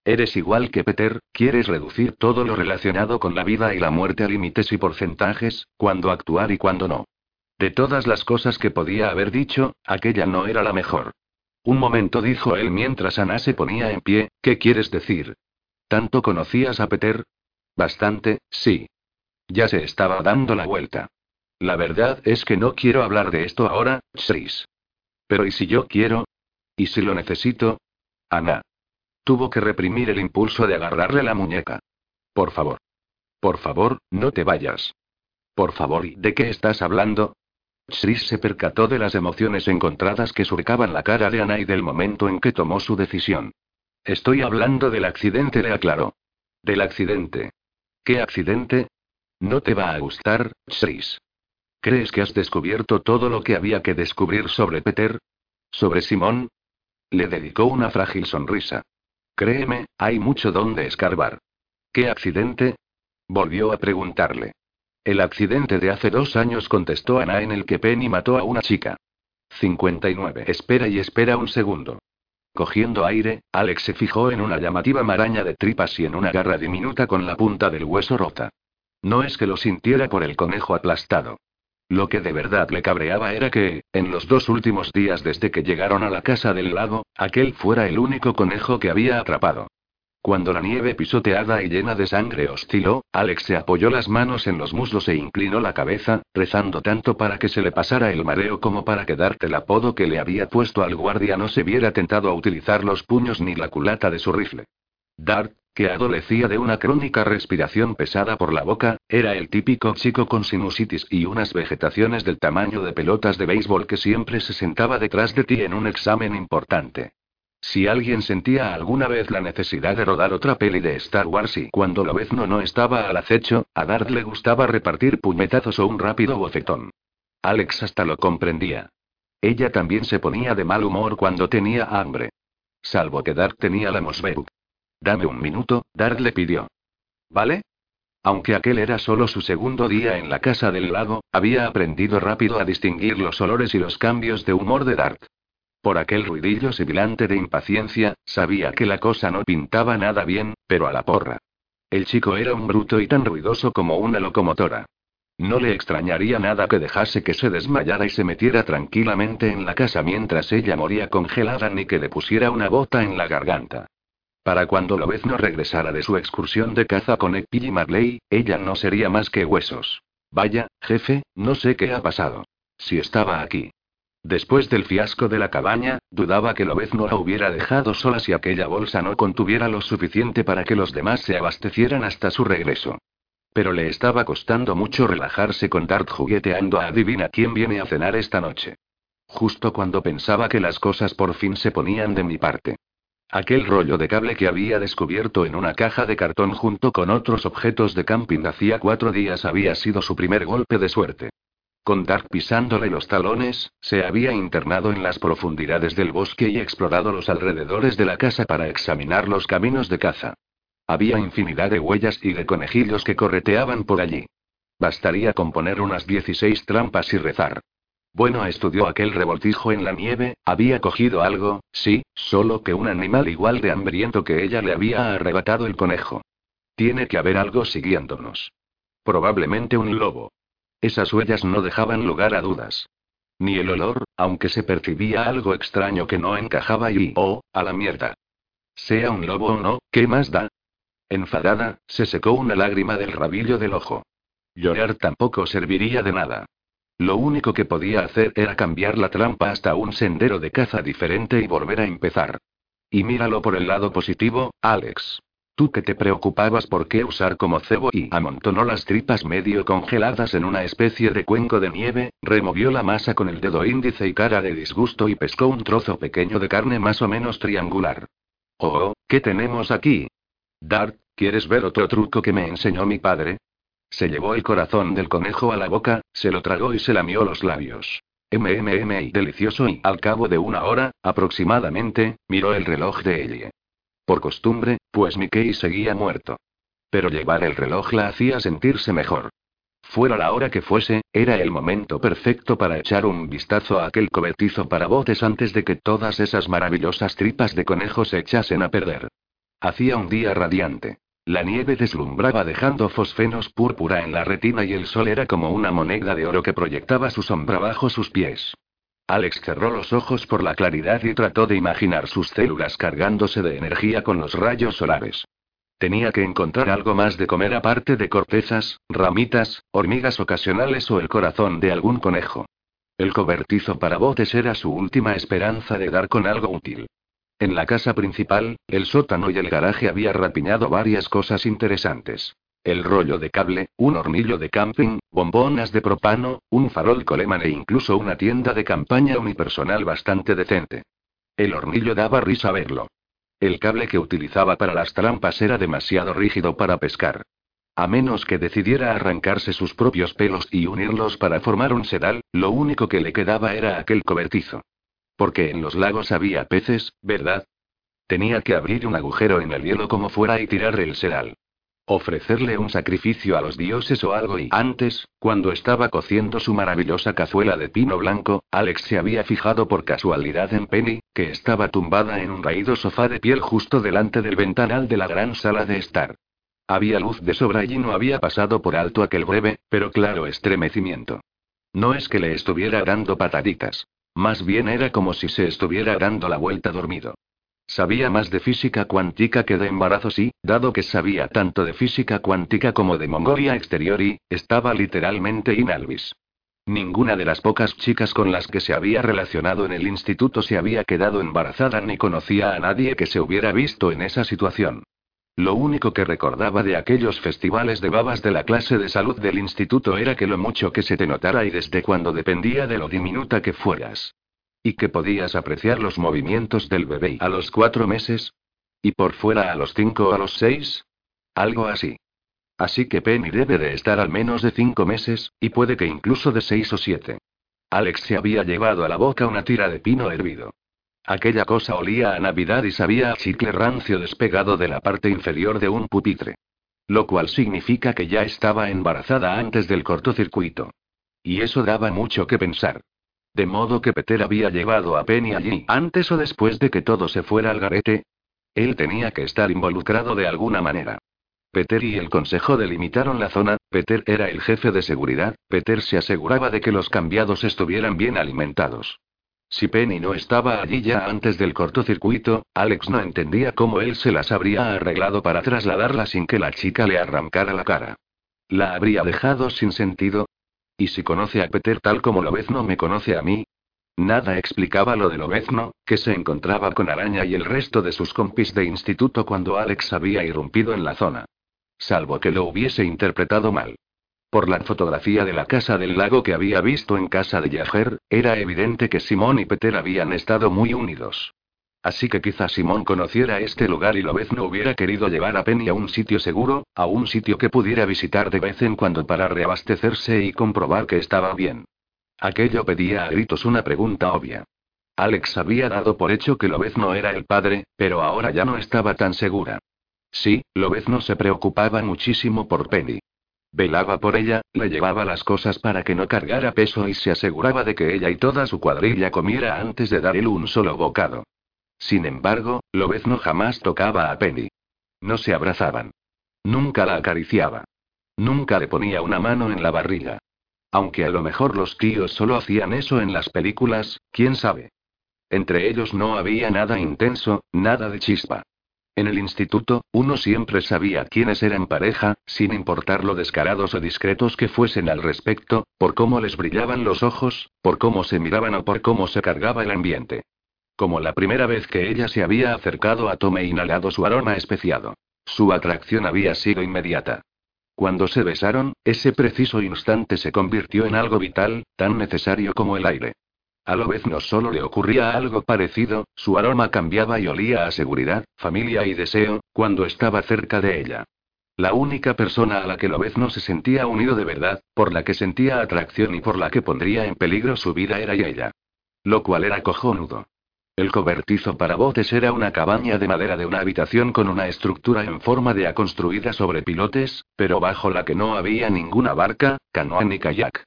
Eres igual que Peter, quieres reducir todo lo relacionado con la vida y la muerte a límites y porcentajes, cuándo actuar y cuándo no. De todas las cosas que podía haber dicho, aquella no era la mejor. Un momento dijo él mientras Ana se ponía en pie, ¿qué quieres decir? ¿Tanto conocías a Peter? Bastante, sí. Ya se estaba dando la vuelta. La verdad es que no quiero hablar de esto ahora, Chris. Pero ¿y si yo quiero? ¿Y si lo necesito? Ana. Tuvo que reprimir el impulso de agarrarle la muñeca. Por favor. Por favor, no te vayas. Por favor, ¿y de qué estás hablando? Chris se percató de las emociones encontradas que surcaban la cara de Ana y del momento en que tomó su decisión. Estoy hablando del accidente, le aclaró. Del accidente. ¿Qué accidente? No te va a gustar, Chris. ¿Crees que has descubierto todo lo que había que descubrir sobre Peter? ¿Sobre Simón? Le dedicó una frágil sonrisa. Créeme, hay mucho donde escarbar. ¿Qué accidente? Volvió a preguntarle. El accidente de hace dos años contestó Ana en el que Penny mató a una chica. 59. Espera y espera un segundo. Cogiendo aire, Alex se fijó en una llamativa maraña de tripas y en una garra diminuta con la punta del hueso rota. No es que lo sintiera por el conejo aplastado. Lo que de verdad le cabreaba era que, en los dos últimos días desde que llegaron a la casa del lago, aquel fuera el único conejo que había atrapado. Cuando la nieve pisoteada y llena de sangre osciló, Alex se apoyó las manos en los muslos e inclinó la cabeza, rezando tanto para que se le pasara el mareo como para que Dart el apodo que le había puesto al guardia no se viera tentado a utilizar los puños ni la culata de su rifle. Dart, que adolecía de una crónica respiración pesada por la boca, era el típico chico con sinusitis y unas vegetaciones del tamaño de pelotas de béisbol que siempre se sentaba detrás de ti en un examen importante. Si alguien sentía alguna vez la necesidad de rodar otra peli de Star Wars y cuando Lobezno no estaba al acecho, a Dart le gustaba repartir puñetazos o un rápido bofetón. Alex hasta lo comprendía. Ella también se ponía de mal humor cuando tenía hambre. Salvo que Dart tenía la Mosberg. Dame un minuto, Dart le pidió. ¿Vale? Aunque aquel era solo su segundo día en la casa del lago, había aprendido rápido a distinguir los olores y los cambios de humor de Dart. Por aquel ruidillo sibilante de impaciencia, sabía que la cosa no pintaba nada bien, pero a la porra. El chico era un bruto y tan ruidoso como una locomotora. No le extrañaría nada que dejase que se desmayara y se metiera tranquilamente en la casa mientras ella moría congelada ni que le pusiera una bota en la garganta. Para cuando no regresara de su excursión de caza con Epi y Marley, ella no sería más que huesos. Vaya, jefe, no sé qué ha pasado. Si estaba aquí. Después del fiasco de la cabaña, dudaba que Lobezno la hubiera dejado sola si aquella bolsa no contuviera lo suficiente para que los demás se abastecieran hasta su regreso. Pero le estaba costando mucho relajarse con Dart jugueteando a adivina quién viene a cenar esta noche. Justo cuando pensaba que las cosas por fin se ponían de mi parte. Aquel rollo de cable que había descubierto en una caja de cartón junto con otros objetos de camping hacía cuatro días había sido su primer golpe de suerte. Con Dark pisándole los talones, se había internado en las profundidades del bosque y explorado los alrededores de la casa para examinar los caminos de caza. Había infinidad de huellas y de conejillos que correteaban por allí. Bastaría con poner unas 16 trampas y rezar. Bueno, estudió aquel revoltijo en la nieve, había cogido algo, sí, solo que un animal igual de hambriento que ella le había arrebatado el conejo. Tiene que haber algo siguiéndonos. Probablemente un lobo. Esas huellas no dejaban lugar a dudas. Ni el olor, aunque se percibía algo extraño que no encajaba y, oh, a la mierda. Sea un lobo o no, ¿qué más da? Enfadada, se secó una lágrima del rabillo del ojo. Llorar tampoco serviría de nada. Lo único que podía hacer era cambiar la trampa hasta un sendero de caza diferente y volver a empezar. Y míralo por el lado positivo, Alex. Tú que te preocupabas por qué usar como cebo y amontonó las tripas medio congeladas en una especie de cuenco de nieve, removió la masa con el dedo índice y cara de disgusto y pescó un trozo pequeño de carne más o menos triangular. Oh, ¿qué tenemos aquí? Dart, ¿quieres ver otro truco que me enseñó mi padre? Se llevó el corazón del conejo a la boca, se lo tragó y se lamió los labios. MMM y delicioso y, al cabo de una hora, aproximadamente, miró el reloj de Ellie. Por costumbre, pues Mickey seguía muerto. Pero llevar el reloj la hacía sentirse mejor. Fuera la hora que fuese, era el momento perfecto para echar un vistazo a aquel cobertizo para botes antes de que todas esas maravillosas tripas de conejo se echasen a perder. Hacía un día radiante. La nieve deslumbraba dejando fosfenos púrpura en la retina y el sol era como una moneda de oro que proyectaba su sombra bajo sus pies. Alex cerró los ojos por la claridad y trató de imaginar sus células cargándose de energía con los rayos solares. Tenía que encontrar algo más de comer aparte de cortezas, ramitas, hormigas ocasionales o el corazón de algún conejo. El cobertizo para botes era su última esperanza de dar con algo útil. En la casa principal, el sótano y el garaje había rapiñado varias cosas interesantes. El rollo de cable, un hornillo de camping, bombonas de propano, un farol coleman e incluso una tienda de campaña unipersonal bastante decente. El hornillo daba risa verlo. El cable que utilizaba para las trampas era demasiado rígido para pescar. A menos que decidiera arrancarse sus propios pelos y unirlos para formar un sedal, lo único que le quedaba era aquel cobertizo. Porque en los lagos había peces, ¿verdad? Tenía que abrir un agujero en el hielo como fuera y tirar el sedal. Ofrecerle un sacrificio a los dioses o algo y antes, cuando estaba cociendo su maravillosa cazuela de pino blanco, Alex se había fijado por casualidad en Penny, que estaba tumbada en un raído sofá de piel justo delante del ventanal de la gran sala de estar. Había luz de sobra y no había pasado por alto aquel breve, pero claro estremecimiento. No es que le estuviera dando pataditas. Más bien era como si se estuviera dando la vuelta dormido. Sabía más de física cuántica que de embarazos y, dado que sabía tanto de física cuántica como de Mongolia exterior y, estaba literalmente inalvis. Ninguna de las pocas chicas con las que se había relacionado en el instituto se había quedado embarazada ni conocía a nadie que se hubiera visto en esa situación. Lo único que recordaba de aquellos festivales de babas de la clase de salud del instituto era que lo mucho que se te notara y desde cuando dependía de lo diminuta que fueras. ¿Y que podías apreciar los movimientos del bebé a los cuatro meses? ¿Y por fuera a los cinco o a los seis? Algo así. Así que Penny debe de estar al menos de cinco meses, y puede que incluso de seis o siete. Alex se había llevado a la boca una tira de pino hervido. Aquella cosa olía a Navidad y sabía a chicle rancio despegado de la parte inferior de un pupitre. Lo cual significa que ya estaba embarazada antes del cortocircuito. Y eso daba mucho que pensar. De modo que Peter había llevado a Penny allí antes o después de que todo se fuera al garete. Él tenía que estar involucrado de alguna manera. Peter y el consejo delimitaron la zona, Peter era el jefe de seguridad, Peter se aseguraba de que los cambiados estuvieran bien alimentados. Si Penny no estaba allí ya antes del cortocircuito, Alex no entendía cómo él se las habría arreglado para trasladarla sin que la chica le arrancara la cara. La habría dejado sin sentido, ¿Y si conoce a Peter tal como Lobezno me conoce a mí? Nada explicaba lo de Lobezno, que se encontraba con Araña y el resto de sus compis de instituto cuando Alex había irrumpido en la zona. Salvo que lo hubiese interpretado mal. Por la fotografía de la casa del lago que había visto en casa de Yager, era evidente que Simón y Peter habían estado muy unidos. Así que quizá Simón conociera este lugar y no hubiera querido llevar a Penny a un sitio seguro, a un sitio que pudiera visitar de vez en cuando para reabastecerse y comprobar que estaba bien. Aquello pedía a gritos una pregunta obvia. Alex había dado por hecho que no era el padre, pero ahora ya no estaba tan segura. Sí, no se preocupaba muchísimo por Penny. Velaba por ella, le llevaba las cosas para que no cargara peso y se aseguraba de que ella y toda su cuadrilla comiera antes de dar él un solo bocado. Sin embargo, Lobezno jamás tocaba a Penny. No se abrazaban. Nunca la acariciaba. Nunca le ponía una mano en la barriga. Aunque a lo mejor los tíos solo hacían eso en las películas, quién sabe. Entre ellos no había nada intenso, nada de chispa. En el instituto, uno siempre sabía quiénes eran pareja, sin importar lo descarados o discretos que fuesen al respecto, por cómo les brillaban los ojos, por cómo se miraban o por cómo se cargaba el ambiente. Como la primera vez que ella se había acercado a Tom e inhalado su aroma especiado. Su atracción había sido inmediata. Cuando se besaron, ese preciso instante se convirtió en algo vital, tan necesario como el aire. A lo vez no solo le ocurría algo parecido, su aroma cambiaba y olía a seguridad, familia y deseo, cuando estaba cerca de ella. La única persona a la que no se sentía unido de verdad, por la que sentía atracción y por la que pondría en peligro su vida era ella. Lo cual era cojonudo. El cobertizo para botes era una cabaña de madera de una habitación con una estructura en forma de A construida sobre pilotes, pero bajo la que no había ninguna barca, canoa ni kayak.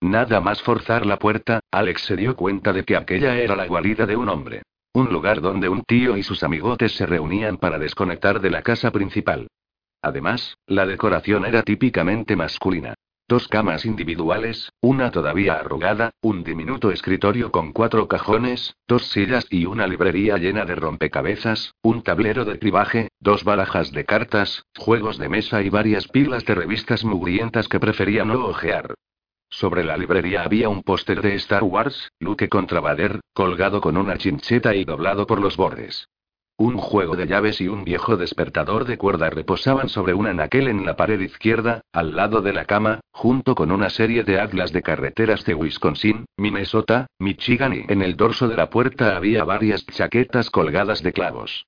Nada más forzar la puerta, Alex se dio cuenta de que aquella era la guarida de un hombre. Un lugar donde un tío y sus amigotes se reunían para desconectar de la casa principal. Además, la decoración era típicamente masculina. Dos camas individuales, una todavía arrugada, un diminuto escritorio con cuatro cajones, dos sillas y una librería llena de rompecabezas, un tablero de cribaje, dos barajas de cartas, juegos de mesa y varias pilas de revistas mugrientas que prefería no ojear. Sobre la librería había un póster de Star Wars, Luke contra Vader, colgado con una chincheta y doblado por los bordes. Un juego de llaves y un viejo despertador de cuerda reposaban sobre un anaquel en la pared izquierda, al lado de la cama, junto con una serie de atlas de carreteras de Wisconsin, Minnesota, Michigan y en el dorso de la puerta había varias chaquetas colgadas de clavos.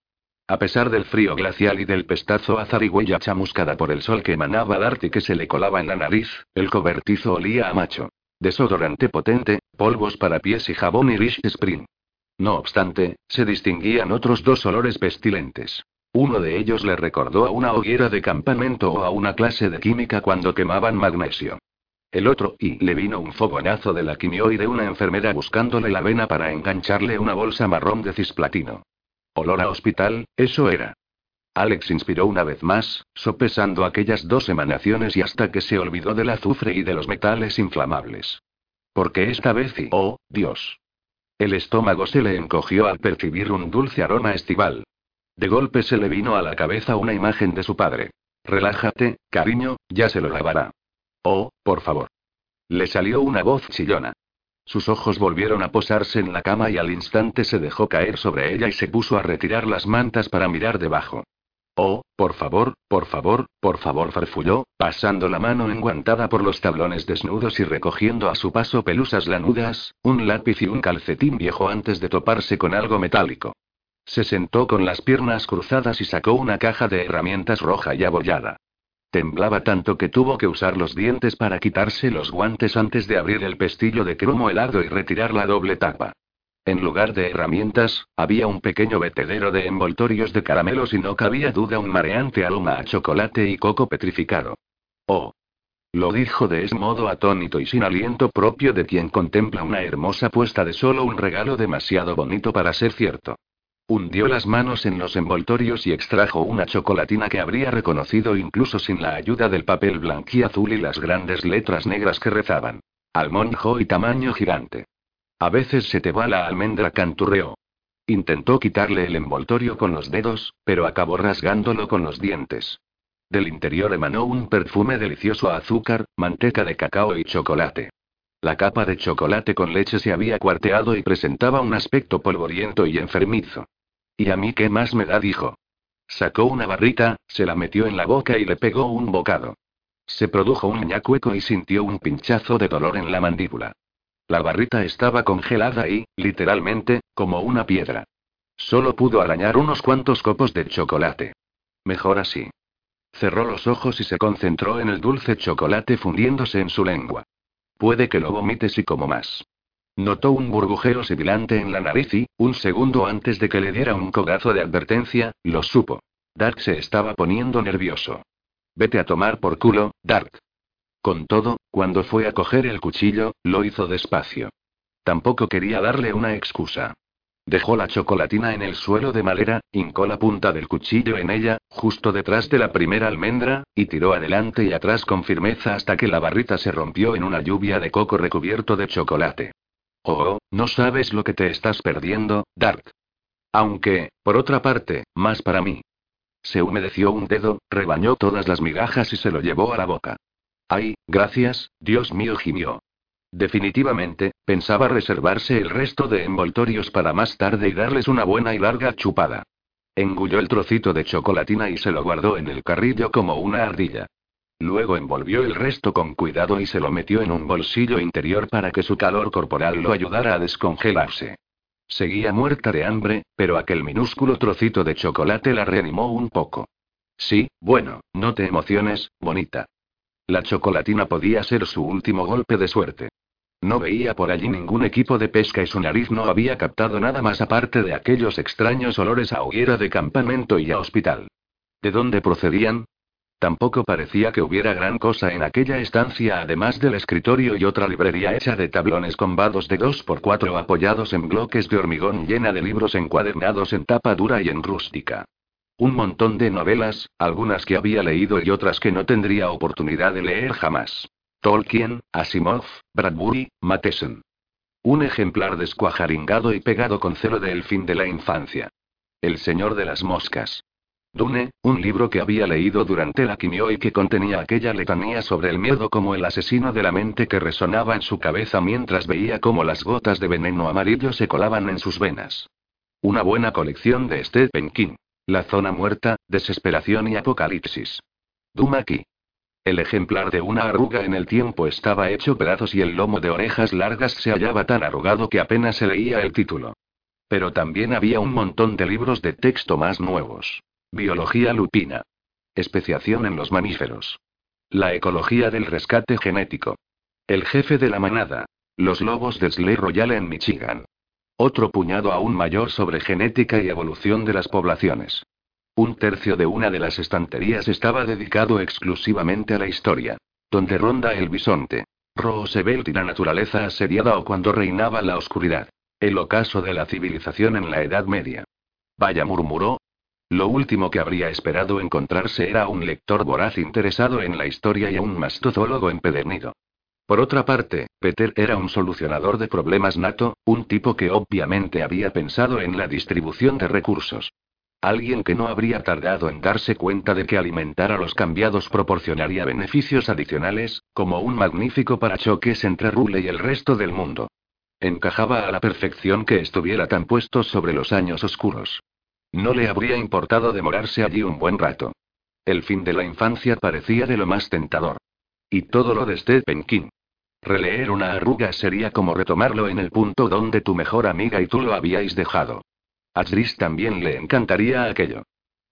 A pesar del frío glacial y del pestazo a zarigüeya chamuscada por el sol que emanaba Dart y que se le colaba en la nariz, el cobertizo olía a macho. Desodorante potente, polvos para pies y jabón Irish Spring. No obstante, se distinguían otros dos olores pestilentes. Uno de ellos le recordó a una hoguera de campamento o a una clase de química cuando quemaban magnesio. El otro, y le vino un fogonazo de la quimio y de una enfermera buscándole la vena para engancharle una bolsa marrón de cisplatino. Olor a hospital, eso era. Alex inspiró una vez más, sopesando aquellas dos emanaciones y hasta que se olvidó del azufre y de los metales inflamables. Porque esta vez y, oh, Dios. El estómago se le encogió al percibir un dulce aroma estival. De golpe se le vino a la cabeza una imagen de su padre. Relájate, cariño, ya se lo lavará. Oh, por favor. Le salió una voz chillona. Sus ojos volvieron a posarse en la cama y al instante se dejó caer sobre ella y se puso a retirar las mantas para mirar debajo. Oh, por favor, por favor, por favor, farfulló, pasando la mano enguantada por los tablones desnudos y recogiendo a su paso pelusas lanudas, un lápiz y un calcetín viejo antes de toparse con algo metálico. Se sentó con las piernas cruzadas y sacó una caja de herramientas roja y abollada. Temblaba tanto que tuvo que usar los dientes para quitarse los guantes antes de abrir el pestillo de cromo helado y retirar la doble tapa. En lugar de herramientas, había un pequeño vetedero de envoltorios de caramelos y no cabía duda un mareante aroma a chocolate y coco petrificado. Oh. Lo dijo de ese modo atónito y sin aliento propio de quien contempla una hermosa puesta de solo un regalo demasiado bonito para ser cierto. Hundió las manos en los envoltorios y extrajo una chocolatina que habría reconocido incluso sin la ayuda del papel blanquiazul y las grandes letras negras que rezaban. Almond y tamaño gigante. A veces se te va la almendra, canturreó. Intentó quitarle el envoltorio con los dedos, pero acabó rasgándolo con los dientes. Del interior emanó un perfume delicioso a azúcar, manteca de cacao y chocolate. La capa de chocolate con leche se había cuarteado y presentaba un aspecto polvoriento y enfermizo. ¿Y a mí qué más me da? dijo. Sacó una barrita, se la metió en la boca y le pegó un bocado. Se produjo un ñacueco y sintió un pinchazo de dolor en la mandíbula. La barrita estaba congelada y, literalmente, como una piedra. Solo pudo arañar unos cuantos copos de chocolate. Mejor así. Cerró los ojos y se concentró en el dulce chocolate fundiéndose en su lengua. Puede que lo vomite si como más. Notó un burbujeo sibilante en la nariz y, un segundo antes de que le diera un cogazo de advertencia, lo supo. Dark se estaba poniendo nervioso. Vete a tomar por culo, Dark. Con todo, cuando fue a coger el cuchillo, lo hizo despacio. Tampoco quería darle una excusa. Dejó la chocolatina en el suelo de madera, hincó la punta del cuchillo en ella, justo detrás de la primera almendra, y tiró adelante y atrás con firmeza hasta que la barrita se rompió en una lluvia de coco recubierto de chocolate. Oh, no sabes lo que te estás perdiendo, Dart. Aunque, por otra parte, más para mí. Se humedeció un dedo, rebañó todas las migajas y se lo llevó a la boca. Ay, gracias, Dios mío, gimió. Definitivamente, pensaba reservarse el resto de envoltorios para más tarde y darles una buena y larga chupada. Engulló el trocito de chocolatina y se lo guardó en el carrillo como una ardilla. Luego envolvió el resto con cuidado y se lo metió en un bolsillo interior para que su calor corporal lo ayudara a descongelarse. Seguía muerta de hambre, pero aquel minúsculo trocito de chocolate la reanimó un poco. Sí, bueno, no te emociones, bonita. La chocolatina podía ser su último golpe de suerte. No veía por allí ningún equipo de pesca y su nariz no había captado nada más aparte de aquellos extraños olores a hoguera de campamento y a hospital. ¿De dónde procedían? Tampoco parecía que hubiera gran cosa en aquella estancia además del escritorio y otra librería hecha de tablones con vados de dos por cuatro apoyados en bloques de hormigón llena de libros encuadernados en tapa dura y en rústica. Un montón de novelas, algunas que había leído y otras que no tendría oportunidad de leer jamás. Tolkien, Asimov, Bradbury, Matheson. Un ejemplar descuajaringado y pegado con celo de El fin de la infancia. El señor de las moscas. Dune, un libro que había leído durante la quimio y que contenía aquella letanía sobre el miedo como el asesino de la mente que resonaba en su cabeza mientras veía cómo las gotas de veneno amarillo se colaban en sus venas. Una buena colección de Stephen King. La zona muerta, desesperación y apocalipsis. Dumaki. El ejemplar de una arruga en el tiempo estaba hecho pedazos y el lomo de orejas largas se hallaba tan arrugado que apenas se leía el título. Pero también había un montón de libros de texto más nuevos. Biología lupina. Especiación en los mamíferos. La ecología del rescate genético. El jefe de la manada. Los lobos de Slay Royal en Michigan. Otro puñado aún mayor sobre genética y evolución de las poblaciones. Un tercio de una de las estanterías estaba dedicado exclusivamente a la historia. Donde ronda el bisonte. Roosevelt y la naturaleza asediada o cuando reinaba la oscuridad. El ocaso de la civilización en la Edad Media. Vaya, murmuró. Lo último que habría esperado encontrarse era un lector voraz interesado en la historia y un mastodólogo empedernido. Por otra parte, Peter era un solucionador de problemas nato, un tipo que obviamente había pensado en la distribución de recursos. Alguien que no habría tardado en darse cuenta de que alimentar a los cambiados proporcionaría beneficios adicionales, como un magnífico parachoques entre Rule y el resto del mundo. Encajaba a la perfección que estuviera tan puesto sobre los años oscuros. No le habría importado demorarse allí un buen rato. El fin de la infancia parecía de lo más tentador. Y todo lo de Stephen King. Releer una arruga sería como retomarlo en el punto donde tu mejor amiga y tú lo habíais dejado. A Tris también le encantaría aquello.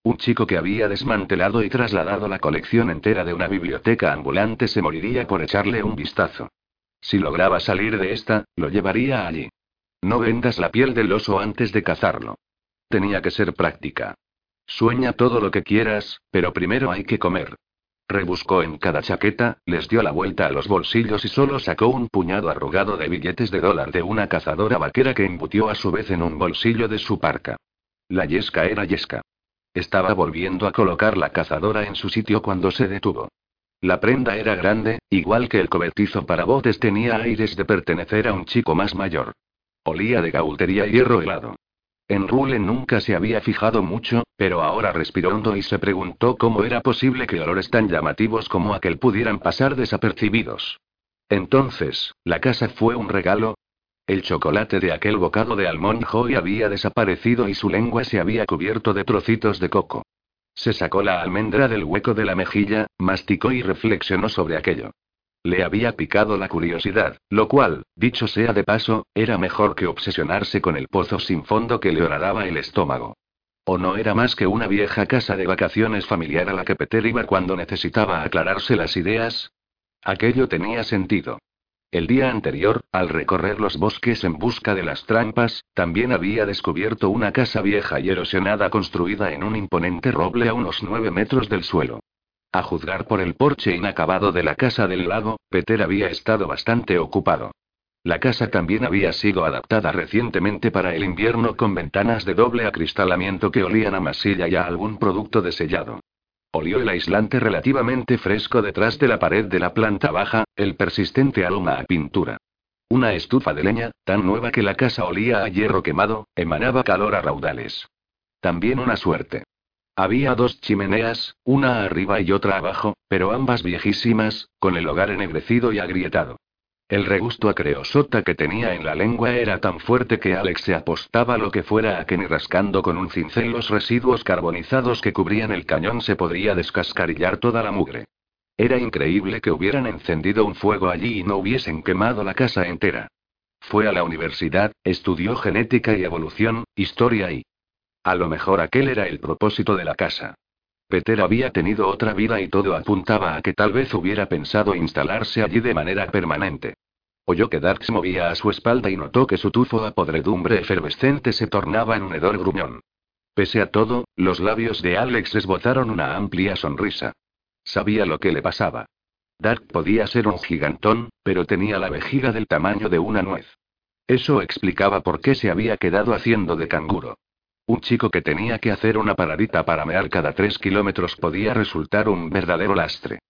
Un chico que había desmantelado y trasladado la colección entera de una biblioteca ambulante se moriría por echarle un vistazo. Si lograba salir de esta, lo llevaría allí. No vendas la piel del oso antes de cazarlo. Tenía que ser práctica. Sueña todo lo que quieras, pero primero hay que comer. Rebuscó en cada chaqueta, les dio la vuelta a los bolsillos y solo sacó un puñado arrugado de billetes de dólar de una cazadora vaquera que embutió a su vez en un bolsillo de su parca. La yesca era yesca. Estaba volviendo a colocar la cazadora en su sitio cuando se detuvo. La prenda era grande, igual que el cobertizo para botes tenía aires de pertenecer a un chico más mayor. Olía de gaultería y hierro helado. En Rule nunca se había fijado mucho, pero ahora respiró hondo y se preguntó cómo era posible que olores tan llamativos como aquel pudieran pasar desapercibidos. Entonces, ¿la casa fue un regalo? El chocolate de aquel bocado de almond joy había desaparecido y su lengua se había cubierto de trocitos de coco. Se sacó la almendra del hueco de la mejilla, masticó y reflexionó sobre aquello. Le había picado la curiosidad, lo cual, dicho sea de paso, era mejor que obsesionarse con el pozo sin fondo que le horadaba el estómago. ¿O no era más que una vieja casa de vacaciones familiar a la que Peter iba cuando necesitaba aclararse las ideas? Aquello tenía sentido. El día anterior, al recorrer los bosques en busca de las trampas, también había descubierto una casa vieja y erosionada construida en un imponente roble a unos nueve metros del suelo. A juzgar por el porche inacabado de la casa del lago, Peter había estado bastante ocupado. La casa también había sido adaptada recientemente para el invierno con ventanas de doble acristalamiento que olían a masilla y a algún producto de sellado. Olió el aislante relativamente fresco detrás de la pared de la planta baja, el persistente aroma a pintura. Una estufa de leña, tan nueva que la casa olía a hierro quemado, emanaba calor a raudales. También una suerte. Había dos chimeneas, una arriba y otra abajo, pero ambas viejísimas, con el hogar ennegrecido y agrietado. El regusto a creosota que tenía en la lengua era tan fuerte que Alex se apostaba lo que fuera a que ni rascando con un cincel los residuos carbonizados que cubrían el cañón se podría descascarillar toda la mugre. Era increíble que hubieran encendido un fuego allí y no hubiesen quemado la casa entera. Fue a la universidad, estudió genética y evolución, historia y a lo mejor aquel era el propósito de la casa. Peter había tenido otra vida y todo apuntaba a que tal vez hubiera pensado instalarse allí de manera permanente. Oyó que Dark se movía a su espalda y notó que su tufo a podredumbre efervescente se tornaba en un hedor gruñón. Pese a todo, los labios de Alex esbozaron una amplia sonrisa. Sabía lo que le pasaba. Dark podía ser un gigantón, pero tenía la vejiga del tamaño de una nuez. Eso explicaba por qué se había quedado haciendo de canguro. Un chico que tenía que hacer una paradita para mear cada tres kilómetros podía resultar un verdadero lastre.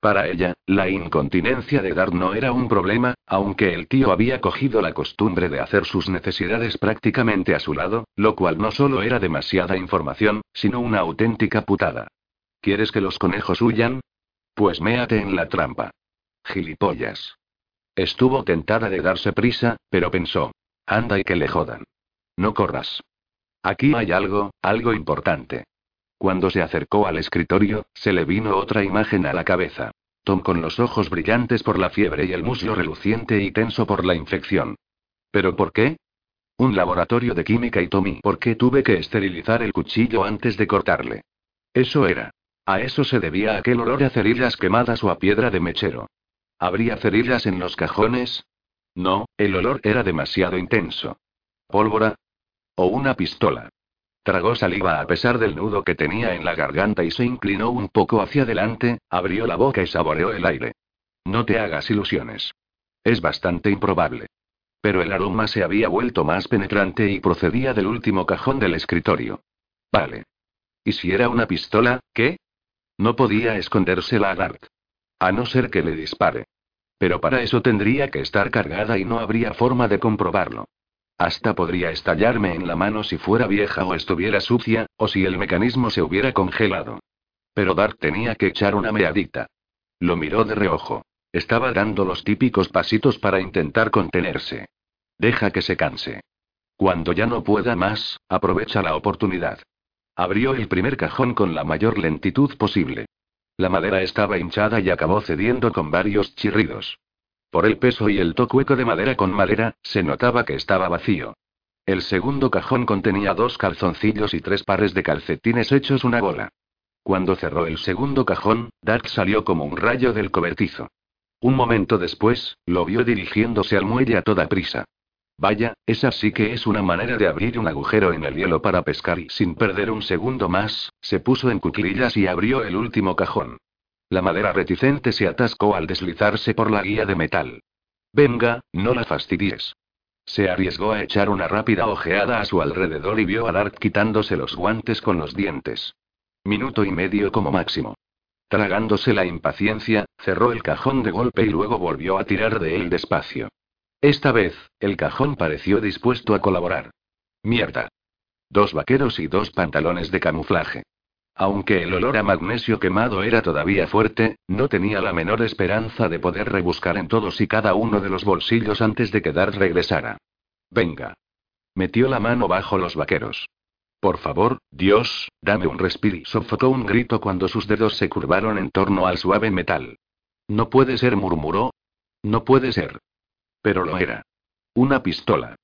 Para ella, la incontinencia de Dar no era un problema, aunque el tío había cogido la costumbre de hacer sus necesidades prácticamente a su lado, lo cual no solo era demasiada información, sino una auténtica putada. ¿Quieres que los conejos huyan? Pues méate en la trampa. Gilipollas. Estuvo tentada de darse prisa, pero pensó. Anda y que le jodan. No corras. Aquí hay algo, algo importante. Cuando se acercó al escritorio, se le vino otra imagen a la cabeza. Tom con los ojos brillantes por la fiebre y el muslo reluciente y tenso por la infección. ¿Pero por qué? Un laboratorio de química y Tommy. ¿Por qué tuve que esterilizar el cuchillo antes de cortarle? Eso era. A eso se debía aquel olor a cerillas quemadas o a piedra de mechero. ¿Habría cerillas en los cajones? No, el olor era demasiado intenso. ¿Pólvora? ¿O una pistola? Tragó saliva a pesar del nudo que tenía en la garganta y se inclinó un poco hacia adelante, abrió la boca y saboreó el aire. No te hagas ilusiones. Es bastante improbable. Pero el aroma se había vuelto más penetrante y procedía del último cajón del escritorio. Vale. ¿Y si era una pistola, qué? No podía escondérsela a Dart. A no ser que le dispare. Pero para eso tendría que estar cargada y no habría forma de comprobarlo. Hasta podría estallarme en la mano si fuera vieja o estuviera sucia, o si el mecanismo se hubiera congelado. Pero Dark tenía que echar una meadita. Lo miró de reojo. Estaba dando los típicos pasitos para intentar contenerse. Deja que se canse. Cuando ya no pueda más, aprovecha la oportunidad. Abrió el primer cajón con la mayor lentitud posible. La madera estaba hinchada y acabó cediendo con varios chirridos. Por el peso y el tocueco de madera con madera, se notaba que estaba vacío. El segundo cajón contenía dos calzoncillos y tres pares de calcetines hechos una bola. Cuando cerró el segundo cajón, Dark salió como un rayo del cobertizo. Un momento después, lo vio dirigiéndose al muelle a toda prisa. Vaya, esa sí que es una manera de abrir un agujero en el hielo para pescar y sin perder un segundo más, se puso en cuclillas y abrió el último cajón. La madera reticente se atascó al deslizarse por la guía de metal. Venga, no la fastidies. Se arriesgó a echar una rápida ojeada a su alrededor y vio a Dark quitándose los guantes con los dientes. Minuto y medio como máximo. Tragándose la impaciencia, cerró el cajón de golpe y luego volvió a tirar de él despacio. Esta vez, el cajón pareció dispuesto a colaborar. Mierda. Dos vaqueros y dos pantalones de camuflaje. Aunque el olor a magnesio quemado era todavía fuerte, no tenía la menor esperanza de poder rebuscar en todos y cada uno de los bolsillos antes de que Dart regresara. Venga. Metió la mano bajo los vaqueros. Por favor, Dios, dame un respiro. Sofocó un grito cuando sus dedos se curvaron en torno al suave metal. No puede ser, murmuró. No puede ser. Pero lo era. Una pistola.